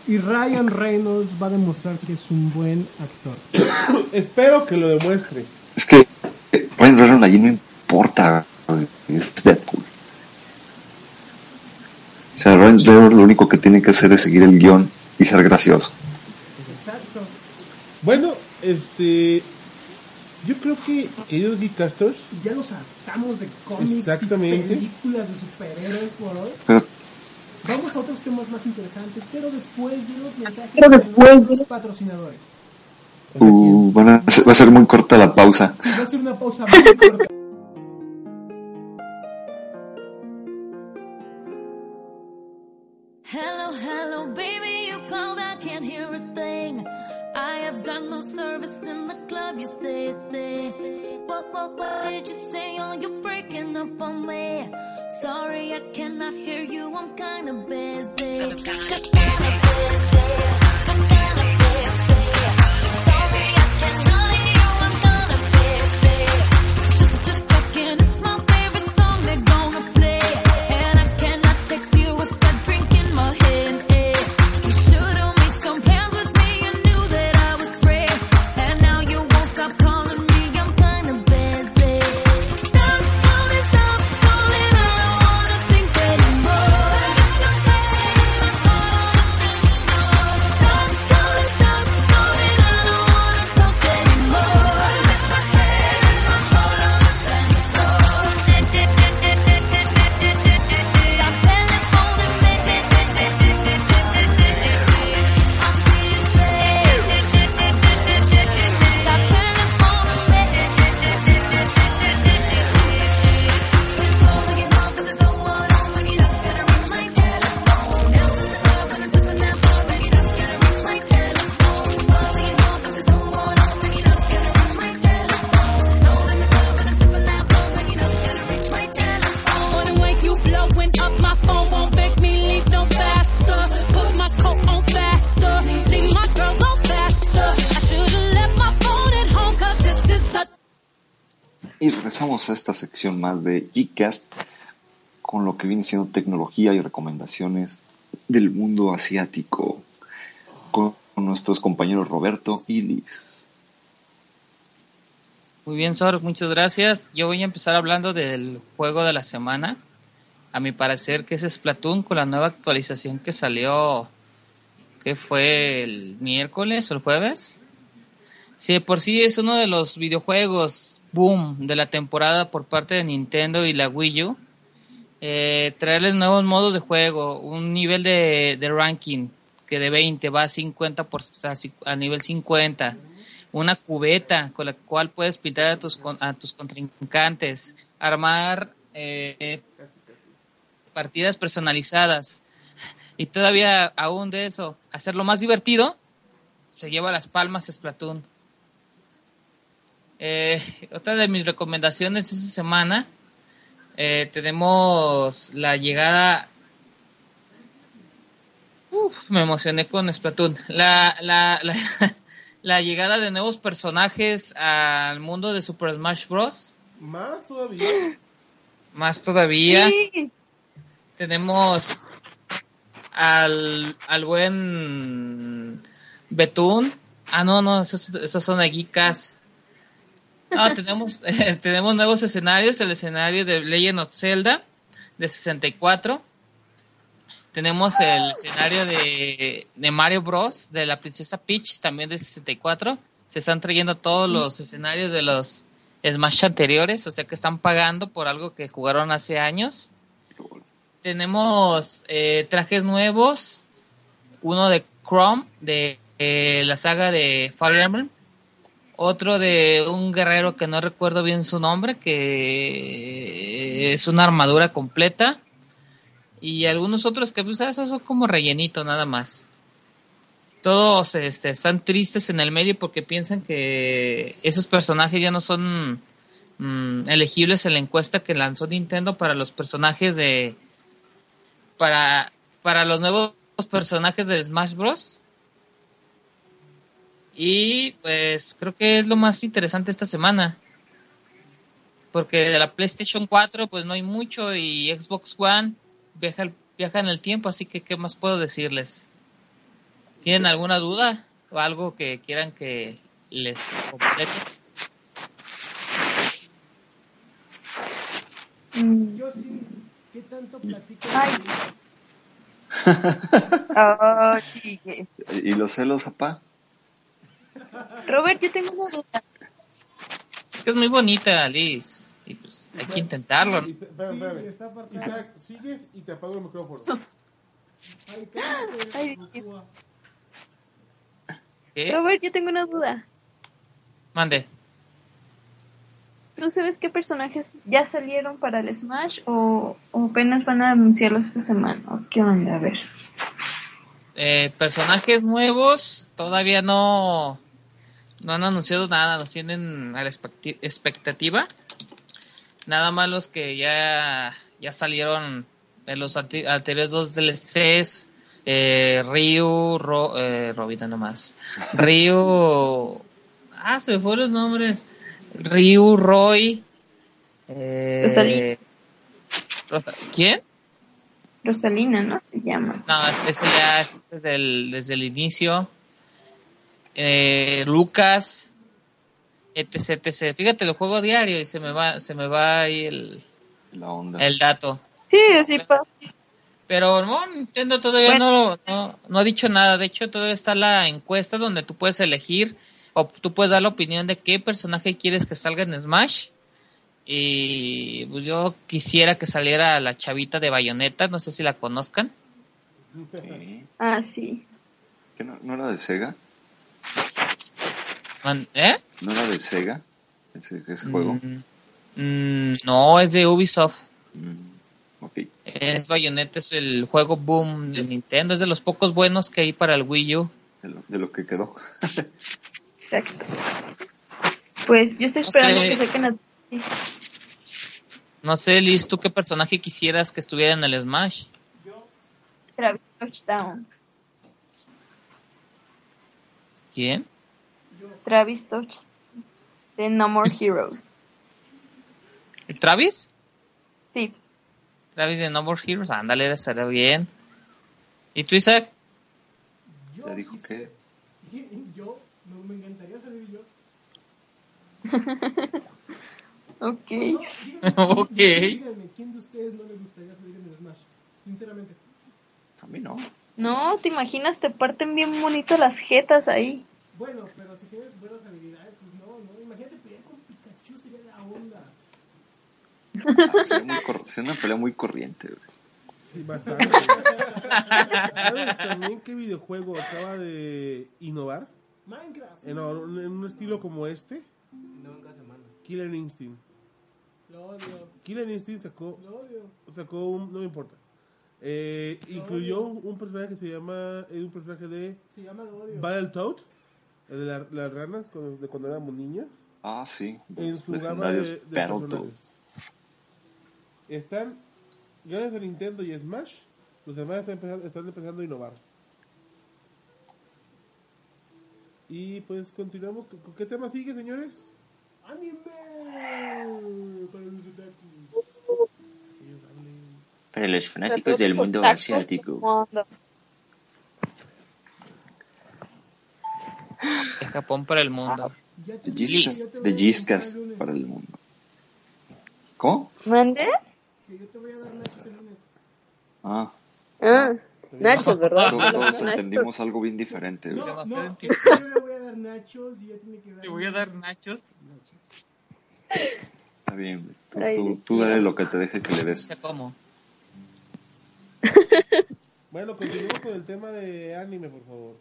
Y Ryan Reynolds va a demostrar que es un buen actor. Espero que lo demuestre. Es que Ryan Reynolds allí no importa, es Deadpool. O sea, Ryan Reynolds lo único que tiene que hacer es seguir el guion y ser gracioso. Exacto. Bueno, este. Yo creo que, queridos Geekcasters, Ya nos hartamos de cómics Exactamente. y películas de superhéroes por hoy. Vamos a otros temas más interesantes, pero después de los mensajes Pero después de los patrocinadores. uh, van a va a ser muy corta la pausa. Sí, va a ser una pausa muy corta. Hello, hello, baby, you called, I can't hear a thing. I have got no service in the club, you say, say. What, what, what did you say? Oh, you're breaking up on me. Sorry, I cannot hear you, I'm kinda busy. Kinda busy. A esta sección más de Gcast con lo que viene siendo tecnología y recomendaciones del mundo asiático con nuestros compañeros Roberto y Liz. Muy bien, Sor, muchas gracias. Yo voy a empezar hablando del juego de la semana. A mi parecer que es Splatoon con la nueva actualización que salió, que fue el miércoles o el jueves. Sí, por sí es uno de los videojuegos boom de la temporada por parte de Nintendo y la Wii U. Eh, traerles nuevos modos de juego, un nivel de, de ranking que de 20 va a 50 por, a, a nivel 50, una cubeta con la cual puedes pintar a tus, a tus contrincantes, armar eh, partidas personalizadas y todavía aún de eso, hacerlo más divertido, se lleva las palmas Splatoon. Eh, otra de mis recomendaciones esta semana eh, tenemos la llegada. Uf, me emocioné con Splatoon. La, la, la, la llegada de nuevos personajes al mundo de Super Smash Bros. Más todavía. Más todavía. Sí. Tenemos al, al buen Betún. Ah, no, no, esos, esos son de Geekas. No, tenemos, tenemos nuevos escenarios. El escenario de Legend of Zelda de 64. Tenemos el escenario de, de Mario Bros. de la princesa Peach también de 64. Se están trayendo todos los escenarios de los Smash anteriores, o sea que están pagando por algo que jugaron hace años. Tenemos eh, trajes nuevos, uno de Chrome de eh, la saga de Fire Emblem, otro de un guerrero que no recuerdo bien su nombre, que es una armadura completa, y algunos otros que pues, son como rellenito nada más. Todos este, están tristes en el medio porque piensan que esos personajes ya no son mm, elegibles en la encuesta que lanzó Nintendo para los personajes de para para los nuevos personajes de Smash Bros. Y pues creo que es lo más interesante esta semana. Porque de la PlayStation 4 pues no hay mucho y Xbox One viaja, viaja en el tiempo, así que ¿qué más puedo decirles? ¿Tienen alguna duda o algo que quieran que les complete? Mm, Yo sí. ¿Qué tanto platico? Ay. sí. ¿Y los celos, papá? Robert, yo tengo una duda. Es que es muy bonita, Liz. Y pues hay que intentarlo. Sí, espérame. está apartado. Isaac, sigues y te apago el micrófono. Ay, Ay. ¿Qué? Robert, yo tengo una duda. Mande. ¿Tú sabes qué personajes ya salieron para el Smash o, o apenas van a anunciarlos esta semana? ¿O ¿Qué onda? A ver. Eh, personajes nuevos todavía no no han anunciado nada, nos tienen a la expectativa. Nada más los que ya ya salieron en los ante- anteriores dos DLCs, eh, Ryu, Ro, eh, Robita nomás, Ryu, ah, se me fueron los nombres, Ryu, Roy, eh. Rosa- ¿quién? Rosalina, ¿no? Se llama. No, eso ya es desde el, desde el inicio. Eh, Lucas, etc, etc. Fíjate, lo juego diario y se me va, se me va ahí el, La onda. el dato. Sí, así pasa. Pero no, Nintendo todavía Bueno. no, no, no ha dicho nada. De hecho, todavía está la encuesta donde tú puedes elegir o tú puedes dar la opinión de qué personaje quieres que salga en Smash. Y pues yo quisiera que saliera la chavita de Bayonetta, no sé si la conozcan. Sí. Ah, sí. ¿Qué no, no era de Sega? ¿Eh? ¿No era de Sega ese, ese juego? Mm, mm, no, es de Ubisoft. Mm, ok. Es Bayonetta, es el juego boom de Nintendo. Es de los pocos buenos que hay para el Wii U. De lo, de lo que quedó. Exacto. Pues yo estoy No esperando sé. que saquen a... No sé, Liz, ¿tú qué personaje quisieras que estuviera en el Smash? Travis Touchdown. ¿Quién? Travis Touchdown. De No More Heroes. ¿Travis? Sí. Travis de No More Heroes, ándale, estaría bien. ¿Y tú, Isaac? Yo, Se dijo que Yo, me, me encantaría salir yo. Ok. No, díganme, Ok. díganme, ¿quién de ustedes no le gustaría salir en el Smash? Sinceramente. a mí no. No, te imaginas, te parten bien bonito las jetas ahí. Bueno, pero si tienes buenas habilidades, pues no, no. Imagínate pelear con Pikachu, sería la onda. Ah, sería, muy cor- sería una pelea muy corriente. güey. Sí, bastante. ¿Sabes también qué videojuego acaba de innovar? Minecraft. En, un- en un estilo como este. Killer Instinct. Lo odio, Killer Instinct sacó, lo odio. sacó un, no me importa. Eh, incluyó un, un personaje que se llama, es un personaje de Se llama. Battletoad, el de la- las ranas cuando, de cuando éramos niños, Ah, sí. en su gama de, de personajes. Están, gracias a Nintendo y Smash, los demás están empezando, están empezando a innovar. Y pues continuamos. ¿Con, con qué tema sigue, señores? ¡Anime! Para los otakus. Para los fanáticos del mundo asiático. Japón para el mundo. Ya te De Giscas, para el mundo. ¿Cómo? ¿Mande? Que yo te voy a dar nachos el lunes. Ah, Ah, nachos, ¿verdad? todos, entendimos algo bien diferente. No, yo le voy a dar nachos y ella tiene que dar. Te voy a dar nachos. nachos. Está bien. Tú, tú, tú dale lo que te deje que le des. cómo. Bueno, continuemos con el tema de anime, por favor.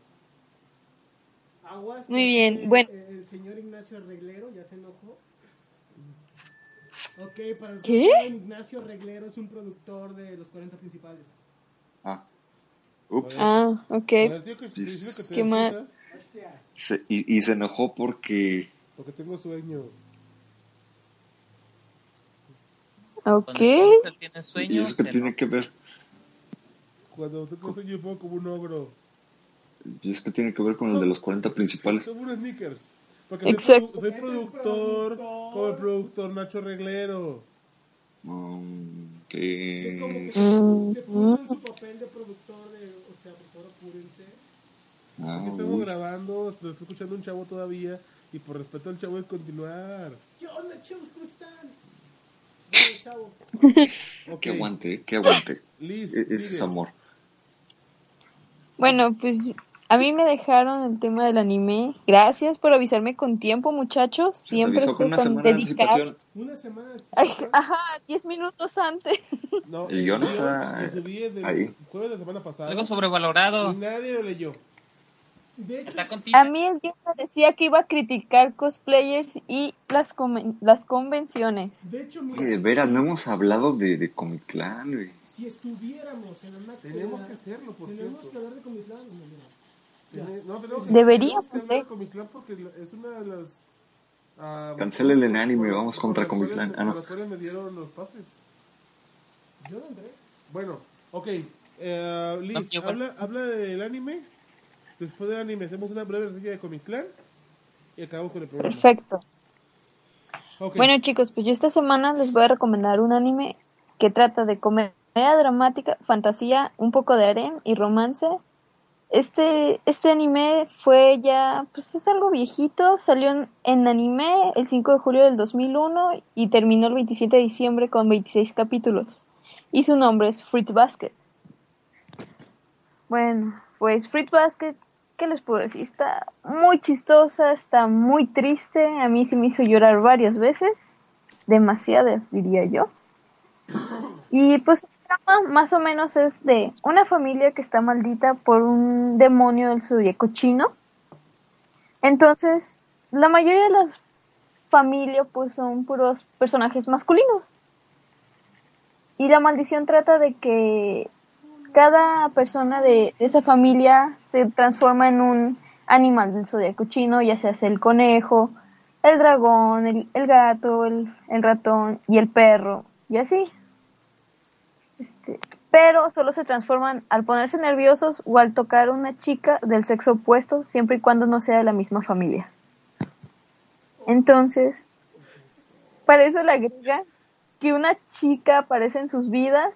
Aguas. Muy que bien, el- bueno. El, señor Ignacio Reglero ya se enojó. Ok, para los que ¿Qué? saben, Ignacio Reglero es un productor de los 40 principales. Ah. Ups. Ah, ok. Que que ¿Qué más? Se- y, y se enojó porque Porque tengo sueño. Ok. Cuando tiene ¿Y eso que tiene enoja. que ver? Cuando tengo sueño, me pongo como un ogro. ¿Y eso que tiene que ver con el de los 40 principales? Como unos sneakers. Porque soy, Exacto. produ- soy Es el productor, productor. como el productor Nacho Reglero. Um, Es como que... se puso en su papel de productor de. O sea, por favor, apúrense. Ah, estamos uy. grabando, lo está escuchando un chavo todavía. Y por respeto al chavo, de continuar. ¿Qué onda, chavos? ¿Cómo están? Chavo. Ok, Que aguante, que aguante. Liz, E- Ese sigues. es amor. Bueno, pues a mí me dejaron el tema del anime. Gracias por avisarme con tiempo, muchachos. Siempre avisó con estoy una semana de dedicada. anticipación. Una semana. de Ay, ajá, 10 minutos antes. No, El guion está ahí. jueves de la semana pasada. Algo sobrevalorado. nadie lo leyó. De hecho. A mí el guion me decía que iba a criticar cosplayers y las, las convenciones. de hecho, mira, de veras, no hemos hablado de, de Comic Clan, güey. Si estuviéramos en una Tenemos en que hacerlo, por Tenemos cierto. que hablar de Comitlán. No, mira. No, tenemos que, Deberíamos, tenemos que hablar ¿eh? de Comic Clan porque la- es una de las. ah, Cancélele el anime, por vamos por contra cuales- Clan. Ah, no. por me dieron los pases. Yo no entré. Bueno, ok. Eh, Liz, No, yo habla, habla del anime. Después del anime hacemos una breve reseña de Comic Clan. Y acabamos con el programa. Perfecto. Ok. Bueno chicos, pues yo esta semana les voy a recomendar un anime que trata de comedia dramática, fantasía, un poco de harem y romance. Este, este anime fue ya, pues es algo viejito, salió en, anime el 5 de julio del 2001 y terminó el 27 de diciembre con 26 capítulos. Y su nombre es Fruit Basket. Bueno, pues Fruit Basket, ¿qué les puedo decir? Está muy chistosa, está muy triste, a mí se me hizo llorar varias veces, demasiadas diría yo. Y pues más o menos es de una familia que está maldita por un demonio del zodiaco chino. Entonces, la mayoría de la familia pues son puros personajes masculinos. Y la maldición trata de que cada persona de esa familia se transforma en un animal del zodiaco chino, ya sea el conejo, el dragón, el, el gato, el, el ratón y el perro, y así. Este, pero solo se transforman al ponerse nerviosos o al tocar una chica del sexo opuesto, siempre y cuando no sea de la misma familia. Entonces, para eso le agregan que una chica aparece en sus vidas,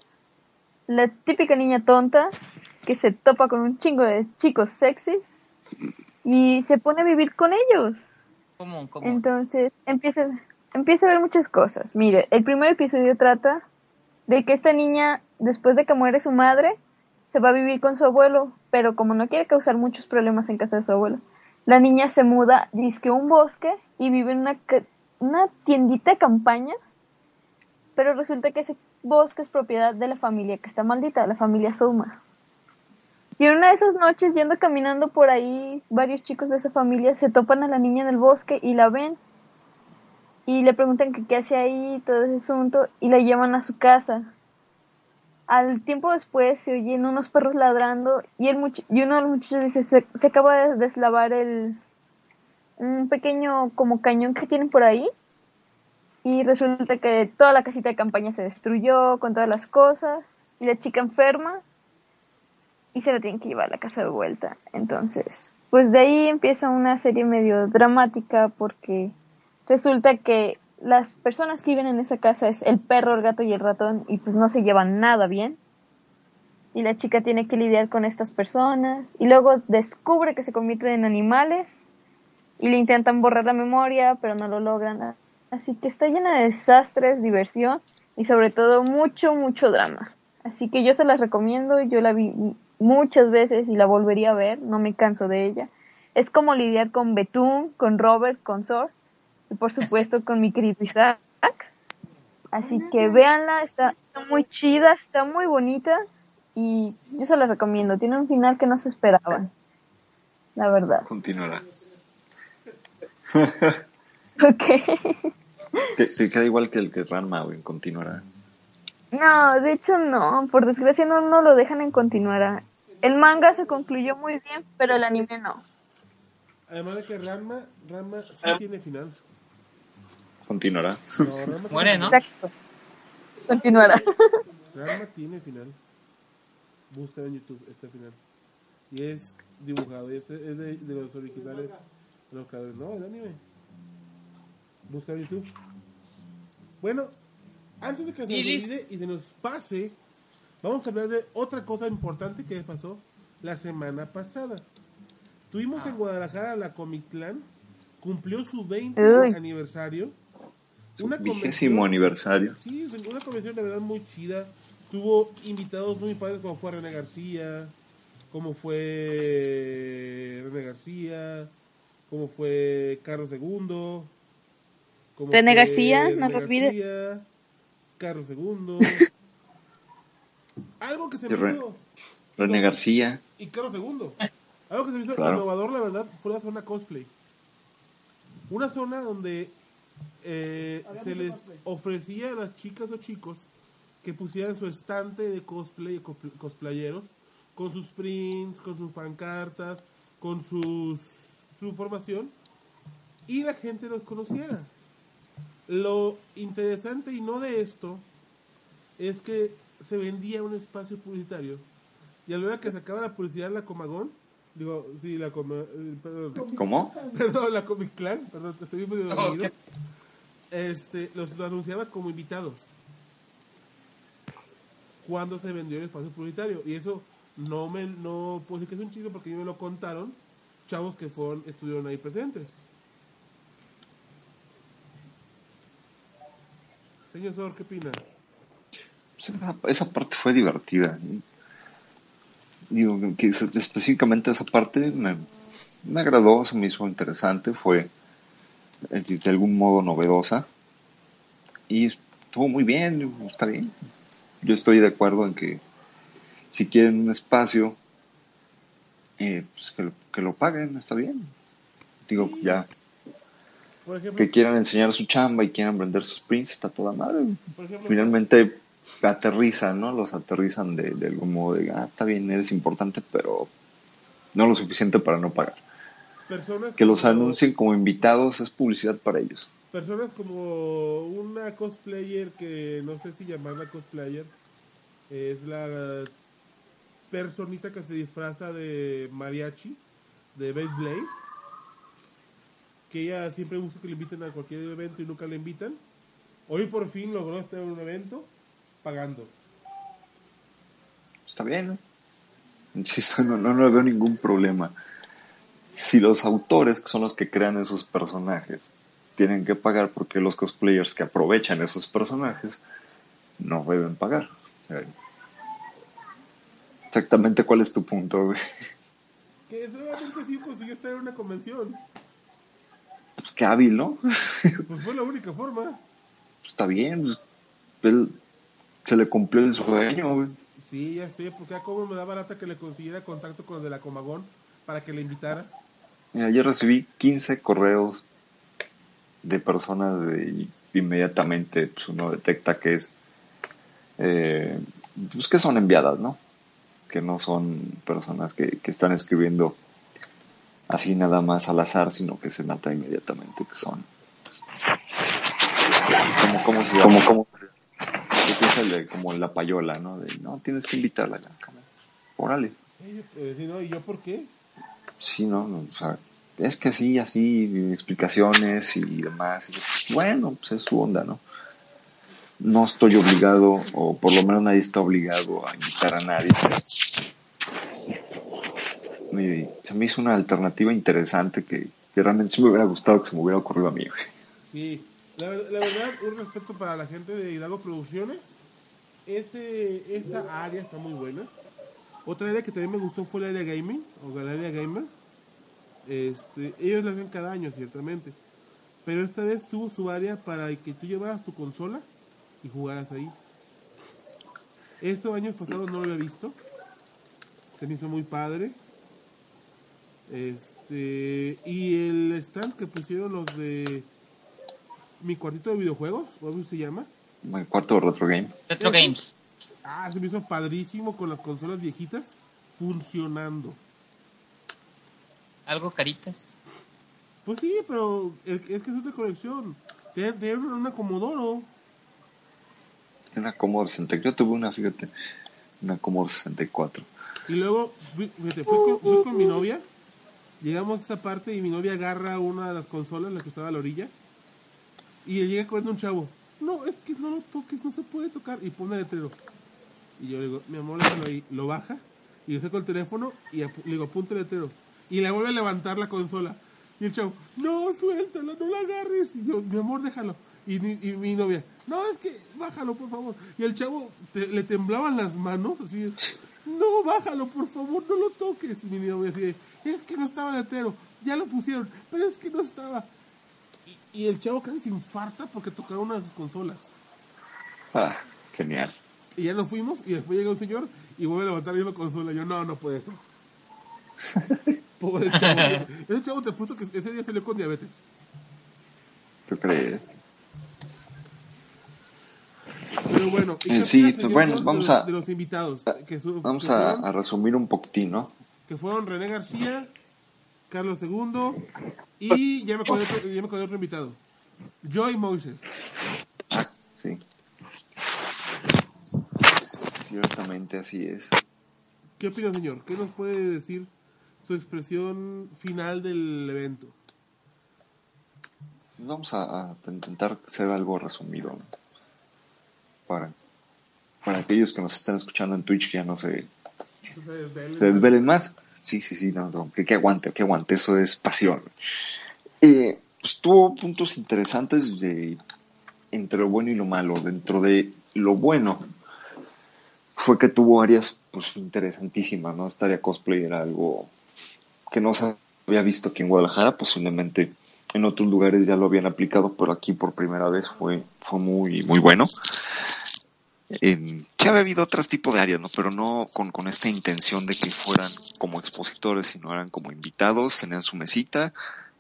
la típica niña tonta que se topa con un chingo de chicos sexys y se pone a vivir con ellos. ¿Cómo? ¿Cómo? Entonces empieza, empieza a ver muchas cosas. Mire, el primer episodio trata de que esta niña, después de que muere su madre, se va a vivir con su abuelo, pero como no quiere causar muchos problemas en casa de su abuelo, la niña se muda, dice un bosque y vive en una, una tiendita de campaña, pero resulta que ese bosque es propiedad de la familia que está maldita, la familia Souma. Y una de esas noches, yendo caminando por ahí, varios chicos de esa familia se topan a la niña en el bosque y la ven. Y le preguntan que qué hace ahí, todo ese asunto, y la llevan a su casa. Al tiempo después se oyen unos perros ladrando y, el much- y uno de los muchachos dice, se, se acaba de deslavar el, un pequeño como cañón que tienen por ahí. Y resulta que toda la casita de campaña se destruyó con todas las cosas. Y la chica enferma y se la tienen que llevar a la casa de vuelta. Entonces, pues de ahí empieza una serie medio dramática porque resulta que las personas que viven en esa casa es el perro, el gato y el ratón y pues no se llevan nada bien. Y la chica tiene que lidiar con estas personas y luego descubre que se convierten en animales y le intentan borrar la memoria, pero no lo logran. Así que está llena de desastres, diversión y sobre todo mucho, mucho drama. Así que yo se las recomiendo, yo la vi muchas veces y la volvería a ver, no me canso de ella. Es como lidiar con Betún, con Robert, con Sor y por supuesto con mi querido Isaac. Así que véanla, está, está muy chida, está muy bonita y yo se la recomiendo. Tiene un final que no se esperaban, la verdad. Continuará. Ok. Que, que queda igual que el que Ranma, güey, continuará. No, de hecho no, por desgracia no, no lo dejan en continuar. El manga se concluyó muy bien, pero el anime no. Además de que Ranma, Ranma sí Ah. tiene final. Continuará. No, Muere, ¿no? Exacto. Continuará. Ranma tiene final. Busca en YouTube este final. Y es dibujado. Y es, es de, de los originales. de los creadores. No, el anime. Busca en YouTube. Bueno, antes de que se nos olvide y se nos pase, vamos a hablar de otra cosa importante que pasó la semana pasada. Tuvimos Ah. en Guadalajara la Comic Clan. Cumplió su 20 Uy. aniversario. Una vigésimo convención- aniversario. Sí, una convención de verdad muy chida. Tuvo invitados muy padres como fue René García, como fue René García, como fue Carlos II, como René García, no lo olvides. García, Carlos II. Algo que se me Re- hizo René García. y Carlos II. Algo que se me hizo Claro. innovador, la verdad, fue la zona cosplay. Una zona donde eh, se les ofrecía a las chicas o chicos que pusieran su estante de cosplay, cos- cosplayeros, con sus prints, con sus pancartas, con sus, su formación, y la gente los conociera. Lo interesante y no de esto es que se vendía un espacio publicitario y a la hora que se acaba la publicidad la Comagón, digo, sí, la Coma, eh, perdón, ¿Cómo? perdón, la Comic Clan, perdón, te estoy medio dormido. Ok. Este, los anunciaba como invitados. Cuando se vendió el espacio publicitario. Y eso no me, no puedo decir que es un chiste porque me lo contaron chavos que fueron, estuvieron ahí presentes. Señor Sor, ¿qué opina? Pues Esa, parte fue divertida. Digo, que es- específicamente esa parte me, me agradó, se me hizo interesante, fue de algún modo novedosa y estuvo muy bien, está bien. Yo estoy de acuerdo en que si quieren un espacio, eh, pues que, lo, que lo paguen, está bien. Digo, Sí. ya Por ejemplo, que quieran enseñar su chamba y quieran vender sus prints, está toda madre. ejemplo finalmente aterrizan, ¿no? Los aterrizan de, de algún modo de, ah, está bien, eres importante, pero no lo suficiente para no pagar. Personas Que los anuncien como invitados es publicidad para ellos. personas como una cosplayer que no sé si llamarla cosplayer es la personita que se disfraza de mariachi de Beyblade que ella siempre busca que le inviten a cualquier evento y nunca le invitan Hoy por fin logró estar en un evento pagando. Está bien, ¿no? Insisto, no, no, no veo ningún problema. Si los autores, que son los que crean esos personajes, tienen que pagar porque los cosplayers que aprovechan esos personajes no deben pagar. Exactamente cuál es tu punto, güey. Que solamente sí consiguió estar en una convención. Pues qué hábil, ¿no? Pues fue la única forma. Está bien, pues, él- se le cumplió el sueño, güey. Sí, ya sé, porque a cómo me da barata que le consiguiera contacto con los de la Comagón para que le invitara. Mira, yo recibí 15 correos de personas de y inmediatamente pues, uno detecta que es eh, pues que son enviadas, ¿no? Que no son personas que, que están escribiendo así nada más al azar, sino que se nota inmediatamente que son como cómo se llama, como como la payola, ¿no? De no tienes que invitarla, órale. Eh, eh, sí, ¿no? ¿Y yo por qué? Sí, no, no, o sea, es que sí, así, explicaciones y demás. bueno, pues es su onda, ¿no? No estoy obligado, o por lo menos nadie está obligado a invitar a nadie. Y se me hizo una alternativa interesante que, realmente sí me hubiera gustado que se me hubiera ocurrido a mí. Sí, la, ver- la verdad, un respeto para la gente de Hidalgo Producciones. Ese, esa área está muy buena. Otra área que también me gustó fue el área gaming, o área gamer. Este, ellos la hacen cada año, ciertamente. Pero esta vez tuvo su área para que tú llevaras tu consola y jugaras ahí. Estos años pasados no lo había visto. Se me hizo muy padre. Este, y el stand que pusieron los de mi cuartito de videojuegos, o algo se llama. Mi cuarto de retro game. Retro. Games. Ah, se me hizo padrísimo con las consolas viejitas funcionando. Algo caritas. Pues sí, pero es que es otra colección. Tienen una Comodoro. Una Commodore 64. Yo tuve una, fíjate, una Commodore 64. Y luego, fui, fíjate, fui con, fui con mi novia. Llegamos a esta parte y mi novia agarra una de las consolas, la que estaba a la orilla. Y le llega corriendo un chavo. No, es que no lo toques, no se puede tocar. Y pone el letrero. Y yo le digo, mi amor, déjalo ahí. Lo baja. Y yo saco el teléfono y le digo, apunta el letrero. Y le vuelve a levantar la consola. Y el chavo, no, suéltala, no la agarres. Y yo, mi amor, déjalo. Y, mi- y mi novia, no, es que bájalo, por favor. Y el chavo te- le temblaban las manos, así, no, bájalo, por favor, no lo toques. Y mi novia así, es que no estaba letrero, ya lo pusieron, pero es que no estaba. Y, y el chavo casi se infarta porque tocaba una de sus consolas. Ah, genial. Y ya nos fuimos y después llega un señor y vuelve a levantar la consola. Yo, no, no puede ser. Pobre chavo. Ese chavo te puso que ese día salió con diabetes. ¿Tú crees? Pero bueno, ¿y qué Eh, sí, bueno, de vamos los- a- de los invitados que, su- Vamos que a, fueron, a resumir un poquitín, ¿no? que fueron René García, Carlos II y ya me acordé, de otro- ya me acordé de otro invitado. Joy Moises. Ah, sí. Ciertamente así es. ¿Qué opina, señor? ¿Qué nos puede decir su expresión final del evento? Vamos a, a intentar hacer algo resumido. ¿no? Para, para aquellos que nos están escuchando en Twitch que ya no se, dele- se desvelen más. Sí, sí, sí, no, no, que, que aguante, que aguante, eso es pasión. Eh, pues, tuvo puntos interesantes de, entre lo bueno y lo malo. Dentro de lo bueno fue que tuvo áreas pues interesantísimas, ¿no? Esta área cosplay era algo que no se había visto aquí en Guadalajara, posiblemente en otros lugares ya lo habían aplicado, pero aquí por primera vez fue, fue muy, muy bueno. En, sí había habido otros tipos de áreas, ¿no? Pero no con, con esta intención de que fueran como expositores, sino eran como invitados, tenían su mesita,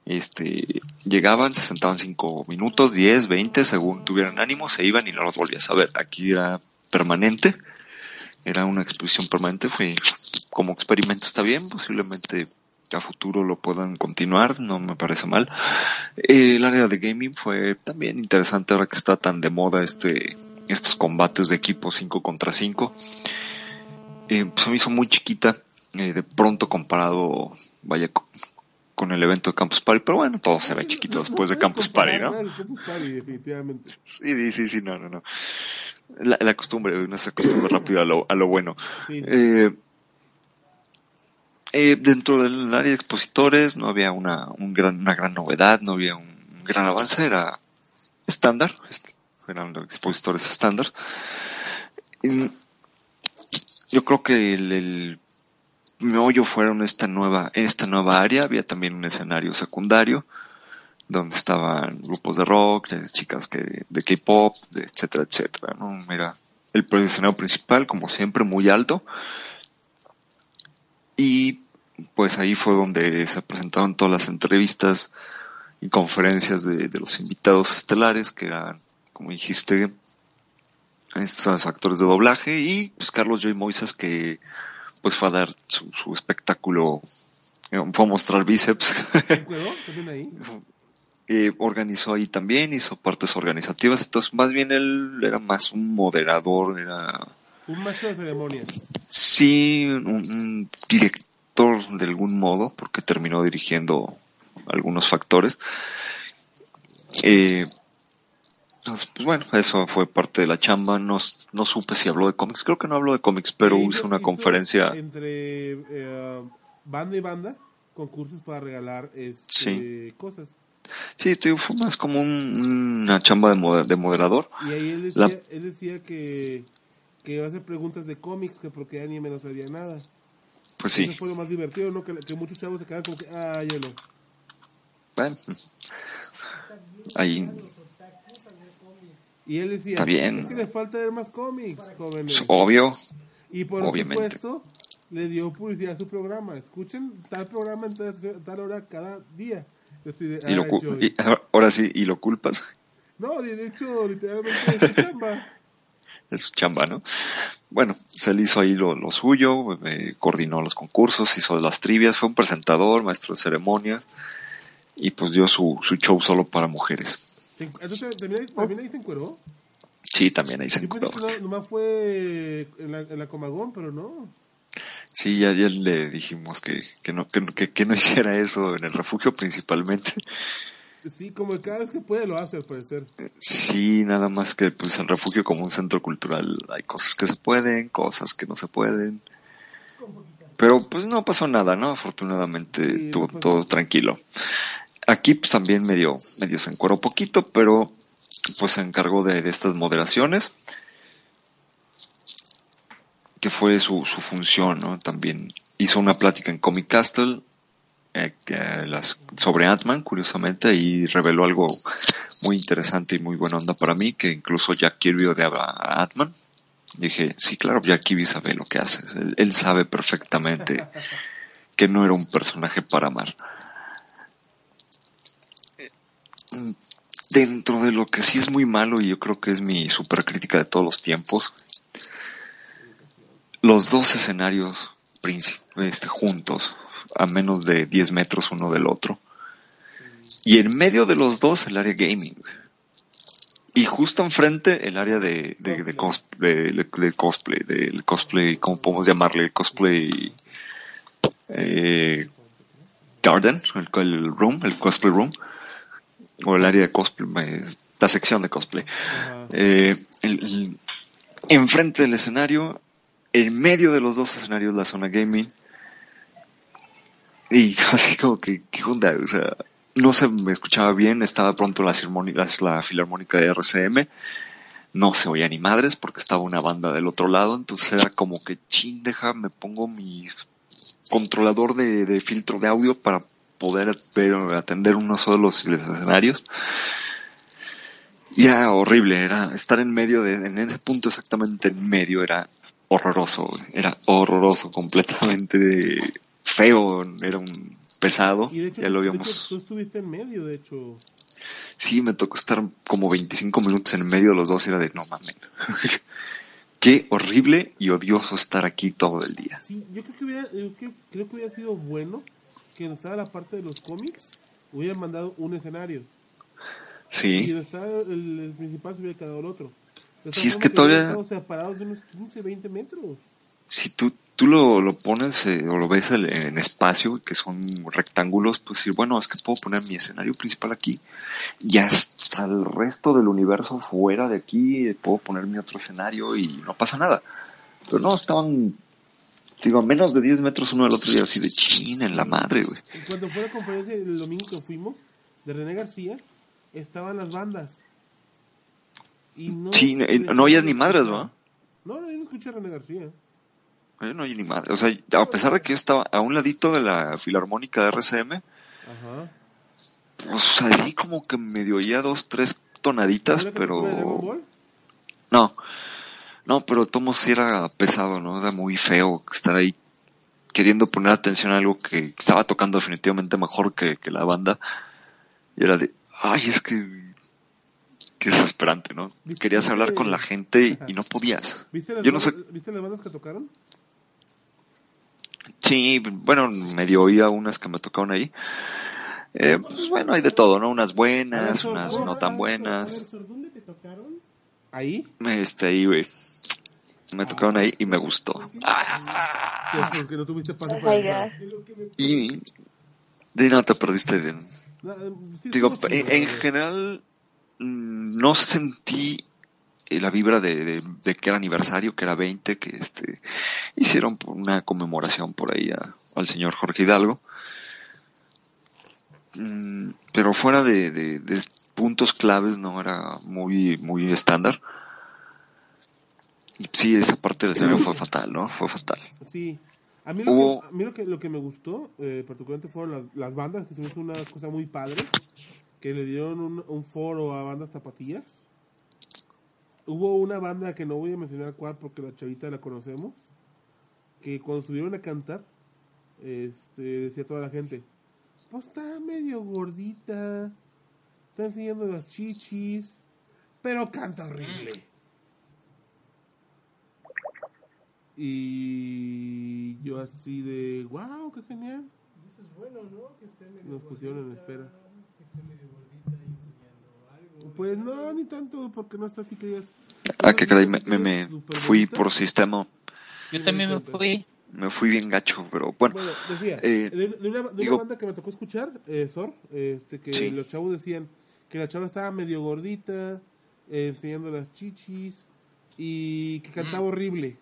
este, llegaban, se sentaban cinco minutos, 10, 20, según tuvieran ánimo, se iban y no los volvías a ver. Aquí era permanente, era una exposición permanente, fue como experimento está bien, posiblemente a futuro lo puedan continuar, no me parece mal. Eh, el área de gaming fue también interesante ahora que está tan de moda este estos combates de equipo 5 contra 5. Eh, se me hizo muy chiquita, eh, de pronto comparado, vaya, co- con el evento de Campus Party, pero bueno, todo se ve chiquito después de Campus Party, ¿no? al Campus Party, definitivamente. Sí, sí, sí, no, no, no. La, la costumbre, uno se acostumbra rápido a lo, a lo bueno. Sí. Eh, eh, dentro del área de expositores no había una, un gran, una gran novedad, no había un gran avance, era estándar, est- eran los expositores estándar. Yo creo que el, el meollo fueron esta nueva, esta nueva área, había también un escenario secundario, donde estaban grupos de rock, chicas que, de K-pop, etcétera, etcétera, ¿no? Era el escenario principal, como siempre, muy alto. Y pues ahí fue donde se presentaron todas las entrevistas y conferencias de, de los invitados estelares, que eran, como dijiste, estos actores de doblaje, y pues Carlos Joy Moisés, que pues fue a dar su, su espectáculo, eh, fue a mostrar bíceps. Eh, organizó ahí también, hizo partes organizativas, entonces más bien él era más un moderador, era Un maestro de ceremonias. sí un, un director de algún modo, porque terminó dirigiendo algunos factores. Eh, entonces, pues bueno, eso fue parte de la chamba, no, no supe si habló de cómics, creo que no habló de cómics, pero hizo una hizo conferencia, Entre eh, banda y banda, concursos para regalar este, Sí. cosas. sí, digo, fue más como un- una chamba de, moder- de moderador. Y ahí él decía, La- él decía que, que iba a hacer preguntas de cómics, que porque anime no sabía nada. Pues sí, Eso fue lo más divertido, ¿no? Que, que muchos chavos se quedan como que, ah, ya no. bueno, ahí Y él decía, Está bien. es que le falta ver más cómics, jóvenes. es obvio, Y por Obviamente. supuesto, le dio publicidad a su programa. Escuchen tal programa en tal, hora cada día. Yo y lo, "Ay, cu- Joey". y ahora sí, y lo culpas. No, de hecho, literalmente es su chamba. Es su chamba, ¿no? Bueno, se le hizo ahí lo, lo suyo, eh, coordinó los concursos, hizo las trivias, fue un presentador, maestro de ceremonias, y pues dio su, su show solo para mujeres. Entonces, ¿también, ahí- también ahí se encueró? Sí, también ahí se Yo pensé encuadró. que no, nomás fue en la, en la Comagón, pero no. Sí, ya, ya le dijimos que, que, no, que, no- que- que no hiciera eso en el refugio principalmente. Sí, como cada vez que puede lo hace, al parecer. Sí, nada más que pues el refugio como un centro cultural hay cosas que se pueden, cosas que no se pueden. Pero pues no pasó nada, ¿no? Afortunadamente Sí, estuvo todo tranquilo. Aquí pues también medio, medio se encueró poquito, pero pues se encargó de, de estas moderaciones. Que fue su, su función, ¿no? También hizo una plática en Comic Castle eh, sobre Ant-Man, curiosamente, y reveló algo muy interesante y muy buena onda para mí, que incluso Jack Kirby odiaba a Ant-Man. Dije, sí, claro, Jack Kirby sabe lo que hace. Él, sabe perfectamente que no era un personaje para amar. Dentro de lo que sí es muy malo, y yo creo que es mi super crítica de todos los tiempos, los dos escenarios este, juntos, a menos de 10 metros uno del otro. Y en medio de los dos el área gaming. Y justo enfrente el área de, de, de, cos- de- cosplay, del cosplay, ¿cómo podemos llamarle? Cosplay eh, garden, el, el room, el cosplay room, o el área de cosplay, eh, la sección de cosplay. Eh, el- el- enfrente del escenario, en medio de los dos escenarios la zona gaming. Y así como que, ¿qué onda? O sea, no se me escuchaba bien, estaba pronto la, la, la filarmónica de RCM, no se oía ni madres porque estaba una banda del otro lado, entonces era como que, chin, deja, me pongo mi controlador de, filtro de audio para poder ver, atender uno solo los escenarios. Y era horrible, era estar en medio de, en ese punto exactamente en medio era horroroso, era horroroso, completamente feo, era un pesado, Y de hecho, ya lo de habíamos, hecho, tú estuviste en medio, de hecho. sí, me tocó estar como 25 minutos en medio de los dos y era de no mames. Qué horrible y odioso estar aquí todo el día. Sí, yo creo que hubiera, yo creo, creo que hubiera sido bueno que donde estaba la parte de los cómics hubieran mandado un escenario. Y Sí, donde estaba el, el principal se hubiera quedado el otro. De Sí, tal es forma que todavía- separados de unos 15, 20 metros. si tú tú lo, lo pones eh, o lo ves el- en espacio, que son rectángulos, pues decir, bueno, es que puedo poner mi escenario principal aquí y hasta el resto del universo fuera de aquí eh, puedo poner mi otro escenario y no pasa nada. Pero no, estaban, digo, a menos de 10 metros uno del otro y así de china en la madre, güey. Cuando fue la conferencia el domingo que fuimos de René García, estaban las bandas. Y no, Sí, no- eh, no oías ni madres, ¿va? No, no, yo no escuché a René García. Eh, No hay ni madre. O sea, a pesar de que yo estaba a un ladito de la filarmónica de RCM, Ajá. pues ahí como que medio oía dos, tres tonaditas, ¿Fue la caricatura de Dragon pero no, no, pero Tomo sí era pesado, ¿no? Era muy feo estar ahí queriendo poner atención a algo que estaba tocando definitivamente mejor que, que la banda. Y era de, ay, es que, qué desesperante, ¿no? ¿Viste Querías que- hablar con la gente y no podías. ¿Viste las, Yo no sé, ¿Viste las bandas que tocaron? Sí, bueno, medio oía unas que me tocaron ahí. Eh, pues bueno, hay de todo, ¿no? Unas buenas, ver, unas no tan buenas. A ver, Sor, ¿dónde te tocaron? Ahí. Este, ahí, güey. Me tocaron ahí y me gustó. Ah, Que, porque no tuviste paso para y de nada te perdiste de... No, sí, Digo, en, general mm, no sentí la vibra de, de- de que era aniversario, que era 20, que este hicieron una conmemoración por ahí a- al señor Jorge Hidalgo. Mm, pero fuera de, puntos claves no era muy muy estándar. Y Sí, esa parte del escenario fue fatal, ¿no? Fue fatal. Sí. A mí lo, Hubo- que, a mí lo, que, lo que me gustó, eh, particularmente, fueron las, las bandas, que se me hizo una cosa muy padre, que le dieron un, un foro a bandas zapatillas. Hubo una banda que no voy a mencionar cuál porque la chavita la conocemos, que cuando subieron a cantar, este, decía toda la gente, pues está medio gordita, está enseñando las chichis, pero canta horrible. Y yo así de, wow, qué genial. Eso es bueno, ¿no? Que esté medio Nos pusieron en espera. Que esté medio Pues no, ni tanto, porque no está así que ellas... Ah, que caray, me, me- me fui por sistema. Yo también me fui. Me fui bien gacho, pero bueno. Bueno, decía, eh, de, de una, de una digo- banda que me tocó escuchar, eh, Sor, este, que Sí. los chavos decían que la chava estaba medio gordita, eh, enseñando las chichis, y que cantaba horrible.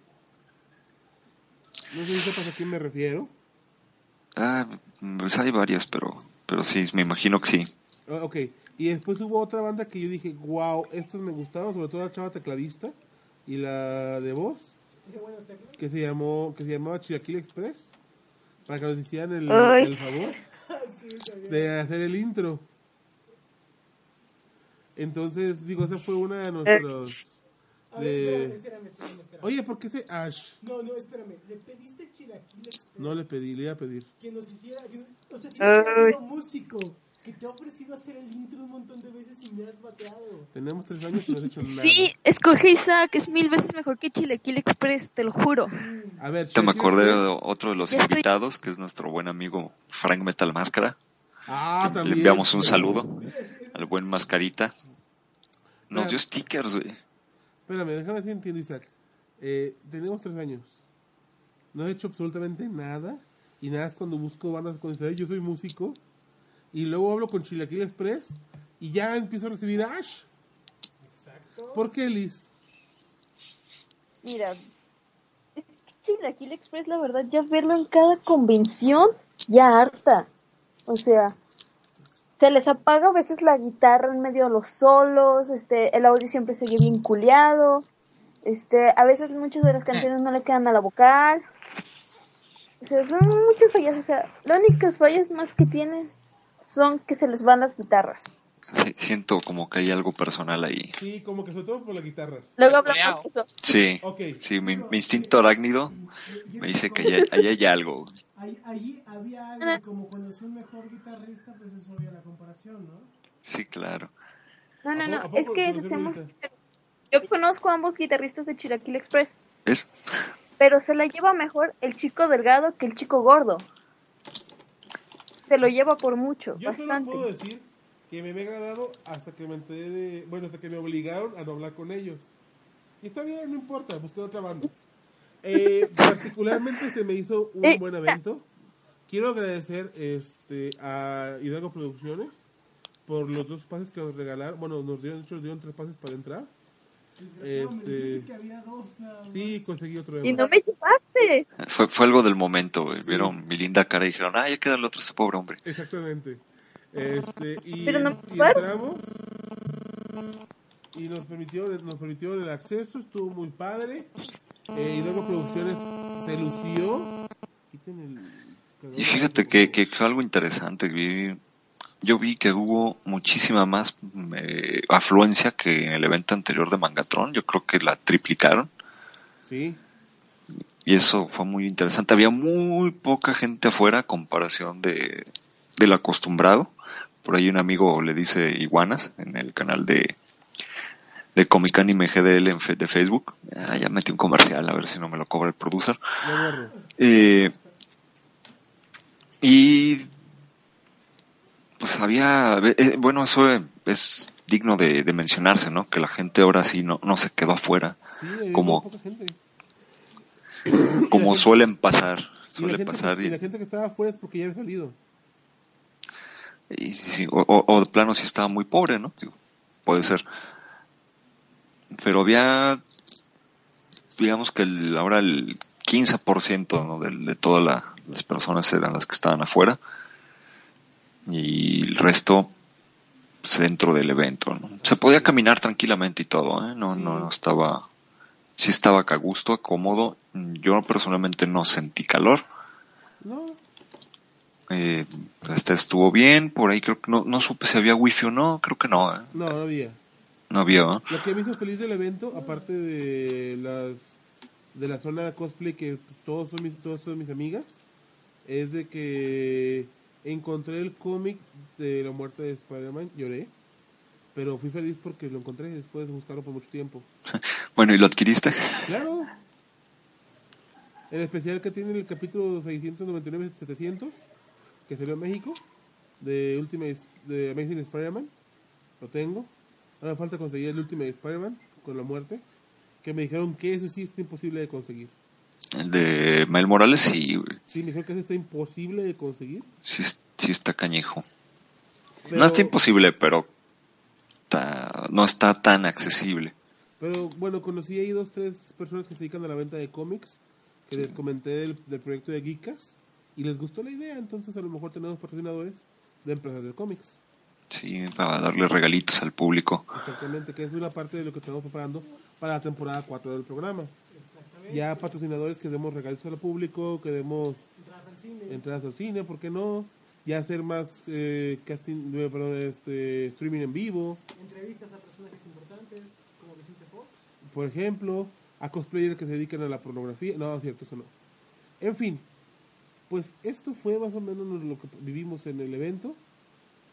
No sé si sepas a quién me refiero. Ah, pues hay varias, pero, pero sí, me imagino que sí. Ah, ok, y después hubo otra banda que yo dije, wow, estos me gustaron, sobre todo la chava tecladista y la de voz, que se llamó que se llamaba Chilaquil Express, para que nos hicieran el, favor de hacer el intro. Entonces, digo, esa fue una de nuestros... A ver, De... espérame, espérame, espérame, espérame. Oye, ¿por qué ese Ash? No, no, espérame. ¿Le pediste Chilaquil Express? No le pedí, le iba a pedir. Que nos hiciera... Que, o sea, tienes un Ay. músico que te ha ofrecido hacer el intro un montón de veces y me has bateado. Tenemos tres años y no has hecho nada. Sí, escoge Isaac, es mil veces mejor que Chilequil Express, te lo juro. A ver, Te me acordé de otro de los Ya estoy- invitados, que es nuestro buen amigo Frank Metal Máscara. Ah, Le también. enviamos un saludo al buen Mascarita. Nos Ah. dio stickers, güey. Espérame, déjame si entiendo, Isaac. Eh, tenemos tres años. No he hecho absolutamente nada. Y nada es cuando busco bandas con. Yo soy músico. Y luego hablo con Chilaquil Express. Y ya empiezo a recibir Ash. Exacto. ¿Por qué, Liz? Mira, es que Chilaquil Express, la verdad, ya verlo en cada convención, ya harta. O sea, se les apaga a veces la guitarra en medio de los solos, este, el audio siempre sigue bien culeado, este, a veces muchas de las canciones no le quedan a la vocal. O sea, son muchas fallas, o sea, las únicas fallas más que tienen son que se les van las guitarras. Sí, siento como que hay algo personal ahí. Sí, como que sobre todo por las guitarras. Luego hablamos de eso. Sí, Ok. sí, mi, mi instinto arácnido me dice que ahí, ahí hay algo. Ahí, ahí había algo, como cuando es un mejor guitarrista, pues es obvia la comparación, ¿no? Sí, claro. No, no, ¿A no, poco- es que ahorita? Yo conozco a ambos guitarristas de Chilaquil Express, Es, pero se la lleva mejor el chico delgado que el chico gordo. Se lo lleva por mucho, Yo solo bastante. puedo decir que me había agradado hasta que me enteré de... Bueno, hasta que me obligaron a no hablar con ellos. Y está bien, no importa, busqué otra banda. Eh, particularmente se me hizo un Eh, buen evento. Quiero agradecer este a Hidalgo Producciones por los dos pases que nos regalaron. Bueno, nos dieron, nos dieron tres pases para entrar. Este- dijiste que había dos nada más. Sí, conseguí otro. Y no me llevaste. Fue, fue algo del momento, güey. Vieron mi linda cara y dijeron, ah, ya queda el otro, ese pobre hombre. Exactamente. Este, y, Pero no- y entramos y nos permitieron, nos permitieron el acceso, estuvo muy padre. Eh, Hidalgo Producciones se lució. Quiten el... Y fíjate que, que fue algo interesante. vi- yo vi que hubo muchísima más eh, afluencia que en el evento anterior de Mangatron. Yo creo que la triplicaron. Sí, Y eso fue muy interesante. Había muy poca gente afuera a comparación de, del acostumbrado. Por ahí un amigo le dice iguanas en el canal de, de Comic Anime GDL en fe- de Facebook. Ah, ya metí un comercial, a ver si no me lo cobra el producer. lo. Eh, y pues había, eh, bueno, eso es digno de, de mencionarse, ¿no? Que la gente ahora sí no, no se quedó afuera, Sí, Como- muy poca gente. como gente- suelen pasar, Y la, suele gente pasar. que, y Y, la gente que estaba afuera es porque ya había salido. y sí, sí, o, o- o de plano sí estaba muy pobre, ¿no? Digo, puede ser. Pero había, digamos que el, ahora el 15% ¿no? de, de todas la- las personas eran las que estaban afuera y el resto pues, dentro del evento. ¿no? Se podía caminar tranquilamente y todo, ¿eh? no, no, no estaba, sí estaba a gusto, cómodo. Yo personalmente no sentí calor. No, Eh, este estuvo bien, por ahí creo que no, no supe si había wifi o no, creo que no, ¿eh? no, no había. no había. ¿eh? Lo que me hizo feliz del evento, aparte de las de la zona cosplay que todos son mis todos son mis amigas, es de que encontré el cómic de la muerte de Spider-Man, lloré, pero fui feliz porque lo encontré después de buscarlo por mucho tiempo. Bueno, ¿y lo adquiriste? Claro. El especial que tiene el capítulo 699-700, que salió en México, de Ultimate, de Amazing Spider-Man, lo tengo. Ahora falta conseguir el Ultimate Spider-Man con la muerte, que me dijeron que eso sí está imposible de conseguir. El de Mael Morales sí, güey, Sí, me dijeron que eso está imposible de conseguir. sí, sí está cañejo. Pero, No está imposible, pero no está tan accesible. Pero bueno, conocí ahí dos, tres personas que se dedican a la venta de cómics, que les comenté del, del proyecto de Geekas, y les gustó la idea, entonces a lo mejor tenemos patrocinadores de empresas de cómics. Sí, para darle regalitos al público. Exactamente, que es una parte de lo que estamos preparando para la temporada 4 del programa. Ya patrocinadores que demos regalos al público, que demos Entradas al cine, entradas al cine, ¿por qué no? Ya hacer más eh, casting, eh, perdón, este, streaming en vivo, entrevistas a personajes importantes como Vicente Fox. por ejemplo, a cosplayers que se dedican a la pornografía. No, es cierto, eso no. En fin, pues esto fue más o menos lo que vivimos en el evento.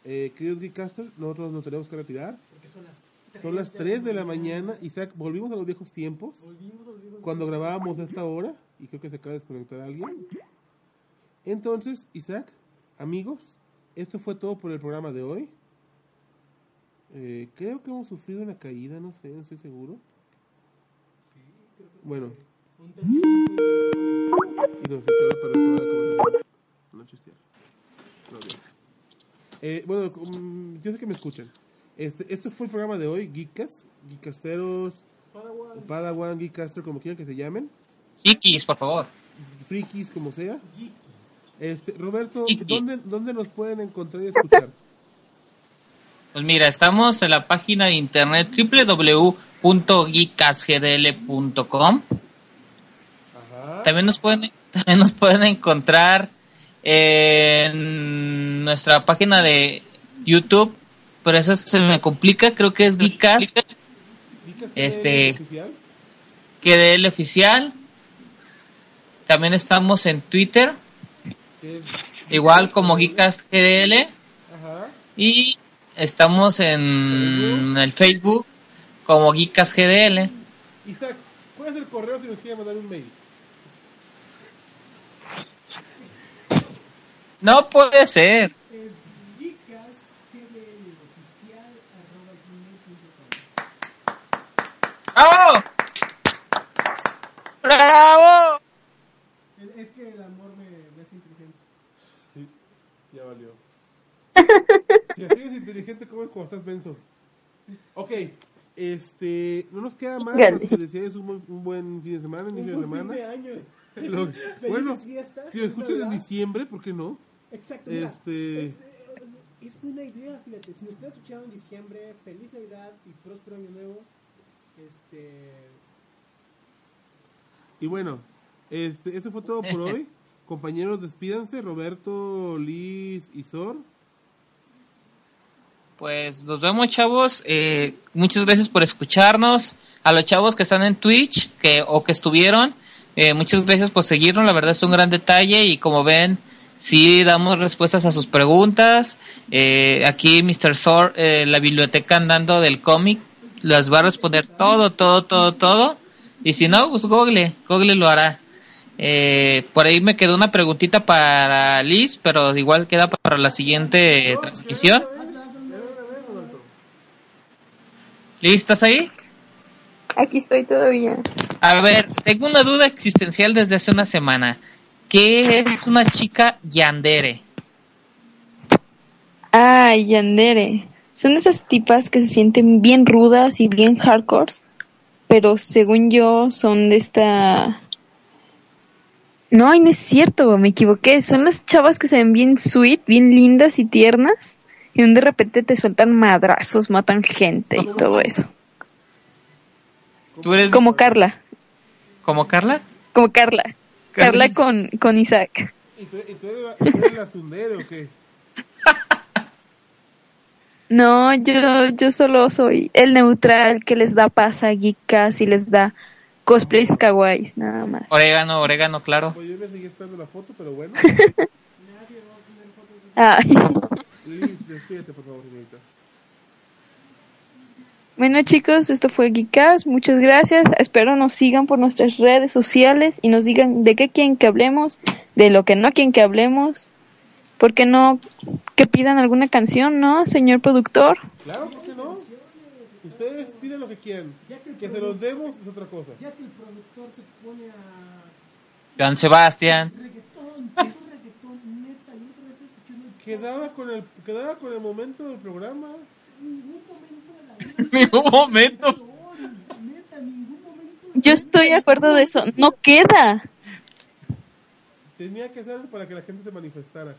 Eh, queridos Geekcasters, nosotros nos tenemos que retirar. Porque son las 3 Son las 3 de la mañana. Isaac, volvimos a los viejos tiempos. Volvimos a los viejos Cuando grabábamos a esta hora, y creo que se acaba de desconectar alguien. Entonces, Isaac, amigos, esto fue todo por el programa de hoy. Eh, creo que hemos sufrido una caída, no sé, no estoy seguro. Bueno, Un y nos echaron a perder toda la conversación. No chistear. No. Eh, bueno, mm, yo sé que me escuchan. Este, esto fue el programa de hoy, Geekas, Geekasteros, Padawan, Padawan, Geekcaster, como quieran que se llamen, Ikis, por favor. Frikis, como sea. Geekies. Este, Roberto, Geekies. ¿dónde, ¿dónde nos pueden encontrar y escuchar? Pues mira, estamos en la página de internet www.geekasgdl.com. Ajá. También nos pueden, también nos pueden encontrar en nuestra página de YouTube, pero eso se me complica, creo que es Geekas este- oficial. GDL oficial. También estamos en Twitter, que igual como Geekas GDL. Ajá. Y estamos en el Facebook como Geekas GDL. Isaac, ¿cuál es el correo si nos quiere mandar un mail? No puede ser. ¡Bravo! ¡Bravo! Es que el amor me, me hace inteligente. Sí, ya valió. si a ti eres inteligente, ¿cómo es cuando estás benzo? Ok, este, no nos queda más, más que desees un, buen, un buen fin de semana, inicio un buen de semana. Fin de años. Lo, bueno, fiestas, si lo escuchas en diciembre, ¿por qué no? Exacto. Este... Eh, eh, es buena idea, fíjate. Si nos estás escuchando en diciembre, feliz Navidad y próspero año nuevo. Este, Y bueno, este, eso fue todo por hoy. Compañeros, despídanse. Roberto, Liz y Sor. Pues nos vemos, chavos. Eh, muchas gracias por escucharnos. A los chavos que están en Twitch que o que estuvieron, eh, muchas gracias por seguirnos. La verdad es un gran detalle y como ven, sí damos respuestas a sus preguntas. Eh, aquí Mr. Sor, eh, la biblioteca andando del cómic, las va a responder todo, todo, todo, todo. Y si no, pues Google, Google lo hará. Eh, por ahí me quedó una preguntita para Liz, pero igual queda para la siguiente transmisión. Liz, ¿estás ahí? Aquí estoy todavía. A ver, tengo una duda existencial desde hace una semana. ¿Qué es una chica yandere? Ah, Yandere. Son esas tipas que se sienten bien rudas y bien hardcore, pero según yo son de esta... No, ay, no es cierto, me equivoqué. Son las chavas que se ven bien sweet, bien lindas y tiernas, y de repente te sueltan madrazos, matan gente y todo eso. ¿Tú eres Como Carla, como Carla? como Carla. Carla. Carla con, con Isaac. ¿Y tú, y tú eres, la, tú eres la o qué? No, yo, yo solo soy el neutral que les da paz a geekas y les da cosplays kawaiis, nada más. Orégano, orégano, claro. Pues yo seguí esperando la foto, pero bueno. Ay. Liz, despídete, por favor, señorita. Bueno chicos, esto fue Geekas, muchas gracias. Espero nos sigan por nuestras redes sociales y nos digan de qué quieren que hablemos, de lo que no quieren que hablemos. ¿Por qué no que pidan alguna canción, no, señor productor? Claro, ¿por qué no? Ustedes piden lo que quieran. Que se los demos es otra cosa. ya que el productor se pone a Joan Sebastián. reggaetón, Quedaba con el, quedaba con el momento del programa. ningún momento de la vida. Ningún momento. Neta, ningún momento. Yo estoy de acuerdo de eso, no queda. Tenía que hacerlo para que la gente se manifestara.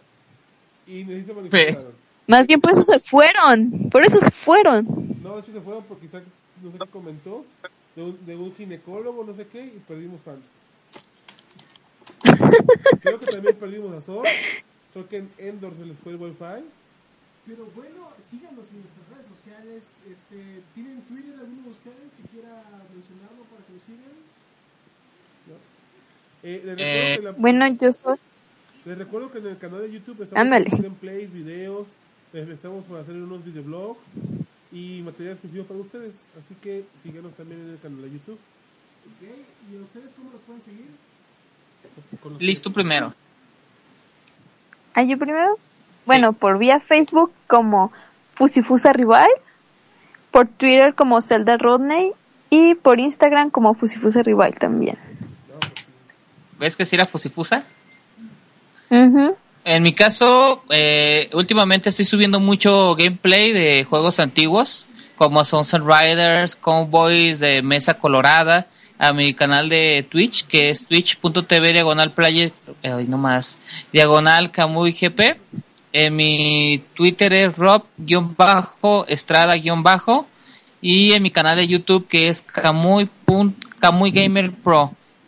Y ni se manifestaron. Más bien por eso se fueron, por eso se fueron. No, de hecho se fueron porque Isaac, no sé qué comentó, de un, de un ginecólogo, no sé qué, y perdimos fans. Creo que también perdimos a Zor. Creo que en Endor se les fue el wifi. Pero bueno, síganos en nuestras redes sociales. Este, ¿Tienen Twitter alguno de ustedes que quiera mencionarlo para que lo sigan? Eh, Eh, la- Bueno, yo soy... les recuerdo que en el canal de YouTube estamos haciendo gameplays, videos, les estamos por hacer unos videoblogs y material exclusivo para ustedes. Así que síganos también en el canal de YouTube. Ok, ¿y a ustedes cómo los pueden seguir? Listo primero. ¿Ah, yo primero? Bueno, por vía Facebook como Fusifusa Rival, por Twitter como Zelda Rodney y por Instagram como Fusifusa Rival también. ¿Ves que si era fusifusa? En mi caso, eh, últimamente estoy subiendo mucho gameplay de juegos antiguos, como Sunset Riders, Cowboys de Mesa Colorada, a mi canal de Twitch, que es twitch.tv diagonal player, ay, no más, diagonal Camuy GP. En mi Twitter es rob-estrada-bajo, y en mi canal de YouTube, que es Camuy.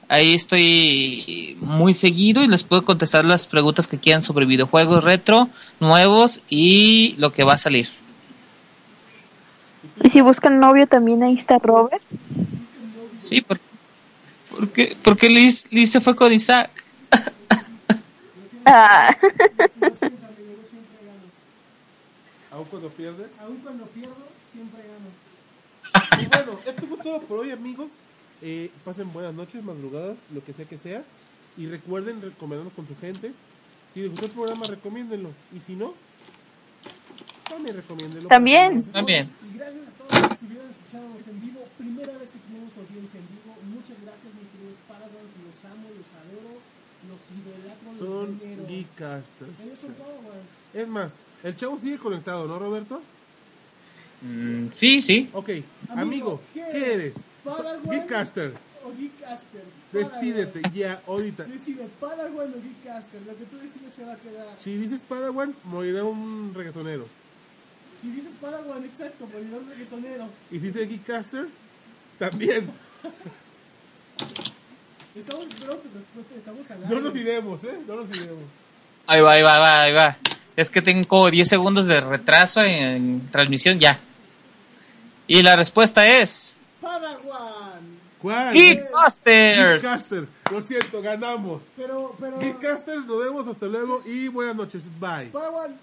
Ahí estoy muy seguido y les puedo contestar las preguntas que quieran sobre videojuegos retro, nuevos y lo que va a salir. Y si buscan novio también ahí está Robert. Sí, por, porque, porque Liz, Liz se fue con Isaac. Ah. Lo siento, amigo, yo siempre gano. Aún cuando pierdes. Aún cuando pierdo, siempre gano. Y bueno, esto fue todo por hoy, amigos. Eh, pasen buenas noches, madrugadas, lo que sea que sea. Y recuerden recomendarnos con su gente. Si les gustó el programa, recomiéndenlo. Y si no, también recomiéndenlo. También. También. Y gracias a todos los que estuvieron escuchándonos en vivo. Primera vez que tenemos audiencia en vivo. Muchas gracias, mis queridos Paragons. Los amo, los adoro. Los idolatro, los Son. Ellos son Padawans. Es más, el chavo sigue conectado, ¿no, Roberto? Mm, sí, sí. Ok, amigo, ¿qué, eres? ¿Padawan Geekcaster. o Geekcaster? Decídete ya, ahorita. Decide Padawan o Geekcaster. Lo que tú decides se va a quedar. Si dices Padawan, morirá un reggaetonero. Si dices Padawan, exacto, morirá un reggaetonero. Y si dices Geekcaster, también. Estamos esperando tu respuesta, estamos al No nos iremos, ¿eh? No nos iremos. Ahí va, ahí va, ahí va, ahí va. Es que tengo como 10 segundos de retraso en, en transmisión ya. Y la respuesta es... Padawan. ¿Cuál? Geekbusters. Geekcaster. Lo siento, ganamos. Pero, pero. Geekcaster, nos vemos, hasta luego y buenas noches. Bye. Padawan,